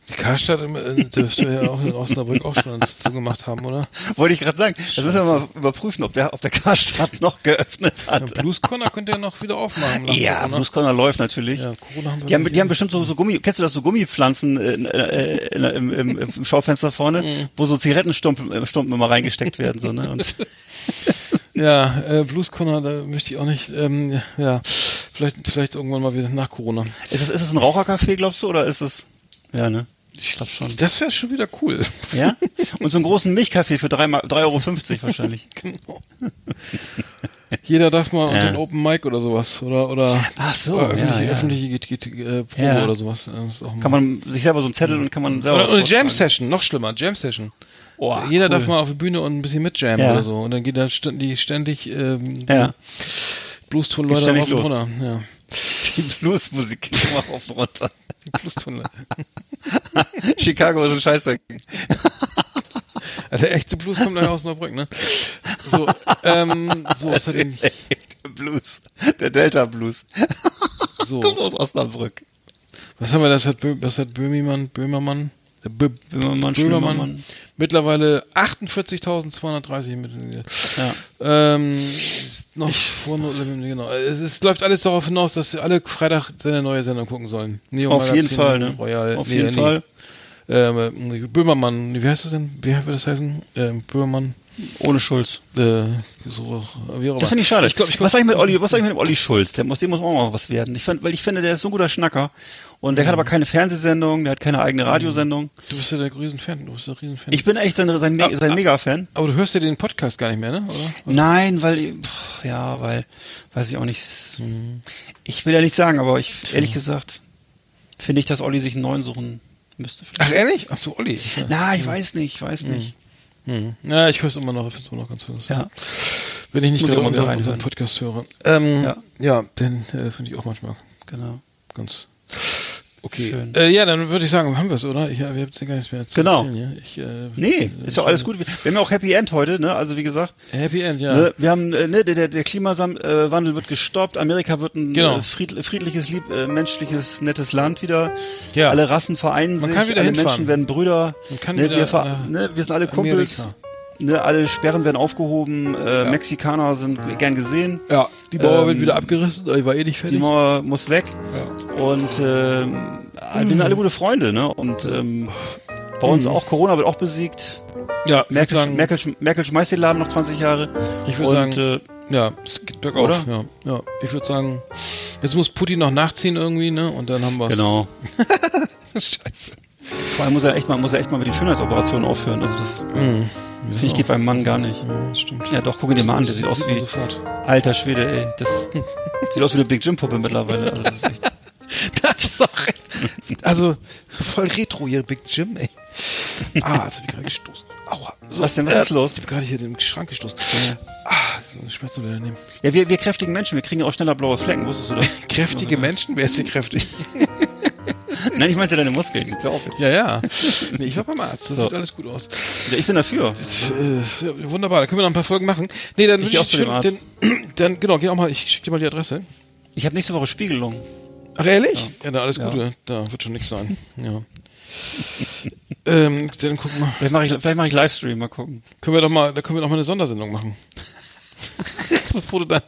Die Karstadt äh, dürfte ja auch in Osnabrück auch schon eins zugemacht haben, oder? Wollte ich gerade sagen. Das müssen wir mal überprüfen, ob der, ob der Karstadt noch geöffnet Ja, hat. Blues Corner könnt ihr noch wieder aufmachen. Ja, Corona. Blues Corner läuft natürlich. Ja, Corona haben wir Die haben, die haben bestimmt so, so Gummi, kennst du das, so Gummipflanzen äh, äh, in, im, im, im Schaufenster vorne, Mhm. wo so Zigarettenstumpen äh, Stumpen immer reingesteckt werden, so, ne? Und, Ja, äh, Blues Corner, da möchte ich auch nicht, ähm, ja, vielleicht, vielleicht irgendwann mal wieder nach Corona. ist es, ist es ein Rauchercafé, glaubst du, oder ist es, ja, ne? Ich glaube schon. Das wäre schon wieder cool. Ja? Und so einen großen Milchkaffee für 3 3,50 Euro wahrscheinlich. genau. Jeder darf mal unter Ja. den Open Mic oder sowas oder oder Ach so, äh, öffentliche, ja, ja. öffentliche Git- äh, Probe Ja. oder sowas. äh, ist auch mal- Kann man sich selber so einen Zettel und kann man selber. oder, was oder Jam. Session, noch schlimmer, Jam Session. Oh, Jeder cool. darf mal auf die Bühne und ein bisschen mit jammen Ja. oder so. Und dann geht da ständig, ständig ähm, Ja. Blues-Ton-Leute ständig auf und los. runter. Ja. Die Bluesmusik geht immer auf und runter. Die Blues-Ton. Chicago ist ein Scheißdreck. der echte Blues kommt nachher aus Osnabrück, ne? So, ähm, so, was hat denn, Der Blues. Der Delta Blues. so, Kommt aus Osnabrück. was haben wir, das hat, Bö, was hat Böhmimann, Böhmermann, der Bö, Böhmermann, Böhmermann. Mittlerweile 48.230 Mitglieder. Ja. Ähm, noch vor Not, genau. Es, es läuft alles darauf hinaus, dass alle Freitag seine neue Sendung gucken sollen. Neo Auf jeden Magazin, Fall, ne? Royal, Auf nee, jeden nee. Fall. Ähm, Böhmermann, wie heißt das denn? Wie wird das heißen? Ähm, Böhmermann, Ohne Schulz. äh, so, wie auch Das finde ich schade. Ich glaub, ich was eigentlich mit Olli, was eigentlich mit dem Olli Schulz? Der muss, dem muss auch mal was werden. Ich find, weil ich finde, der ist so ein guter Schnacker. Und der hat aber keine Fernsehsendung, der hat keine eigene Radiosendung. Du bist ja der Riesenfan, du bist der Riesenfan. Ich bin echt sein, sein, Me- sein Mega-Fan. aber du hörst ja den Podcast gar nicht mehr, ne? Oder? Nein, weil, pff, ja, weil, weiß ich auch nicht. Ich will ja nicht sagen, aber ich, ehrlich gesagt, finde ich, dass Olli sich einen neuen suchen müsste. Ach, ehrlich? Ach so, Olli. Ja. Na, ich weiß nicht, ich weiß nicht. Hm. Ja, ich höre es immer noch, ich finde es immer noch ganz interessant. Ja. Wenn ich nicht gerade unseren, unseren Podcast höre. Ähm, ja. Ja. den äh, finde ich auch manchmal Genau. ganz okay. Äh, ja, dann würde ich sagen, haben wir es, oder? Ich, ja, wir haben jetzt gar nichts mehr zu Genau. erzählen. Ja? Ich, äh, Nee, ist ja alles gut. Wir haben ja auch Happy End heute, ne? Also wie gesagt, Happy End, ja. ne? wir haben, äh, ne, der, der- der Klimawandel wird gestoppt, Amerika wird ein Genau. äh, fried, friedliches, lieb, äh, menschliches, nettes Land wieder. Ja. Alle Rassen vereinen Man sich, kann wieder alle hinfahren. Menschen werden Brüder. Man kann ne, wieder wir, ne, wir sind alle Kumpels. Amerika. Ne, alle Sperren werden aufgehoben, äh, Mexikaner sind gern gesehen. Ja, die Mauer Ähm, wird wieder abgerissen, ich war eh nicht Die fertig. Mauer muss weg. Und ähm, wir sind alle gute Freunde, ne? Und ähm, bei uns auch, Corona wird auch besiegt. ja, Merkel, sagen, Merkel, Merkel schmeißt den Laden noch 20 Jahre. ich würde sagen, äh, ja, es geht bergauf. oder? Ja, ja, ich würde sagen, jetzt muss Putin noch nachziehen irgendwie, ne? Und dann haben wir genau. Scheiße. Vor allem muss er echt mal, muss er echt mal mit den Schönheitsoperationen aufhören. Also das Mhm. Finde ich geht beim Mann gar nicht. Ja, stimmt. Ja, doch, guck ihn dir mal an. Der sieht aus wie sofort. alter Schwede, ey. Das sieht aus wie eine Big Jim Puppe mittlerweile. Also das ist echt. Das ist auch recht. Also, voll retro hier, Big Jim, ey. Ah, jetzt hab ich gerade gestoßen. Aua. So, Was denn, was ist los? Ich habe gerade hier den Schrank gestoßen. Ah, so eine Schmerzen wieder nehmen. Ja, wir, wir kräftigen Menschen, wir kriegen ja auch schneller blaue Flecken. Wusstest du das? Kräftige Menschen? Wer ist hier kräftig? Nein, ich meinte deine Muskeln. Ist ja auch jetzt. Ja, ja. Nee, ich war beim Arzt. Das So. sieht alles gut aus. Ja, ich bin dafür. Äh, ja, wunderbar, da können wir noch ein paar Folgen machen. Nee, dann Ich auch ich zu dem schön, Arzt. dann, genau, geh auch mal, ich schicke dir mal die Adresse. Ich habe nächste Woche Spiegelung. Ach, ehrlich? Ja, dann alles Ja. Gute. Da wird schon nichts sein. Ja. Ähm, dann gucken wir. Vielleicht mache ich, vielleicht mache ich Livestream, mal gucken. Können wir doch mal, da können wir doch mal eine Sondersendung machen. Bevor du dann,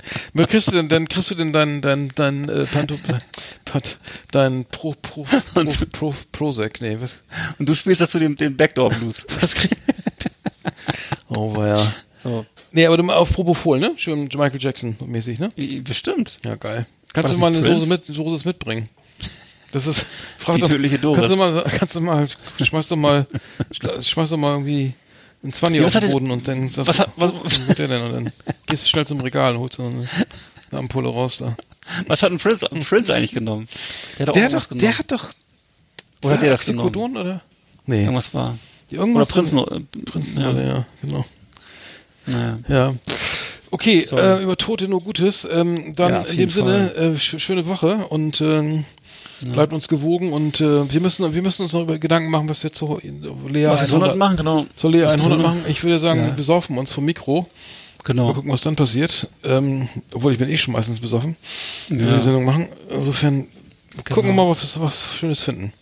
kriegst du denn, dann kriegst du denn dein, dein, dein, äh, Panto, dein, dein Pro, Pro, Pro, Pro, Prozac, nee, was, Und du spielst dazu den, den Backdoor Blues. was oh, ja. So. Nee, aber du mal auf Propofol, ne? Schön Michael Jackson mäßig, ne? Bestimmt. Ja, geil. Kannst du mal eine Soße mit, Soße mitbringen? Das ist, frag Die doch, tödliche Doris. kannst du mal, kannst du mal, schmeiß doch mal, schmeiß doch mal irgendwie ein 20 Ja, auf den Boden und dann sagst was du, hat- was- was der denn? Und dann gehst du schnell zum Regal und holst so eine, eine Ampulle raus da. Was hat ein Prince, ein Prince eigentlich genommen? Der hat Der hat doch, genommen. der hat doch, Oder hat der das genommen? Oder? Nee. Irgendwas war. Irgendwas Oder Prinzen. äh, Prinzen, ja. ja. genau. Naja. Ja. Okay, äh, über Tote nur Gutes. Ähm, dann Ja, in dem jeden Sinne, äh, sch schöne Woche und ähm, bleibt uns gewogen und äh, wir müssen wir müssen uns noch über Gedanken machen, was wir zu Lea Was wir 100 machen, genau. Soll Lea Was 100 wir- machen? Ich würde sagen, Ja. wir besaufen uns vom Mikro. Mal Genau. gucken, was dann passiert. Ähm, obwohl ich bin eh schon meistens besoffen, wenn wir Ja. die Sendung machen. Insofern gucken wir mal, was wir was Schönes finden.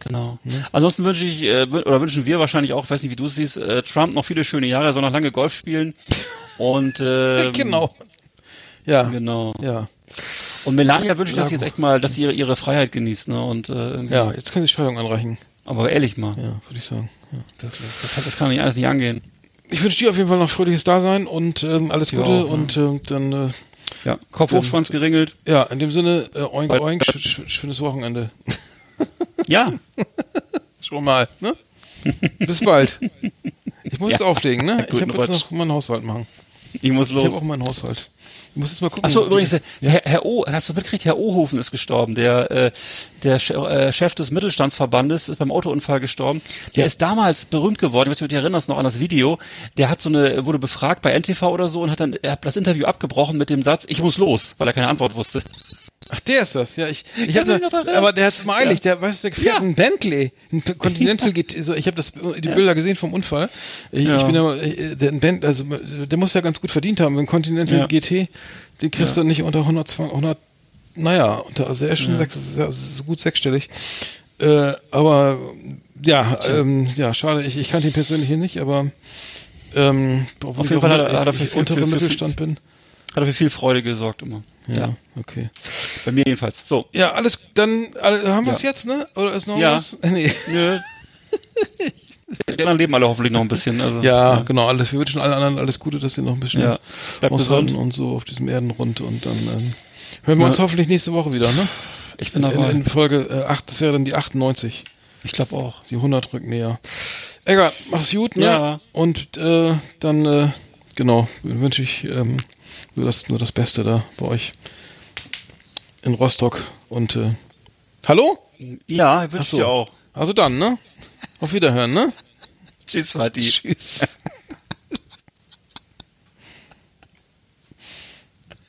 Genau. Ansonsten wünsche ich, äh, oder wünschen wir wahrscheinlich auch, weiß nicht, wie du es siehst, äh, Trump noch viele schöne Jahre, er soll noch lange Golf spielen. Und ähm, genau. Ja. Genau. Ja. Und Melania wünsche ich, dass sie Ja, jetzt echt mal, dass sie ihre, ihre Freiheit genießt, ne? Und äh, Ja, jetzt kann sie Steuerung anreichen. aber ehrlich mal. Ja, würde ich sagen. Ja. Wirklich. Das, das kann nicht alles nicht angehen. Ich wünsche dir auf jeden Fall noch fröhliches Dasein und ähm, alles Ja, Gute ja. und äh, dann äh, Ja. Kopf hoch, Schwanz geringelt. ja, in dem Sinne äh, oink oink, sch sch schönes Wochenende. Ja. Schon mal, ne? Bis bald. Ich muss Ja. jetzt auflegen, ne? Ich habe jetzt noch meinen Haushalt machen. Ich muss Ich habe los. auch meinen Haushalt. Ich muss jetzt mal gucken. Achso, übrigens, äh, Herr, Herr O, hast du mitgekriegt, Herr Ohofen ist gestorben. Der, äh, der äh, Chef des Mittelstandsverbandes ist beim Autounfall gestorben. Der ist damals berühmt geworden, ich weiß nicht, ob du dich erinnerst noch an das Video. Der hat so eine, wurde befragt bei NTV oder so und hat dann er hat das Interview abgebrochen mit dem Satz, ich muss los, weil er keine Antwort wusste. Ach, der ist das. Ja, ich, ich Ja, hat er aber der hat's immer eilig. Der weiß, der fährt Ja. ein Bentley, ein Continental GT. So, ich habe das die Bilder gesehen vom Unfall. Ich, Ja. ich bin ja, äh, der ein Ben, also der muss ja ganz gut verdient haben. Ein Continental Ja. GT, den kriegst du nicht unter 100, 100 naja, unter, also er ist schon sechs, so gut sechsstellig. Äh, aber ja, ähm, ja, schade. Ich, ich kannte ihn persönlich hier nicht, aber ähm, Auf jeden Fall hat er- hat er für- untere für- für- Mittelstand bin. Hat er für viel Freude gesorgt immer. Ja, okay. Bei mir jedenfalls. So. Ja, alles, dann alle, haben wir es Ja. jetzt, ne? Oder ist noch Ja. was? Nee. Nö. Die anderen leben alle hoffentlich noch ein bisschen. Also, Ja, genau, alles. Wir wünschen allen anderen alles Gute, dass sie noch ein bisschen Ja. Aushalten und so auf diesem Erdenrund und dann ähm, hören wir uns Ja. hoffentlich nächste Woche wieder, ne? Ich bin In, dabei. in Folge äh, 8, das wäre dann die 98. ich glaube auch. Die 100 rückt näher. Egal, mach's gut, ne? Ja. Und äh, dann, äh, genau, wünsche ich ähm, nur, das, nur das Beste da bei euch in Rostock. Und äh, hallo? Ja, wünsche ich so. dir auch. Also dann, ne? Auf Wiederhören, ne? Tschüss, Vati. Tschüss.